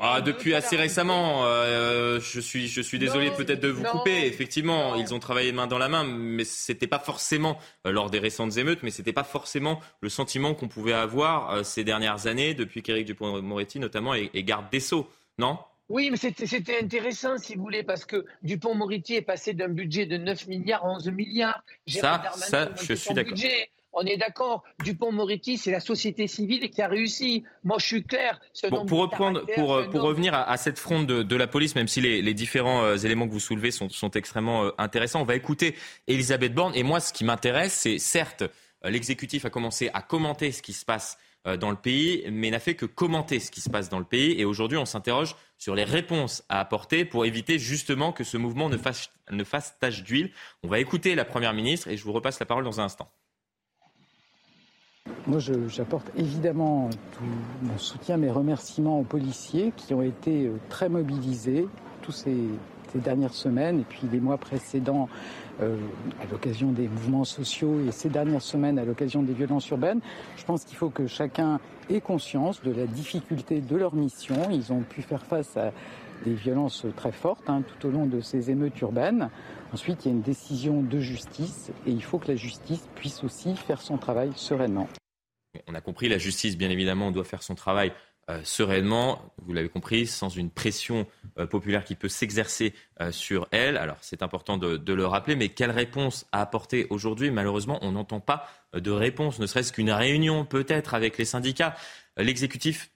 ah, depuis assez récemment, euh, je suis, je suis désolé peut-être de vous couper. Effectivement, ils ont travaillé main dans la main, mais c'était pas forcément euh, lors des récentes émeutes, mais c'était pas forcément le sentiment qu'on pouvait avoir euh, ces dernières années depuis qu'Éric Dupont-Moretti notamment est, garde des sceaux, non? Oui, mais c'était intéressant, si vous voulez, parce que Dupont-Moretti est passé d'un budget de 9 milliards à 11 milliards. ça, ça, je suis d'accord. On est d'accord. Dupont-Moretti, c'est la société civile qui a réussi. Moi, je suis clair. pour reprendre, pour, pour revenir à, cette fronde de, la police, même si les, différents euh, éléments que vous soulevez sont, sont extrêmement euh, intéressants, on va écouter Elisabeth Borne. Et moi, ce qui m'intéresse, c'est certes, euh, l'exécutif a commencé à commenter ce qui se passe dans le pays, mais n'a fait que commenter ce qui se passe dans le pays. Et aujourd'hui, on s'interroge sur les réponses à apporter pour éviter justement que ce mouvement ne fasse, ne fasse tache d'huile. On va écouter la Première ministre et je vous repasse la parole dans un instant. Moi, j'apporte évidemment tout mon soutien, mes remerciements aux policiers qui ont été euh, très mobilisés tous ces, dernières semaines et puis les mois précédents euh, à l'occasion des mouvements sociaux et ces dernières semaines à l'occasion des violences urbaines. Je pense qu'il faut que chacun ait conscience de la difficulté de leur mission. Ils ont pu faire face à des violences très fortes hein, tout au long de ces émeutes urbaines. Ensuite, il y a une décision de justice et il faut que la justice puisse aussi faire son travail sereinement. On a compris, la justice, bien évidemment, doit faire son travail euh, sereinement, vous l'avez compris, sans une pression euh, populaire qui peut s'exercer euh, sur elle. Alors c'est important de, le rappeler, mais quelle réponse à apporter aujourd'hui? Malheureusement, on n'entend pas de réponse, ne serait-ce qu'une réunion peut-être avec les syndicats. L'exécutif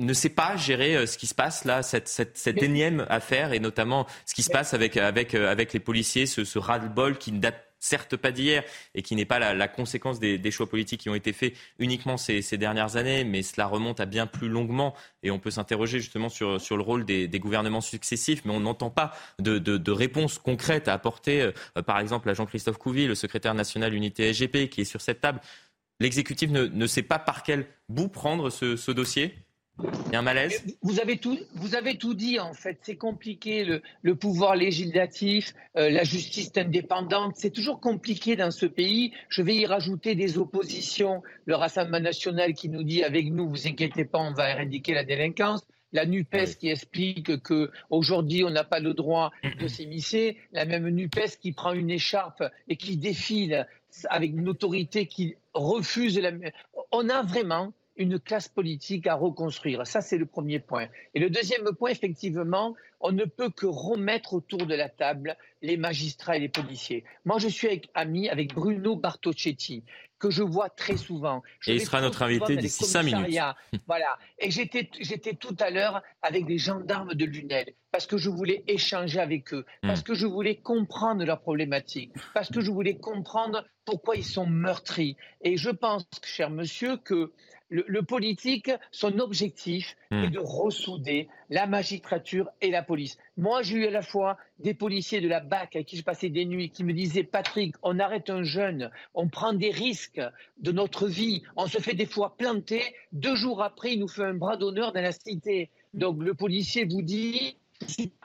ne sait pas gérer ce qui se passe là, cette, cette, énième affaire, et notamment ce qui se passe avec, avec, avec les policiers, ce, ce ras-le-bol qui ne date certes pas d'hier et qui n'est pas la, conséquence des, choix politiques qui ont été faits uniquement ces, dernières années, mais cela remonte à bien plus longuement et on peut s'interroger justement sur, sur le rôle des, gouvernements successifs, mais on n'entend pas de, de, réponse concrète à apporter, euh, par exemple à Jean-Christophe Couvi, le secrétaire national unité SGP, qui est sur cette table. L'exécutif ne, ne sait pas par quel bout prendre ce dossier il y a un malaise? Vous avez, tout, vous avez tout dit, en fait. C'est compliqué, le, le, pouvoir législatif, euh, la justice indépendante. C'est toujours compliqué dans ce pays. Je vais y rajouter des oppositions. Le Rassemblement national qui nous dit avec nous, vous inquiétez pas, on va éradiquer la délinquance. La NUPES qui explique qu'aujourd'hui, on n'a pas le droit de s'immiscer. La même NUPES qui prend une écharpe et qui défile avec une autorité qui refuse la. On a vraiment une classe politique à reconstruire. Ça, c'est le premier point. Et le deuxième point, effectivement, on ne peut que remettre autour de la table les magistrats et les policiers. Moi, je suis ami avec Bruno Bartocchetti, que je vois très souvent. et il sera notre invité d'ici cinq minutes. voilà. Et j'étais tout à l'heure avec des gendarmes de Lunel, parce que je voulais échanger avec eux, hmm. parce que je voulais comprendre leurs problématiques, parce que je voulais comprendre pourquoi ils sont meurtris. Et je pense, cher monsieur, que le, politique, son objectif est hmm. de ressouder la magistrature et la police. Moi, j'ai eu à la fois des policiers de la BAC avec qui je passais des nuits qui me disaient Patrick, on arrête un jeune, on prend des risques de notre vie, on se fait des fois planter. Deux jours après, il nous fait un bras d'honneur dans la cité. Donc le policier vous dit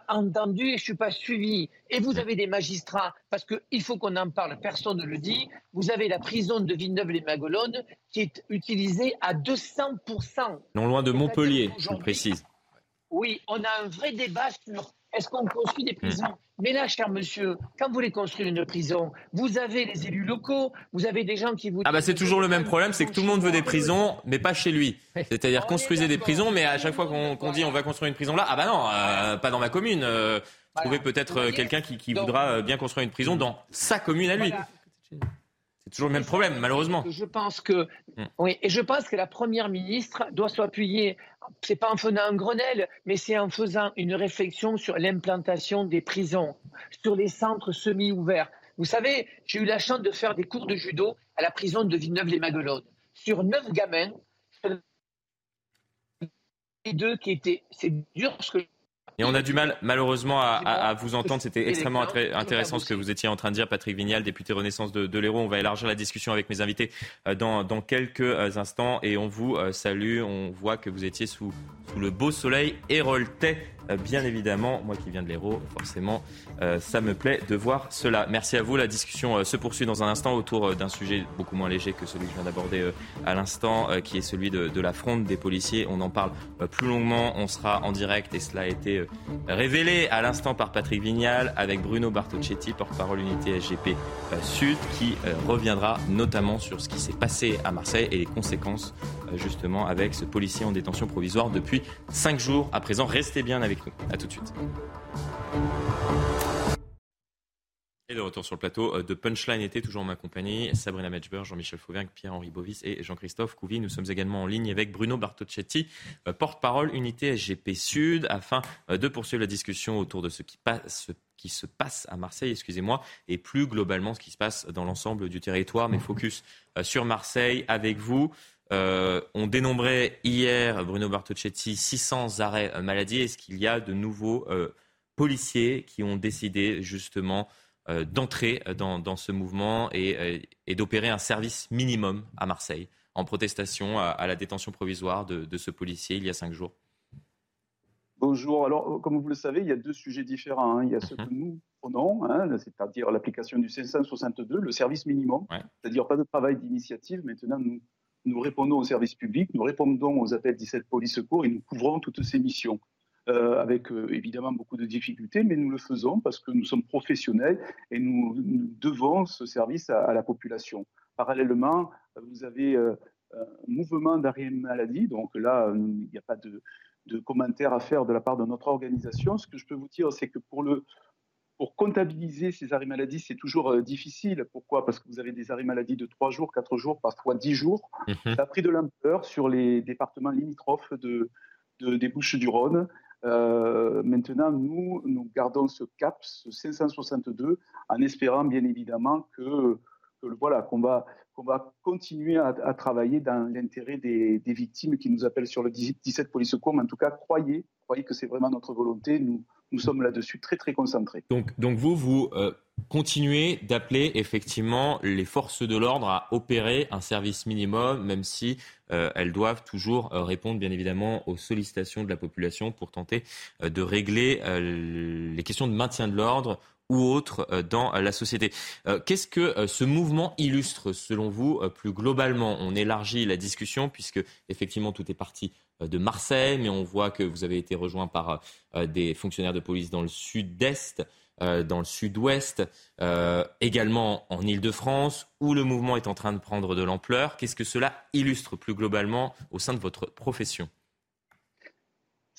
entendu et je ne suis pas suivi. Et vous avez des magistrats, parce qu'il faut qu'on en parle, personne ne le dit. Vous avez la prison de Villeneuve-les-Maguelones qui est utilisée à 200%. Non loin de Montpellier, je précise. Oui, on a un vrai débat sur est-ce qu'on construit des prisons hmm. Mais là, cher monsieur, quand vous voulez construire une prison, vous avez les élus locaux, vous avez des gens qui vous... Ah bah c'est toujours le même problème, c'est que tout le monde veut des prisons, mais pas chez lui. C'est-à-dire construisez des prisons, mais à chaque fois qu'on dit on va construire une prison là, ah bah non, euh, pas dans ma commune. Euh, trouvez peut-être euh, quelqu'un qui, voudra bien construire une prison dans sa commune à lui. C'est toujours le même problème, malheureusement. Je pense que, hmm. oui, et je pense que la première ministre doit s'appuyer c'est pas en faisant un Grenelle, mais c'est en faisant une réflexion sur l'implantation des prisons, sur les centres semi-ouverts. Vous savez, j'ai eu la chance de faire des cours de judo à la prison de Villeneuve-les-Maguelones. Sur neuf gamins, les deux qui étaient, c'est dur ce que Et on a du mal, malheureusement, à, vous entendre. C'était extrêmement intéressant ce que vous étiez en train de dire, Patrick Vignal, député Renaissance de, de l'Hérault. On va élargir la discussion avec mes invités euh, dans, dans quelques euh, instants. Et on vous euh, salue. On voit que vous étiez sous, sous le beau soleil héroltais bien évidemment. Moi qui viens de l'Hérault, forcément, euh, ça me plaît de voir cela. Merci à vous. La discussion euh, se poursuit dans un instant autour d'un sujet beaucoup moins léger que celui que je viens d'aborder à l'instant, qui est celui de, de la fronde des policiers. On en parle plus longuement. On sera en direct et cela a été révélé à l'instant par Patrick Vignal avec Bruno Bartocchetti, porte-parole unité SGP Sud, qui reviendra notamment sur ce qui s'est passé à Marseille et les conséquences justement avec ce policier en détention provisoire depuis cinq jours à présent. Restez bien avec nous. À tout de suite. Et de retour sur le plateau euh, de Punchline était toujours en ma compagnie, Sabrina Metchber, Jean-Michel Fauvin, Pierre-Henri Bovis et Jean-Christophe Couvi. Nous sommes également en ligne avec Bruno Bartocchetti, euh, porte-parole unité SGP Sud, afin euh, de poursuivre la discussion autour de ce qui, qui se passe à Marseille, excusez-moi, et plus globalement ce qui se passe dans l'ensemble du territoire. Mais focus sur Marseille avec vous. Euh, on dénombrait hier, Bruno Bartocchetti, 600 arrêts maladie. Est-ce qu'il y a de nouveaux euh, policiers qui ont décidé justement euh, d'entrer dans, ce mouvement et, d'opérer un service minimum à Marseille en protestation à, la détention provisoire de, ce policier il y a cinq jours? Bonjour. Alors, comme vous le savez, il y a deux sujets différents. Hein. Il y a ce mhm. que nous prenons, hein, c'est-à-dire l'application du 562, le service minimum, c'est-à-dire pas de travail d'initiative. Maintenant, nous nous répondons aux services publics, nous répondons aux appels 17 police secours et nous couvrons toutes ces missions. Euh, avec euh, évidemment beaucoup de difficultés, mais nous le faisons parce que nous sommes professionnels et nous, devons ce service à, la population. Parallèlement, vous avez euh, un mouvement d'arrêt maladie, donc là, il n'y a pas de, de commentaires à faire de la part de notre organisation. Ce que je peux vous dire, c'est que pour le, pour comptabiliser ces arrêts maladie, c'est toujours euh, difficile. Pourquoi? Parce que vous avez des arrêts maladie de 3 jours, 4 jours, parfois 10 jours. Mhm. Ça a pris de l'ampleur sur les départements limitrophes de, des Bouches-du-Rhône. Euh, maintenant, nous, nous gardons ce cap, ce 562, en espérant bien évidemment que, voilà, qu'on va, qu'on va continuer à, travailler dans l'intérêt des, victimes qui nous appellent sur le 17 police secours. Mais en tout cas, croyez, croyez que c'est vraiment notre volonté. Nous, sommes là-dessus très très concentrés. Donc, donc vous, vous euh, continuez d'appeler effectivement les forces de l'ordre à opérer un service minimum, même si euh, elles doivent toujours euh, répondre bien évidemment aux sollicitations de la population pour tenter de régler les questions de maintien de l'ordre ou autres dans la société. Qu'est-ce que ce mouvement illustre selon vous plus globalement? On élargit la discussion puisque effectivement tout est parti euh, de Marseille, mais on voit que vous avez été rejoint par euh, des fonctionnaires de police dans le sud-est, euh, dans le sud-ouest, également en Ile-de-France, où le mouvement est en train de prendre de l'ampleur. Qu'est-ce que cela illustre plus globalement au sein de votre profession?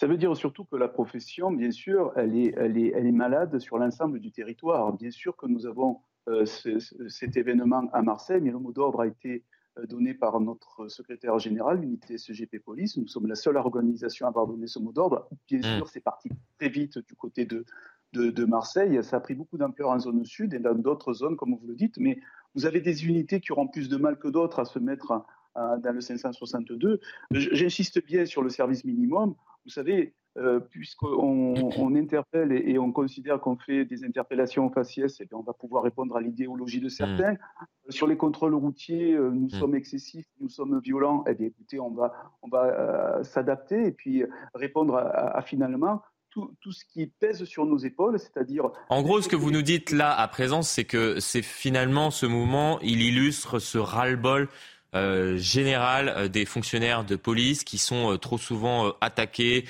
Ça veut dire surtout que la profession, bien sûr, elle est, elle est, elle est malade sur l'ensemble du territoire. Bien sûr que nous avons cet événement à Marseille, mais le mot d'ordre a été euh, donné par notre secrétaire général, l'unité SGP Police. Nous sommes la seule organisation à avoir donné ce mot d'ordre. Bien mmh. sûr, c'est parti très vite du côté de, de, Marseille. Ça a pris beaucoup d'ampleur en zone sud et dans d'autres zones, comme vous le dites. Mais vous avez des unités qui auront plus de mal que d'autres à se mettre dans le 562. J'insiste bien sur le service minimum. Vous savez, euh, puisqu'on on interpelle et, on considère qu'on fait des interpellations faciès, et eh on va pouvoir répondre à l'idéologie de certains. Mm. Sur les contrôles routiers, euh, nous mm. sommes excessifs, nous sommes violents. Eh bien, écoutez, on va, on va euh, s'adapter et puis répondre à, finalement tout, tout, ce qui pèse sur nos épaules, c'est-à-dire... En gros, ce que vous nous dites là à présent, c'est que c'est finalement ce mouvement, il illustre ce ras-le-bol euh, euh, des fonctionnaires de police qui sont euh, trop souvent attaqués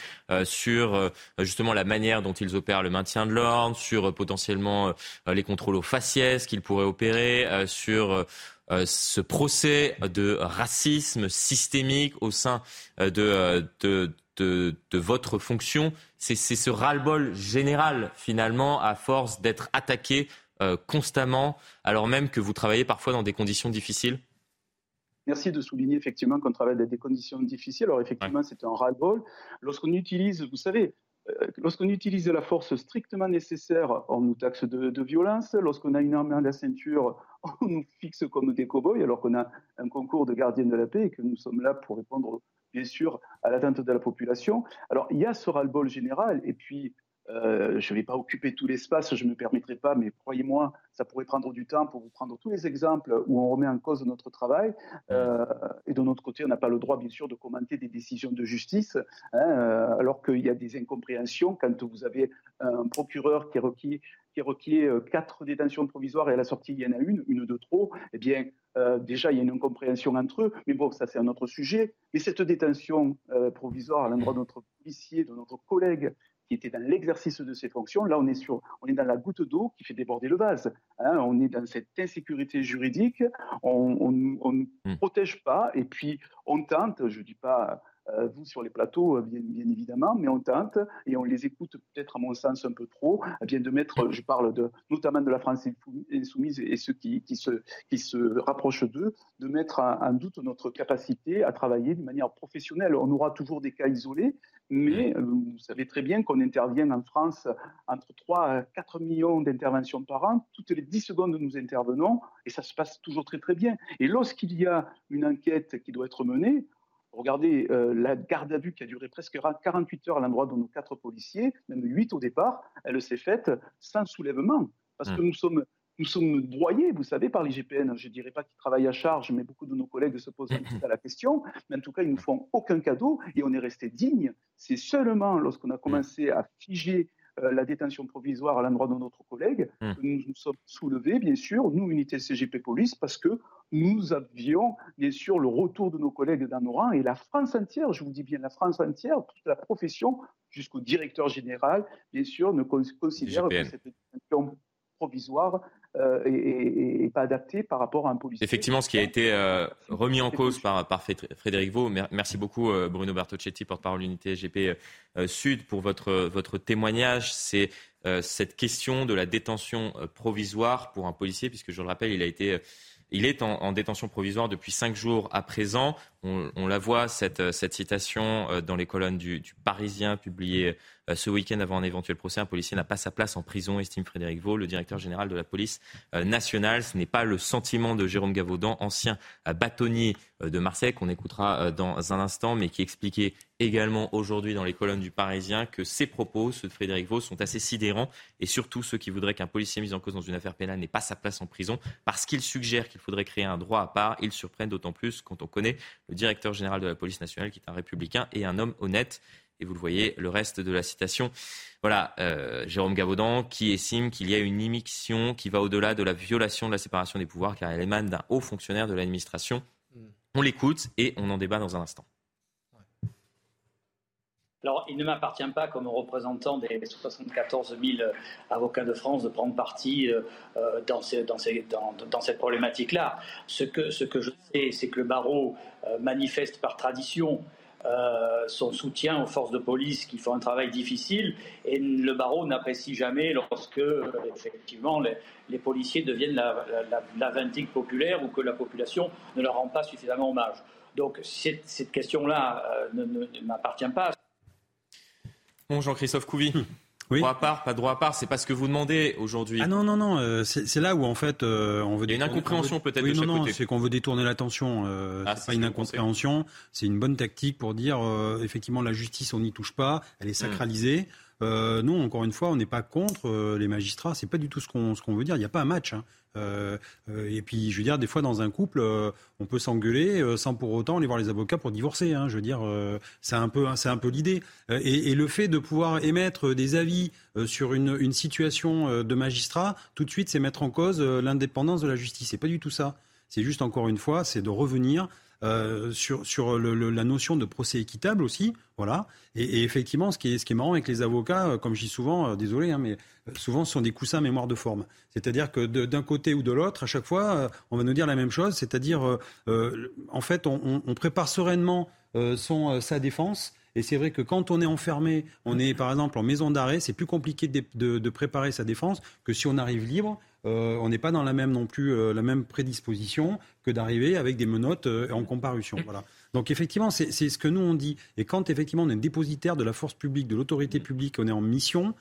sur justement la manière dont ils opèrent le maintien de l'ordre, sur potentiellement les contrôles aux faciès qu'ils pourraient opérer, sur ce procès de racisme systémique au sein de, de, de, de votre fonction. C'est ce ras-le-bol général, finalement, à force d'être attaqué constamment, alors même que vous travaillez parfois dans des conditions difficiles Merci de souligner effectivement qu'on travaille dans des conditions difficiles. Alors effectivement, c'est un ras-le-bol. Lorsqu'on utilise, vous savez, euh, lorsqu'on utilise la force strictement nécessaire, on nous taxe de, violence. Lorsqu'on a une arme à la ceinture, on nous fixe comme des cow-boys, alors qu'on a un concours de gardiens de la paix et que nous sommes là pour répondre, bien sûr, à l'attente de la population. Alors, il y a ce ras-le-bol général, et puis Euh, je ne vais pas occuper tout l'espace, je ne me permettrai pas, mais croyez-moi, ça pourrait prendre du temps pour vous prendre tous les exemples où on remet en cause notre travail. Euh, et de notre côté, on n'a pas le droit, bien sûr, de commenter des décisions de justice, hein, euh, alors qu'il y a des incompréhensions quand vous avez un procureur qui requis qui requiert quatre détentions provisoires et à la sortie il y en a une, une de trop, eh bien déjà il y a une incompréhension entre eux, mais bon ça c'est un autre sujet. Mais cette détention provisoire à l'endroit de notre policier, de notre collègue qui était dans l'exercice de ses fonctions. Là, on est, sur, on est dans la goutte d'eau qui fait déborder le vase. Hein. on est dans cette insécurité juridique, on ne hmm. protège pas, et puis on tente, je ne dis pas vous sur les plateaux, euh, bien, évidemment, mais on tente et on les écoute peut-être à mon sens un peu trop, eh de mettre, je parle notamment de la France insoumise et ceux qui, se, qui se rapprochent d'eux, de mettre en, doute notre capacité à travailler de manière professionnelle. On aura toujours des cas isolés, mais euh, vous savez très bien qu'on intervient en France entre 3 à 4 millions d'interventions par an. Toutes les 10 secondes, nous intervenons et ça se passe toujours très très bien. Et lorsqu'il y a une enquête qui doit être menée, Regardez euh, la garde à vue qui a duré presque 48 heures à l'endroit de nos quatre policiers, même 8 au départ, elle s'est faite sans soulèvement. Parce que mmh. nous sommes, nous sommes broyés, vous savez, par l'IGPN. Je ne dirais pas qu'ils travaillent à charge, mais beaucoup de nos collègues se posent un peu la question. Mais en tout cas, ils ne nous font aucun cadeau et on est resté digne. C'est seulement lorsqu'on a commencé à figer la détention provisoire à l'endroit de notre collègue mmh. que nous nous sommes soulevés, bien sûr, nous, unité CGP Police, parce que nous avions bien sûr le retour de nos collègues dans nos rangs et la France entière, je vous dis bien la France entière, toute la profession jusqu'au directeur général, bien sûr, ne considère que cette détention provisoire euh, et, pas adaptée par rapport à un policier. Effectivement, ce qui a été euh, remis en cause par, par Frédéric Vaux. Merci beaucoup euh, Bruno Bertocchetti, porte-parole unité SGP Sud, pour votre, votre témoignage. C'est cette question de la détention provisoire pour un policier, puisque je le rappelle, il a été il est en, détention provisoire depuis cinq jours à présent. On, la voit, cette, cette citation, euh, dans les colonnes du, Parisien, publiée euh, ce week-end avant un éventuel procès. Un policier n'a pas sa place en prison, estime Frédéric Vaux, le directeur général de la police euh, nationale. Ce n'est pas le sentiment de Jérôme Gavaudan, ancien bâtonnier de Marseille, qu'on écoutera dans un instant, mais qui expliquait également aujourd'hui dans les colonnes du Parisien que ses propos, ceux de Frédéric Vaux, sont assez sidérants et surtout ceux qui voudraient qu'un policier mis en cause dans une affaire pénale n'ait pas sa place en prison parce qu'il suggère qu'il faudrait créer un droit à part. Ils surprennent d'autant plus quand on connaît le directeur général de la police nationale qui est un républicain et un homme honnête. Et vous le voyez, le reste de la citation. Voilà, euh, Jérôme Gavaudan qui estime qu'il y a une immixtion qui va au-delà de la violation de la séparation des pouvoirs car elle émane d'un haut fonctionnaire de l'administration. Hmm. On l'écoute et on en débat dans un instant. Alors, il ne m'appartient pas, comme représentant des 74 000 avocats de France, de prendre parti euh, euh, dans, cette problématique-là. Ce que, je sais, c'est que le barreau euh, manifeste par tradition son soutien aux forces de police qui font un travail difficile, et le barreau n'apprécie jamais lorsque, effectivement, les, policiers deviennent la, la, populaire ou que la population ne leur rend pas suffisamment hommage. Donc, cette, cette question-là ne m'appartient pas. Bon, Jean-Christophe Couvi. Oui. Droit à part, pas droit à part, c'est pas ce que vous demandez aujourd'hui. Ah non, non, non, euh, c'est là où en fait euh, on veut. Il y a une incompréhension peut-être oui, de chaque non, non, c'est qu'on veut détourner l'attention. Euh, ah, c'est pas une incompréhension, c'est une bonne tactique pour dire effectivement la justice on n'y touche pas, elle est hmm. Sacralisée. non, encore une fois, on n'est pas contre les magistrats. C'est pas du tout ce qu'on veut dire. Il n'y a pas un match. Hein. Euh, euh, et puis, je veux dire, des fois, dans un couple, euh, on peut s'engueuler sans pour autant aller voir les avocats pour divorcer. Hein. je veux dire, c'est un peu, c'est un peu l'idée. Et, le fait de pouvoir émettre des avis sur une, une situation de magistrat, tout de suite, c'est mettre en cause l'indépendance de la justice. C'est pas du tout ça. C'est juste encore une fois, c'est de revenir euh, sur, sur le, la notion de procès équitable aussi. Voilà. Et, effectivement, ce qui, est, ce qui est marrant avec les avocats, euh, comme je dis souvent, euh, désolé, hein, mais souvent ce sont des coussins mémoire de forme. C'est-à-dire que d'un côté ou de l'autre, à chaque fois, on va nous dire la même chose. C'est-à-dire, en fait, on, on, prépare sereinement son, sa défense. Et c'est vrai que quand on est enfermé, on est par exemple en maison d'arrêt, c'est plus compliqué de, de, de, préparer sa défense que si on arrive libre euh, on n'est pas dans la même non plus euh, la même prédisposition que d'arriver avec des menottes euh, en comparution. Voilà. Donc effectivement, c'est ce que nous on dit. Et quand effectivement on est dépositaire de la force publique, de l'autorité publique, on est en mission,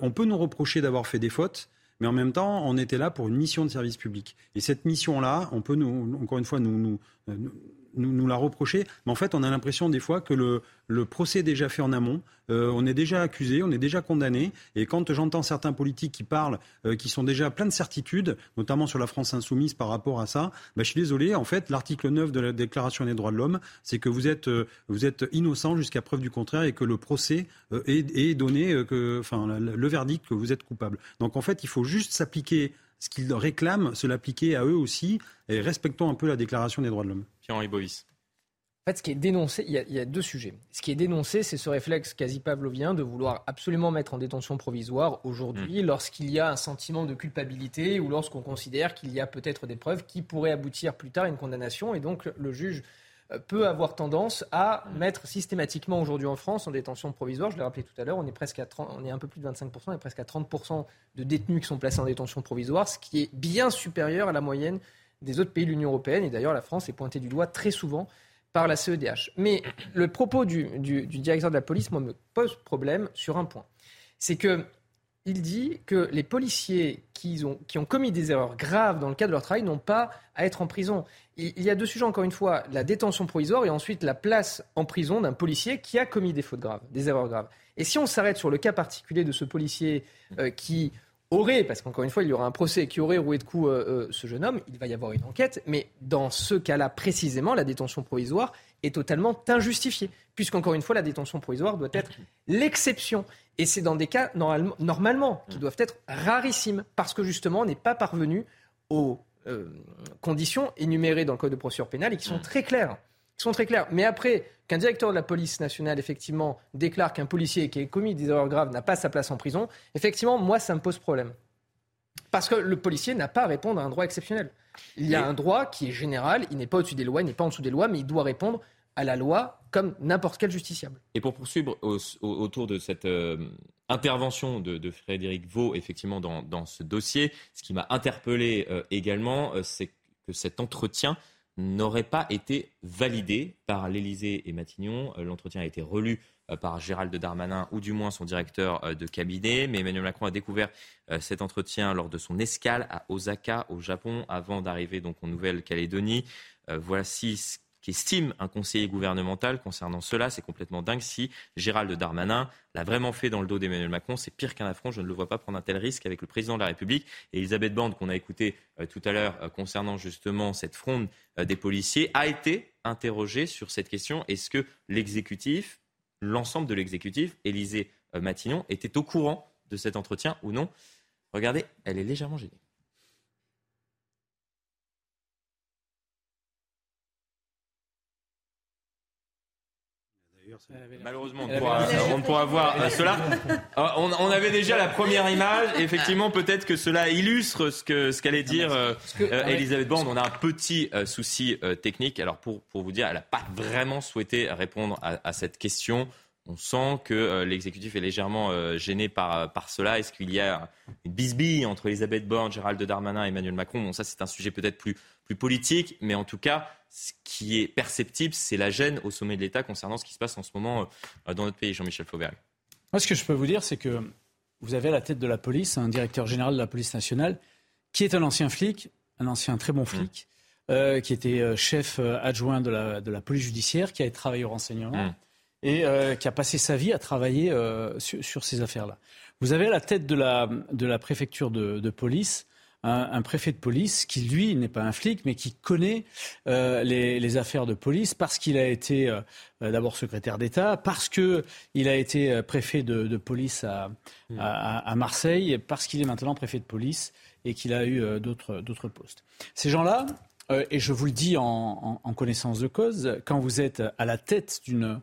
on peut nous reprocher d'avoir fait des fautes. Mais en même temps, on était là pour une mission de service public. Et cette mission-là, on peut nous, encore une fois nous, nous, nous, nous, la reprocher. Mais en fait, on a l'impression des fois que le, procès est déjà fait en amont. Euh, on est déjà accusé, on est déjà condamné. Et quand j'entends certains politiques qui parlent, euh, qui sont déjà pleins de certitudes, notamment sur la France insoumise par rapport à ça, bah, je suis désolé. En fait, l'article 9 de la Déclaration des droits de l'homme, c'est que vous êtes, euh, innocent jusqu'à preuve du contraire et que le procès est, donné, enfin, le verdict que vous êtes coupable. Donc en fait, il faut juste s'appliquer ce qu'ils réclament, se l'appliquer à eux aussi, et respectons un peu la Déclaration des droits de l'homme. Pierre-Henri Bovis. En fait, ce qui est dénoncé, il y, a, il y, a, deux sujets. Ce qui est dénoncé, c'est ce réflexe quasi pavlovien de vouloir absolument mettre en détention provisoire aujourd'hui mmh. lorsqu'il y a un sentiment de culpabilité ou lorsqu'on considère qu'il y a peut-être des preuves qui pourraient aboutir plus tard à une condamnation. Et donc, le juge peut avoir tendance à mettre systématiquement aujourd'hui en France en détention provisoire. Je l'ai rappelé tout à l'heure, on est presque à 30, on est un peu plus de 25%, on est presque à 30% de détenus qui sont placés en détention provisoire, ce qui est bien supérieur à la moyenne des autres pays de l'Union européenne. Et d'ailleurs, la France est pointée du doigt très souvent par la CEDH. Mais le propos du, directeur de la police, moi, me pose problème sur un point. C'est que il dit que les policiers qui ont, qui ont, commis des erreurs graves dans le cadre de leur travail n'ont pas à être en prison. Il y a deux sujets, encore une fois, la détention provisoire et ensuite la place en prison d'un policier qui a commis des fautes graves, des erreurs graves. Et si on s'arrête sur le cas particulier de ce policier euh, qui aurait, parce qu'encore une fois, il y aura un procès, qui aurait roué de coups euh, euh, ce jeune homme, il va y avoir une enquête, mais dans ce cas-là précisément, la détention provisoire est totalement injustifiée, puisqu'encore une fois, la détention provisoire doit être l'exception. Et c'est dans des cas, normalement, qui doivent être rarissimes, parce que justement, on n'est pas parvenu aux euh, conditions énumérées dans le Code de procédure pénale et qui sont très claires. Qui sont très claires. Mais après, qu'un directeur de la police nationale, effectivement, déclare qu'un policier qui a commis des erreurs graves n'a pas sa place en prison, effectivement, moi, ça me pose problème. Parce que le policier n'a pas à répondre à un droit exceptionnel. Il y a un droit qui est général, il n'est pas au-dessus des lois, il n'est pas en dessous des lois, mais il doit répondre à la loi comme n'importe quel justiciable. Et pour poursuivre autour de cette euh, intervention de, Frédéric Vaux, effectivement, dans, ce dossier, ce qui m'a interpellé euh, également, euh, c'est que cet entretien n'aurait pas été validé par l'Élysée et Matignon. L'entretien a été relu par Gérald Darmanin, ou du moins son directeur de cabinet. Mais Emmanuel Macron a découvert cet entretien lors de son escale à Osaka, au Japon, avant d'arriver donc en Nouvelle-Calédonie. Voici ce estime un conseiller gouvernemental concernant cela. C'est complètement dingue. Si Gérald Darmanin l'a vraiment fait dans le dos d'Emmanuel Macron, c'est pire qu'un affront. Je ne le vois pas prendre un tel risque avec le président de la République. Et Elisabeth Borne, qu'on a écouté euh, tout à l'heure euh, concernant justement cette fronde euh, des policiers, a été interrogée sur cette question. Est-ce que l'exécutif, l'ensemble de l'exécutif, Élysée Matignon, était au courant de cet entretien ou non? Regardez, elle est légèrement gênée. Malheureusement, on pourra, voir cela. Ah, on, avait déjà la première image. effectivement, peut-être que cela illustre ce que ce qu'allait dire euh, euh, Elisabeth Borne. On a un petit euh, souci technique. Alors, pour, pour vous dire, elle n'a pas vraiment souhaité répondre à, à cette question. On sent que l'exécutif est légèrement gêné par, par cela. Est-ce qu'il y a une bisbille entre Elisabeth Borne, Gérald Darmanin et Emmanuel Macron? Bon, ça, c'est un sujet peut-être plus, plus politique, mais en tout cas, ce qui est perceptible, c'est la gêne au sommet de l'État concernant ce qui se passe en ce moment euh, dans notre pays, Jean-Michel Fauvergue. Moi, ce que je peux vous dire, c'est que vous avez à la tête de la police un directeur général de la police nationale qui est un ancien flic, un ancien très bon flic, mmh. euh, qui était euh, chef adjoint de la, de la, police judiciaire, qui a travaillé au renseignement mmh. et qui a passé sa vie à travailler sur, ces affaires-là. Vous avez à la tête de la, de la préfecture de, de police un, préfet de police qui, lui, n'est pas un flic, mais qui connaît euh, les, affaires de police parce qu'il a été euh, euh, d'abord secrétaire d'État, parce qu'il a été préfet de, police hmm. à, à, Marseille, parce qu'il est maintenant préfet de police et qu'il a eu d'autres postes. Ces gens-là, et je vous le dis en, en, connaissance de cause, quand vous êtes à la tête d'une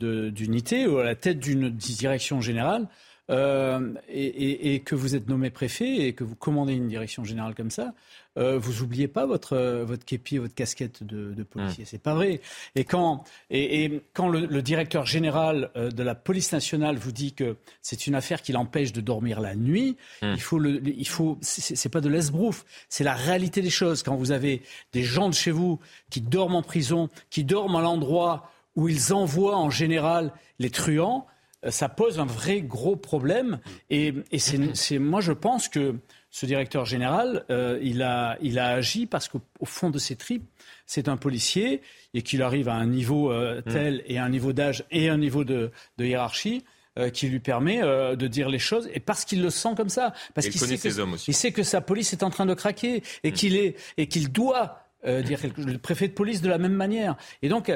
unité ou à la tête d'une direction générale, euh, et, que vous êtes nommé préfet et que vous commandez une direction générale comme ça, euh, vous oubliez pas votre votre képi, votre casquette de, policier. Mmh. C'est pas vrai. Et quand et, quand le, directeur général euh, de la police nationale vous dit que c'est une affaire qui l'empêche de dormir la nuit, mmh. il faut le il faut c'est pas de l'esbrouf, c'est la réalité des choses. Quand vous avez des gens de chez vous qui dorment en prison, qui dorment à l'endroit où ils envoient en général les truands, ça pose un vrai gros problème. Et, c'est, moi, je pense que ce directeur général, il, a, il a agi parce qu'au fond de ses tripes, c'est un policier et qu'il arrive à un niveau mm. tel et un niveau d'âge et un niveau de, de hiérarchie euh, qui lui permet euh, de dire les choses et parce qu'il le sent comme ça, parce qu'il sait, que, il sait que sa police est en train de craquer et mm. qu'il est et qu'il doit euh, dire le préfet de police de la même manière. Et donc,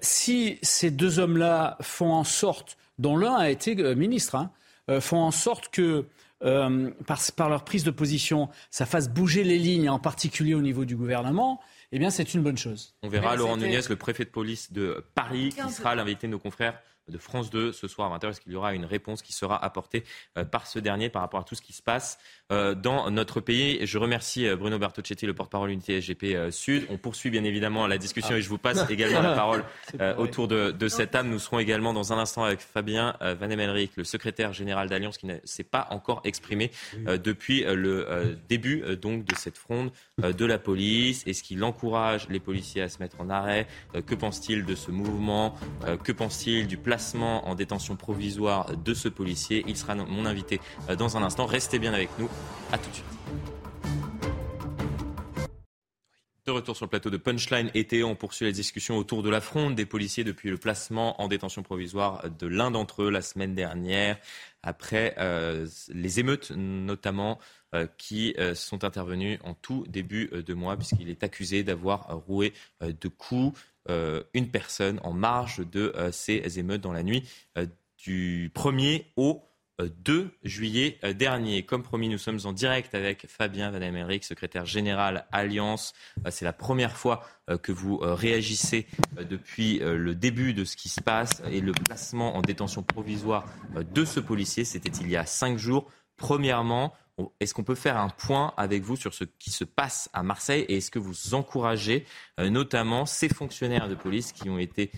si ces deux hommes-là font en sorte, dont l'un a été ministre, hein, font en sorte que par, par, leur prise de position, ça fasse bouger les lignes, en particulier au niveau du gouvernement, eh bien, c'est une bonne chose. On verra Laurent Nunez, le préfet de police de Paris, qui sera l'invité de nos confrères de France 2 ce soir à 20h. Est-ce qu'il y aura une réponse qui sera apportée euh, par ce dernier par rapport à tout ce qui se passe euh, dans notre pays? Je remercie euh, Bruno Bertocchetti, le porte-parole unité SGP Sud. On poursuit bien évidemment la discussion et je vous passe également la parole autour de, de cette table. Nous serons également dans un instant avec Fabien Van Emelric, le secrétaire général d'Alliance, qui ne s'est pas encore exprimé depuis le début donc de cette fronde de la police. Est-ce qu'il encourage les policiers à se mettre en arrêt? Que pense-t-il de ce mouvement? Que pense-t-il du placement en détention provisoire de ce policier. Il sera mon invité euh, dans un instant. Restez bien avec nous. À tout de suite. De retour sur le plateau de Punchline été, on poursuit la discussion autour de la fronde des policiers depuis le placement en détention provisoire de l'un d'entre eux la semaine dernière, après euh, les émeutes notamment euh, qui sont intervenues en tout début de mois, puisqu'il est accusé d'avoir roué de coups une personne en marge de euh, ces émeutes dans la nuit euh, du 1er au 2 juillet dernier. Comme promis, nous sommes en direct avec Fabien Van Emmerich, secrétaire général Alliance. C'est la première fois que vous réagissez depuis le début de ce qui se passe et le placement en détention provisoire de ce policier. C'était il y a cinq jours. Premièrement, est-ce qu'on peut faire un point avec vous sur ce qui se passe à Marseille et est-ce que vous encouragez euh, notamment ces fonctionnaires de police qui ont été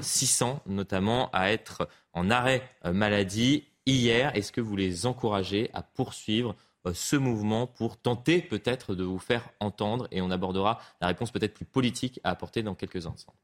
600 euh, notamment à être en arrêt euh, maladie hier? Est-ce que vous les encouragez à poursuivre ce mouvement pour tenter peut-être de vous faire entendre? Et on abordera la réponse peut-être plus politique à apporter dans quelques instants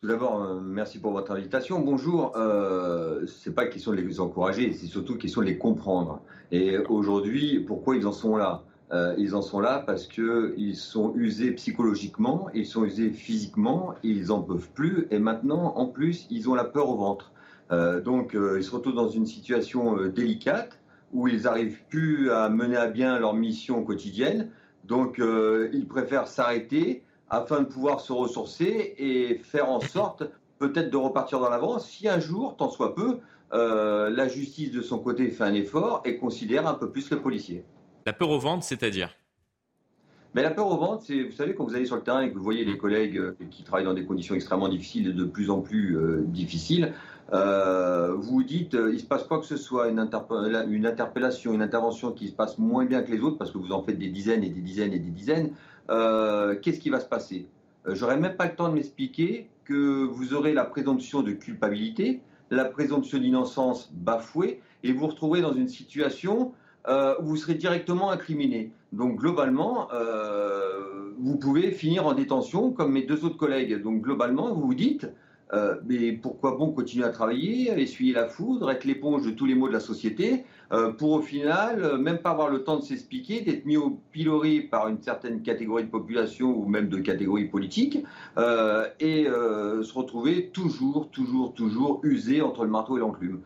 tout d'abord, euh, merci pour votre invitation. Bonjour. Euh, c'est pas question de les encourager, c'est surtout question de les comprendre. Et aujourd'hui, pourquoi ils en sont là? Euh, Ils en sont là parce qu'ils sont usés psychologiquement, ils sont usés physiquement, ils en peuvent plus. Et maintenant, en plus, ils ont la peur au ventre. Euh, donc, ils se retrouvent dans une situation délicate où ils n'arrivent plus à mener à bien leur mission quotidienne. Donc, ils préfèrent s'arrêter afin de pouvoir se ressourcer et faire en sorte peut-être de repartir dans l'avance si un jour, tant soit peu, euh, la justice de son côté fait un effort et considère un peu plus le policier. La peur au ventre, c'est-à-dire? Mais la peur au ventre, c'est, vous savez, quand vous allez sur le terrain et que vous voyez les collègues euh, qui travaillent dans des conditions extrêmement difficiles et de plus en plus euh, difficiles, vous vous dites, il se passe quoi que ce soit, une, une, interpellation, une intervention qui se passe moins bien que les autres, parce que vous en faites des dizaines et des dizaines et des dizaines, euh, qu'est-ce qui va se passer? Euh, J'aurais même pas le temps de m'expliquer que vous aurez la présomption de culpabilité, la présomption d'innocence bafouée, et vous vous retrouvez dans une situation euh, où vous serez directement incriminé. Donc globalement, vous pouvez finir en détention comme mes deux autres collègues. Donc globalement, vous vous dites, mais pourquoi bon continuer à travailler, essuyer la foudre, être l'éponge de tous les maux de la société euh, pour au final euh, même pas avoir le temps de s'expliquer, d'être mis au pilori par une certaine catégorie de population ou même de catégorie politique, euh, et se retrouver toujours, toujours, toujours usé entre le marteau et l'enclume.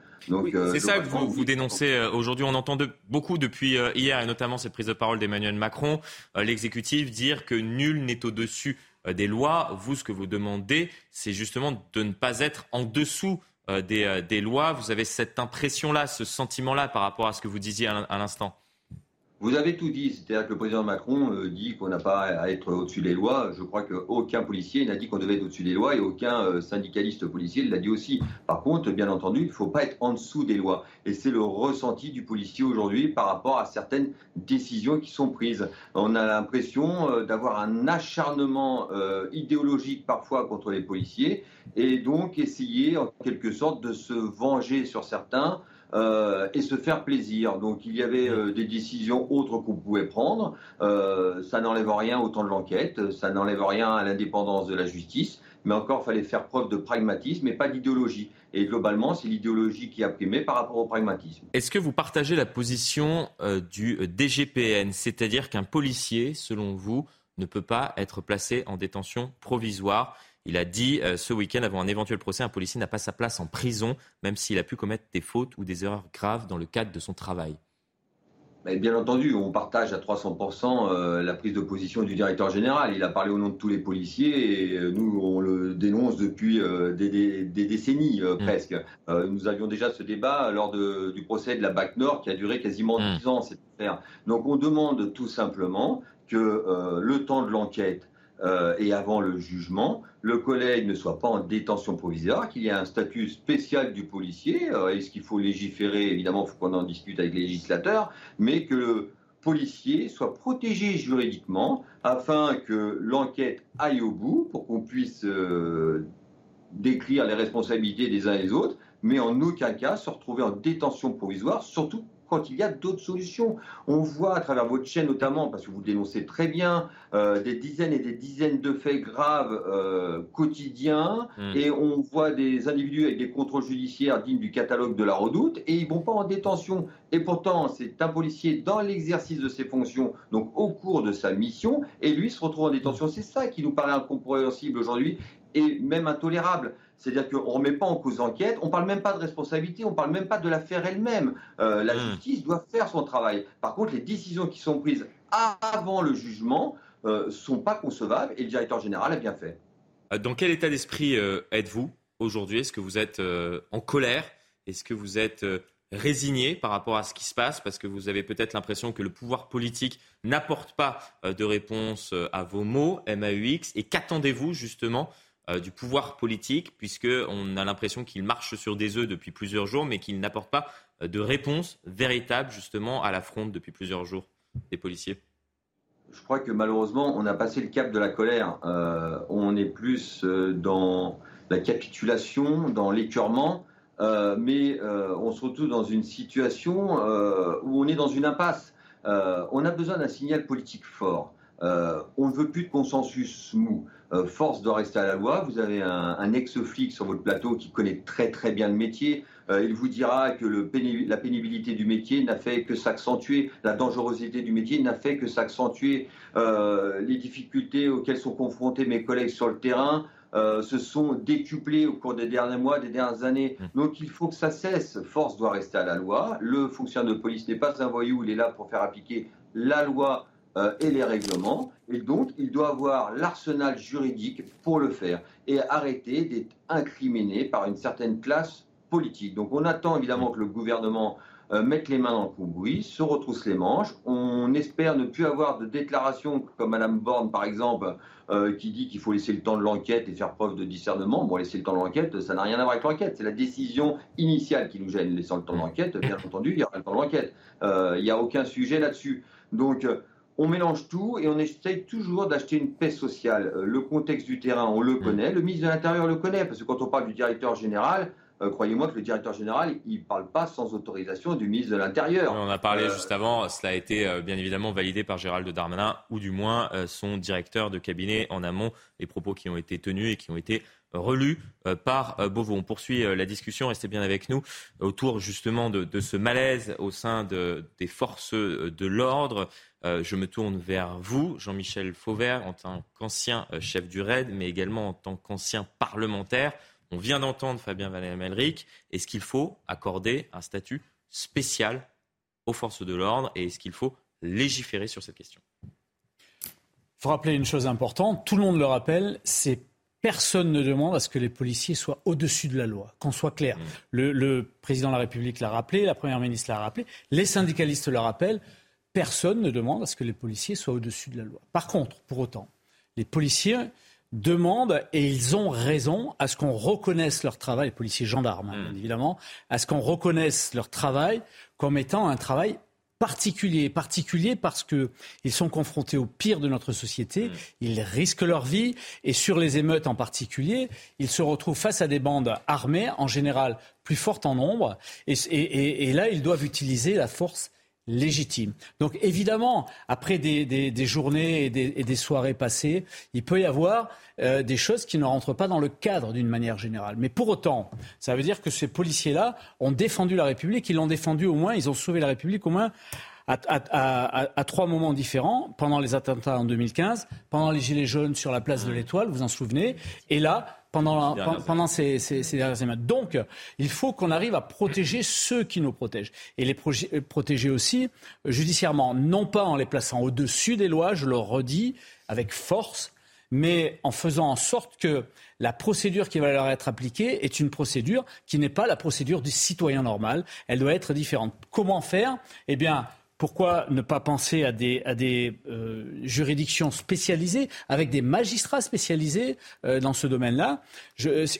c'est ça que vous, vous dénoncez aujourd'hui. On entend beaucoup depuis hier, et notamment cette prise de parole d'Emmanuel Macron, l'exécutif dire que nul n'est au-dessus des lois. Vous, ce que vous demandez, c'est justement de ne pas être en dessous euh, euh, des, lois. Vous avez cette impression-là, ce sentiment-là par rapport à ce que vous disiez à l'instant vous avez tout dit, c'est-à-dire que le président Macron euh, dit qu'on n'a pas à être au-dessus des lois. Je crois qu'aucun policier n'a dit qu'on devait être au-dessus des lois et aucun syndicaliste policier l'a dit aussi. Par contre, bien entendu, il ne faut pas être en dessous des lois. Et c'est le ressenti du policier aujourd'hui par rapport à certaines décisions qui sont prises. On a l'impression d'avoir un acharnement idéologique parfois contre les policiers et donc essayer en quelque sorte de se venger sur certains euh, et se faire plaisir. Donc il y avait euh, des décisions autres qu'on pouvait prendre. Euh, ça n'enlève rien au temps de l'enquête, ça n'enlève rien à l'indépendance de la justice, mais encore fallait faire preuve de pragmatisme et pas d'idéologie. Et globalement, c'est l'idéologie qui a primé par rapport au pragmatisme. Est-ce que vous partagez la position du DGPN, c'est-à-dire qu'un policier, selon vous, ne peut pas être placé en détention provisoire il a dit euh, ce week-end, avant un éventuel procès, un policier n'a pas sa place en prison, même s'il a pu commettre des fautes ou des erreurs graves dans le cadre de son travail. bien entendu, on partage à 300% euh, la prise de position du directeur général. Il a parlé au nom de tous les policiers et euh, nous, on le dénonce depuis des, décennies mm. presque. nous avions déjà ce débat lors du procès de la BAC Nord qui a duré quasiment 10 mm. ans, cette affaire. Donc on demande tout simplement que le temps de l'enquête et avant le jugement, le collègue ne soit pas en détention provisoire, qu'il y ait un statut spécial du policier. Euh, est-ce qu'il faut légiférer Évidemment, il faut qu'on en discute avec les législateurs, mais que le policier soit protégé juridiquement afin que l'enquête aille au bout pour qu'on puisse euh, décrire les responsabilités des uns et des autres, mais en aucun cas se retrouver en détention provisoire, surtout quand il y a d'autres solutions. On voit à travers votre chaîne notamment, parce que vous dénoncez très bien, euh, des dizaines et des dizaines de faits graves euh, quotidiens, hmm. et on voit des individus avec des contrôles judiciaires dignes du catalogue de la redoute, et ils vont pas en détention. Et pourtant, c'est un policier dans l'exercice de ses fonctions, donc au cours de sa mission, et lui se retrouve en détention. C'est ça qui nous paraît incompréhensible aujourd'hui et même intolérable. C'est-à-dire qu'on ne remet pas en cause l'enquête, on ne parle même pas de responsabilité, on ne parle même pas de l'affaire elle-même. Euh, la hmm. justice doit faire son travail. Par contre, les décisions qui sont prises avant le jugement ne euh, sont pas concevables et le directeur général a bien fait. Euh, dans quel état d'esprit êtes-vous aujourd'hui? Est-ce que vous êtes en colère? Est-ce que vous êtes résigné par rapport à ce qui se passe? Parce que vous avez peut-être l'impression que le pouvoir politique n'apporte pas de réponse à vos mots, MAUX. Et qu'attendez-vous justement euh, du pouvoir politique, puisqu'on a l'impression qu'il marche sur des œufs depuis plusieurs jours, mais qu'il n'apporte pas euh, de réponse véritable justement à la fronde depuis plusieurs jours des policiers Je crois que malheureusement, on a passé le cap de la colère. Euh, on est plus dans la capitulation, dans l'écœurement, mais on se retrouve dans une situation où on est dans une impasse. on a besoin d'un signal politique fort. on ne veut plus de consensus mou. Euh, force doit rester à la loi. Vous avez un, ex-flic sur votre plateau qui connaît très très bien le métier. Euh, il vous dira que le la pénibilité du métier n'a fait que s'accentuer, la dangerosité du métier n'a fait que s'accentuer. Euh, les difficultés auxquelles sont confrontés mes collègues sur le terrain se sont décuplées au cours des derniers mois, des dernières années. Mmh. Donc il faut que ça cesse. Force doit rester à la loi. Le fonctionnaire de police n'est pas un voyou, il est là pour faire appliquer la loi et les règlements. Et donc, il doit avoir l'arsenal juridique pour le faire et arrêter d'être incriminé par une certaine classe politique. Donc, on attend évidemment que le gouvernement euh, mette les mains dans le cambouis, se retrousse les manches. On espère ne plus avoir de déclarations comme Mme Borne, par exemple, euh, qui dit qu'il faut laisser le temps de l'enquête et faire preuve de discernement. Bon, laisser le temps de l'enquête, ça n'a rien à voir avec l'enquête. C'est la décision initiale qui nous gêne. Laissant le temps de l'enquête, bien entendu, il y aura le temps de l'enquête. Il n'y a aucun sujet là-dessus. Donc, on mélange tout et on essaye toujours d'acheter une paix sociale. Euh, le contexte du terrain, on le mm. connaît. Le ministre de l'Intérieur le connaît, parce que quand on parle du directeur général, euh, croyez-moi que le directeur général, il ne parle pas sans autorisation du ministre de l'Intérieur. On a parlé euh, juste avant, cela a été bien évidemment validé par Gérald Darmanin, ou du moins son directeur de cabinet en amont, les propos qui ont été tenus et qui ont été relus par Beauvau. On poursuit la discussion, restez bien avec nous, autour justement de, ce malaise au sein des forces de l'ordre. Euh, je me tourne vers vous, Jean-Michel Fauvert, en tant qu'ancien euh, chef du RAID, mais également en tant qu'ancien parlementaire. On vient d'entendre Fabien Valéry-Melric. Est-ce qu'il faut accorder un statut spécial aux forces de l'ordre et est-ce qu'il faut légiférer sur cette question Il faut rappeler une chose importante, tout le monde le rappelle, c'est personne ne demande à ce que les policiers soient au-dessus de la loi, qu'on soit clair. Mmh. Le, le, président de la République l'a rappelé, la première ministre l'a rappelé, les syndicalistes le rappellent personne ne demande à ce que les policiers soient au-dessus de la loi. Par contre, pour autant, les policiers demandent, et ils ont raison, à ce qu'on reconnaisse leur travail, les policiers gendarmes, hein, bien évidemment, à ce qu'on reconnaisse leur travail comme étant un travail particulier, particulier parce qu'ils sont confrontés au pire de notre société, ils risquent leur vie, et sur les émeutes en particulier, ils se retrouvent face à des bandes armées, en général plus fortes en nombre, et là, ils doivent utiliser la force légitime. Donc évidemment, après des, des, journées et des, soirées passées, il peut y avoir euh, des choses qui ne rentrent pas dans le cadre d'une manière générale. Mais pour autant, ça veut dire que ces policiers-là ont défendu la République, ils l'ont défendu au moins, ils ont sauvé la République au moins à, à, à, trois moments différents, pendant les attentats en 2015, pendant les Gilets jaunes sur la place de l'Étoile, vous en souvenez, et là, pendant, pendant ces, ces, ces, dernières semaines. Donc, il faut qu'on arrive à protéger ceux qui nous protègent. Et les euh, protéger aussi euh, judiciairement, non pas en les plaçant au-dessus des lois, je le redis, avec force, mais en faisant en sorte que la procédure qui va leur être appliquée est une procédure qui n'est pas la procédure du citoyen normal. Elle doit être différente. Comment faire? Eh bien, pourquoi ne pas penser à des, à des euh, juridictions spécialisées, avec des magistrats spécialisés euh, dans ce domaine-là?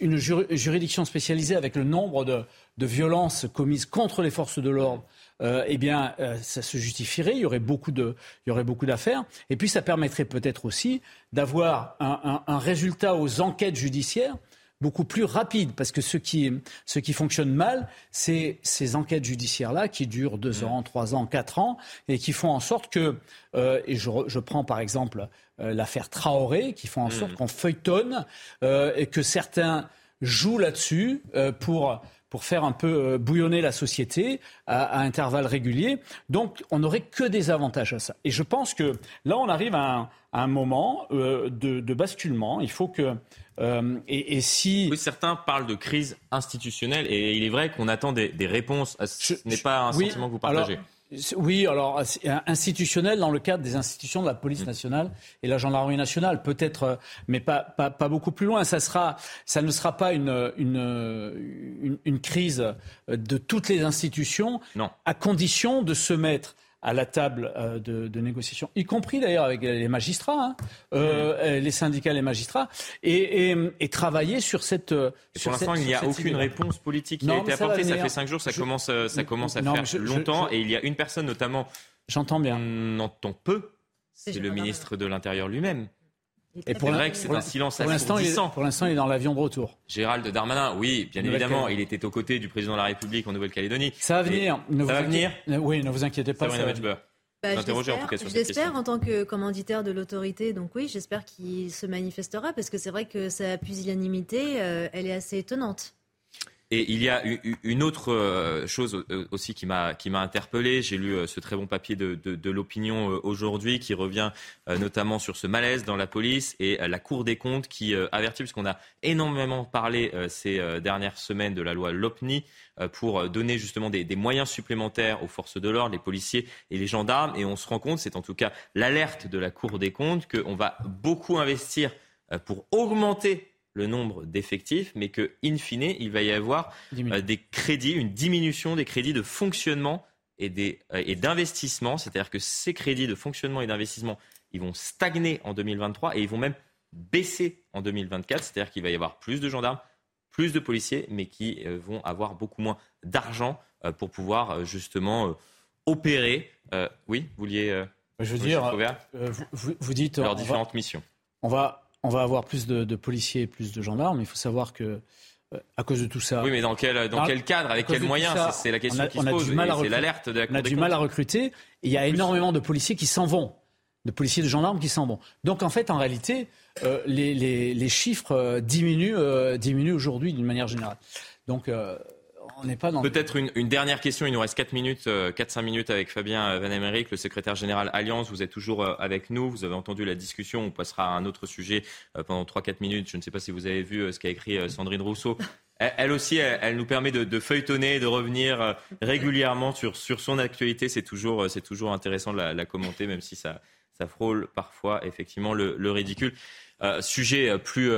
Une juridiction spécialisée avec le nombre de, de violences commises contre les forces de l'ordre euh, eh bien, ça se justifierait. Il y aurait beaucoup de, il d'affaires. Et puis, ça permettrait peut-être aussi d'avoir un, un, résultat aux enquêtes judiciaires beaucoup plus rapide, parce que ce qui, ce qui fonctionne mal, c'est ces enquêtes judiciaires-là qui durent deux mmh. ans, trois ans, quatre ans, et qui font en sorte que, euh, et je, je, prends par exemple euh, l'affaire Traoré, qui font en mmh. sorte qu'on feuilletonne euh, et que certains jouent là-dessus pour pour faire un peu bouillonner la société à, à, intervalles réguliers. Donc, on n'aurait que des avantages à ça. Et je pense que là, on arrive à un, à un moment de, de, basculement. Il faut que euh, et, si certains parlent de crise institutionnelle et il est vrai qu'on attend des, réponses. Ce n'est pas un sentiment que vous partagez. oui, alors institutionnel dans le cadre des institutions de la police mmh. nationale et la gendarmerie nationale, peut-être, euh, mais pas, pas, pas, beaucoup plus loin. Ça, sera, ça ne sera pas une, une, une, crise de toutes les institutions, non. à condition de se mettre à la table euh, de, négociation, y compris d'ailleurs avec les magistrats, hein, euh, les syndicats, les magistrats, et, travailler sur cette. Euh, pour l'instant, il n'y a aucune réponse politique qui a été apportée. Ça, fait cinq jours, ça commence, ça commence à faire longtemps, et il y a une personne notamment. J'entends bien. On entend peu. C'est le ministre de l'Intérieur lui-même. Et pour vrai que c'est un silence pour l'instant, pour l'instant, il est dans l'avion de retour. Gérald Darmanin, oui, bien évidemment, il était aux côtés du président de la République en Nouvelle-Calédonie. Ça va venir. ça va venir. Oui, ne vous inquiétez pas. Bah, j'espère en tant que commanditaire de l'autorité, donc oui, j'espère qu'il se manifestera parce que c'est vrai que sa pusillanimité, euh, elle est assez étonnante. Et il y a une autre euh, chose euh, aussi qui m'a qui m'a interpellé. J'ai lu euh, ce très bon papier de, l'opinion aujourd'hui qui revient notamment sur ce malaise dans la police et la Cour des comptes qui avertit, puisqu'on a énormément parlé ces dernières semaines de la loi Lopni pour donner justement des, des moyens supplémentaires aux forces de l'ordre, les policiers et les gendarmes. Et on se rend compte, c'est en tout cas l'alerte de la Cour des comptes, qu'on va beaucoup investir pour augmenter le nombre d'effectifs, mais que, in fine, il va y avoir euh, des crédits, une diminution des crédits de fonctionnement et, des, euh, et d'investissement. C'est-à-dire que ces crédits de fonctionnement et d'investissement, ils vont stagner en 2023 et ils vont même baisser en 2024. C'est-à-dire qu'il va y avoir plus de gendarmes, plus de policiers, mais qui euh, vont avoir beaucoup moins d'argent pour pouvoir justement opérer. oui, vous vouliez. Je veux dire, vous, vous, dites. Leurs différentes missions. On va on va avoir plus de, policiers et plus de gendarmes. Il faut savoir que euh, à cause de tout ça. Oui, mais dans quel, dans quel cadre, avec quels moyens C'est la question qui se pose. C'est l'alerte de la On a du mal à recruter. il y a énormément de policiers qui s'en vont, de policiers de gendarmes qui s'en vont. Donc en fait, en réalité, euh, les, chiffres euh, diminuent, diminuent aujourd'hui d'une manière générale. Donc Peut-être une, dernière question. Il nous reste 4 minutes, 4-5 euh, minutes avec Fabien Van Emerick, le secrétaire général Alliance. Vous êtes toujours euh, avec nous. Vous avez entendu la discussion. On passera à un autre sujet euh, pendant 3-4 minutes. Je ne sais pas si vous avez vu ce qu'a écrit Sandrine Rousseau. Elle aussi, elle, nous permet de, feuilletonner, de revenir régulièrement sur, sur son actualité. C'est toujours, c'est toujours intéressant de la, commenter, même si ça, ça frôle parfois effectivement le, ridicule. sujet plus,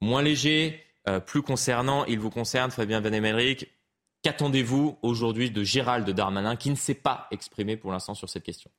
moins léger, plus concernant. Il vous concerne, Fabien Van Emerick. Qu'attendez-vous aujourd'hui de Gérald Darmanin qui ne s'est pas exprimé pour l'instant sur cette question?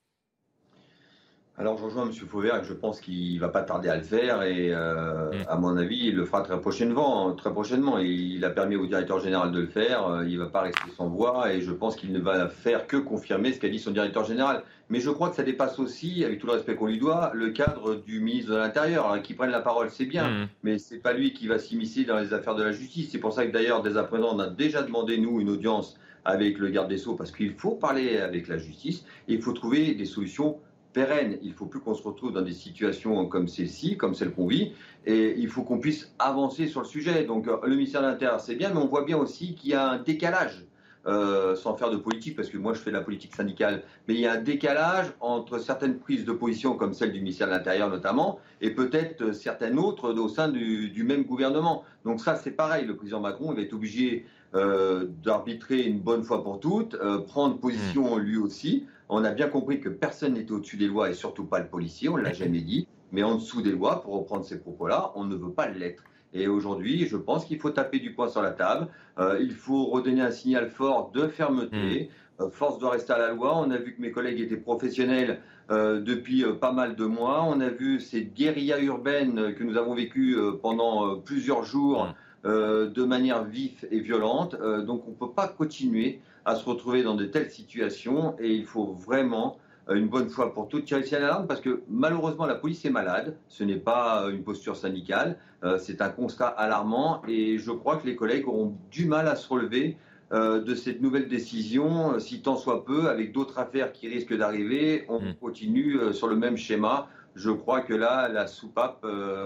Alors je rejoins M. Fauvert et je pense qu'il ne va pas tarder à le faire et euh, mm. à mon avis il le fera très prochainement. Très prochainement. Il a permis au directeur général de le faire, euh, il ne va pas rester sans voix et je pense qu'il ne va faire que confirmer ce qu'a dit son directeur général. Mais je crois que ça dépasse aussi, avec tout le respect qu'on lui doit, le cadre du ministre de l'Intérieur, hein, qui prenne la parole, c'est bien, mm. mais c'est pas lui qui va s'immiscer dans les affaires de la justice. C'est pour ça que d'ailleurs dès à présent on a déjà demandé nous une audience avec le garde des Sceaux, parce qu'il faut parler avec la justice et il faut trouver des solutions Il ne faut plus qu'on se retrouve dans des situations comme celle-ci, comme celle qu'on vit, et il faut qu'on puisse avancer sur le sujet. Donc le ministère de l'Intérieur, c'est bien, mais on voit bien aussi qu'il y a un décalage euh, sans faire de politique, parce que moi je fais de la politique syndicale, mais il y a un décalage entre certaines prises de position, comme celle du ministère de l'Intérieur notamment, et peut-être certaines autres au sein du, même gouvernement. Donc ça c'est pareil, le président Macron il va être obligé euh, d'arbitrer une bonne fois pour toutes, euh, prendre position hmm. lui aussi. On a bien compris que personne n'était au-dessus des lois et surtout pas le policier, on ne l'a jamais dit, mais en dessous des lois, pour reprendre ces propos-là, on ne veut pas l'être. Et aujourd'hui, je pense qu'il faut taper du poing sur la table. Euh, il faut redonner un signal fort de fermeté. Hmm. Euh, force doit rester à la loi. On a vu que mes collègues étaient professionnels euh, depuis pas mal de mois. On a vu cette guérilla urbaine que nous avons vécue pendant plusieurs jours hmm. de manière vive et violente. donc on ne peut pas continuer à se retrouver dans de telles situations et il faut vraiment euh, une bonne fois pour toutes tirer le l'alarme parce que malheureusement la police est malade. Ce n'est pas euh, une posture syndicale, euh, c'est un constat alarmant et je crois que les collègues auront du mal à se relever de cette nouvelle décision, si tant soit peu, avec d'autres affaires qui risquent d'arriver, on hmm. continue sur le même schéma. Je crois que là, la soupape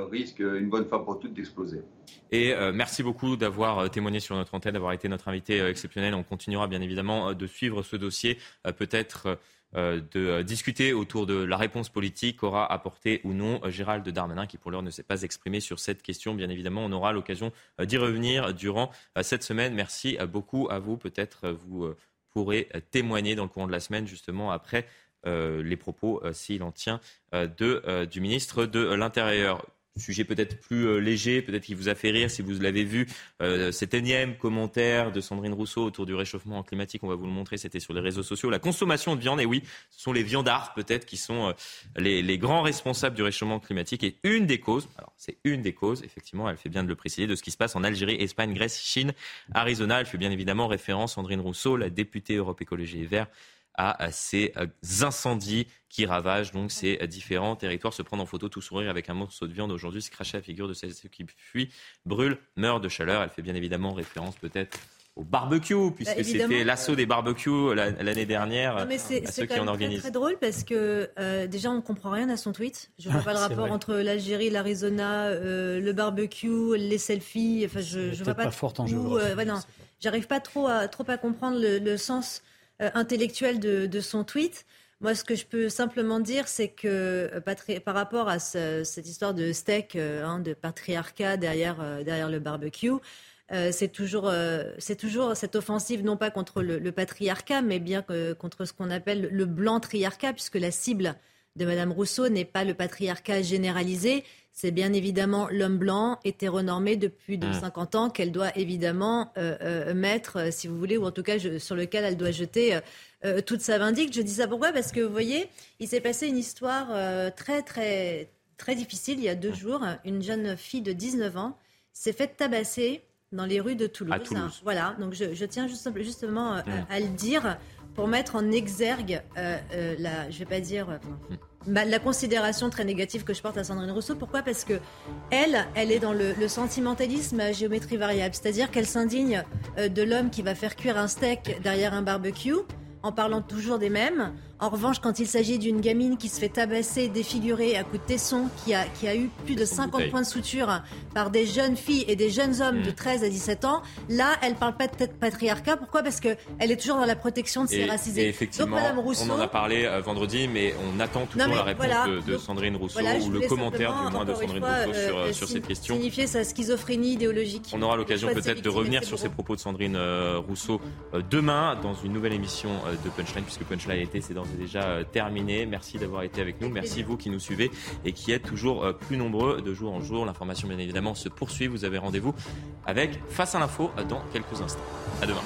risque une bonne fois pour toutes d'exploser. Et merci beaucoup d'avoir témoigné sur notre antenne, d'avoir été notre invité exceptionnel. On continuera bien évidemment de suivre ce dossier, peut-être euh, de euh, discuter autour de la réponse politique qu'aura apporté ou non euh, Gérald Darmanin, qui pour l'heure ne s'est pas exprimé sur cette question. Bien évidemment, on aura l'occasion d'y revenir durant cette semaine. Merci beaucoup à vous. Peut-être vous pourrez témoigner dans le courant de la semaine, justement après les propos, s'il en tient, de, du ministre de l'Intérieur sujet peut-être plus euh, léger, peut-être qui vous a fait rire si vous l'avez vu, euh, cet énième commentaire de Sandrine Rousseau autour du réchauffement climatique, on va vous le montrer, c'était sur les réseaux sociaux. La consommation de viande, et oui, ce sont les viandards peut-être qui sont euh, les, grands responsables du réchauffement climatique et une des causes, alors c'est une des causes, effectivement, elle fait bien de le préciser, de ce qui se passe en Algérie, Espagne, Grèce, Chine, Arizona. Elle fait bien évidemment référence, Sandrine Rousseau, la députée Europe Écologie et Vert, à ces euh, incendies qui ravagent donc ces euh, différents territoires. Se prendre en photo tout sourire avec un morceau de viande aujourd'hui, se cracher la figure de celles qui fuient, brûlent, meurent de chaleur. Elle fait bien évidemment référence peut-être au barbecue, puisque bah, c'était l'assaut des barbecues l'année dernière. c'est ceux qui en organisent. C'est très drôle parce que euh, déjà on comprend rien à son tweet. Je vois pas le rapport entre l'Algérie, l'Arizona, le barbecue, les selfies. Enfin, je, je vois pas. pas fort en géographie. non, j'arrive pas trop à trop à comprendre le, le sens euh, intellectuel de, son tweet. Moi, ce que je peux simplement dire, c'est que euh, par rapport à cette histoire de steak, euh, hein, de patriarcat derrière, derrière le barbecue, c'est toujours, toujours cette offensive, non pas contre le, patriarcat, mais bien contre ce qu'on appelle le blanc triarcat, puisque la cible de Madame Rousseau n'est pas le patriarcat généralisé, c'est bien évidemment l'homme blanc hétéronormé de plus de 50 mmh. ans qu'elle doit évidemment euh, euh, mettre, euh, si vous voulez, ou en tout cas sur lequel elle doit jeter toute sa vindicte. Je dis ça pourquoi? Parce que vous voyez, il s'est passé une histoire très très très difficile il y a deux mmh. jours. Une jeune fille de 19 ans s'est faite tabasser dans les rues de Toulouse. Voilà, donc je, tiens justement mmh. à, le dire pour mettre en exergue la, je vais pas dire la considération très négative que je porte à Sandrine Rousseau. Pourquoi? Parce que elle, elle est dans le, sentimentalisme à géométrie variable, c'est-à-dire qu'elle s'indigne euh, de l'homme qui va faire cuire un steak derrière un barbecue en parlant toujours des mêmes. En revanche, quand il s'agit d'une gamine qui se fait tabasser, défigurer à coups de tesson, qui a, qui a eu plus de 50 points de suture par des jeunes filles et des jeunes hommes de 13 mm. à 17 ans, là, elle parle pas de patriarcat. Pourquoi? Parce qu'elle est toujours dans la protection de ces racisés. effectivement, on en a parlé euh, vendredi, mais on attend toujours la réponse de, Sandrine Rousseau ou le commentaire du moins de Sandrine Rousseau sur, euh, sur cette question. Signifier sa schizophrénie idéologique. On aura l'occasion peut-être de revenir sur ces propos de Sandrine euh, Rousseau demain dans une nouvelle émission de Punchline, puisque Punchline été, c'est d'ores et déjà terminé Merci d'avoir été avec nous. Merci vous qui nous suivez et qui êtes toujours euh, plus nombreux de jour en jour. L'information, bien évidemment, se poursuit. Vous avez rendez-vous avec Face à l'info dans quelques instants. À demain.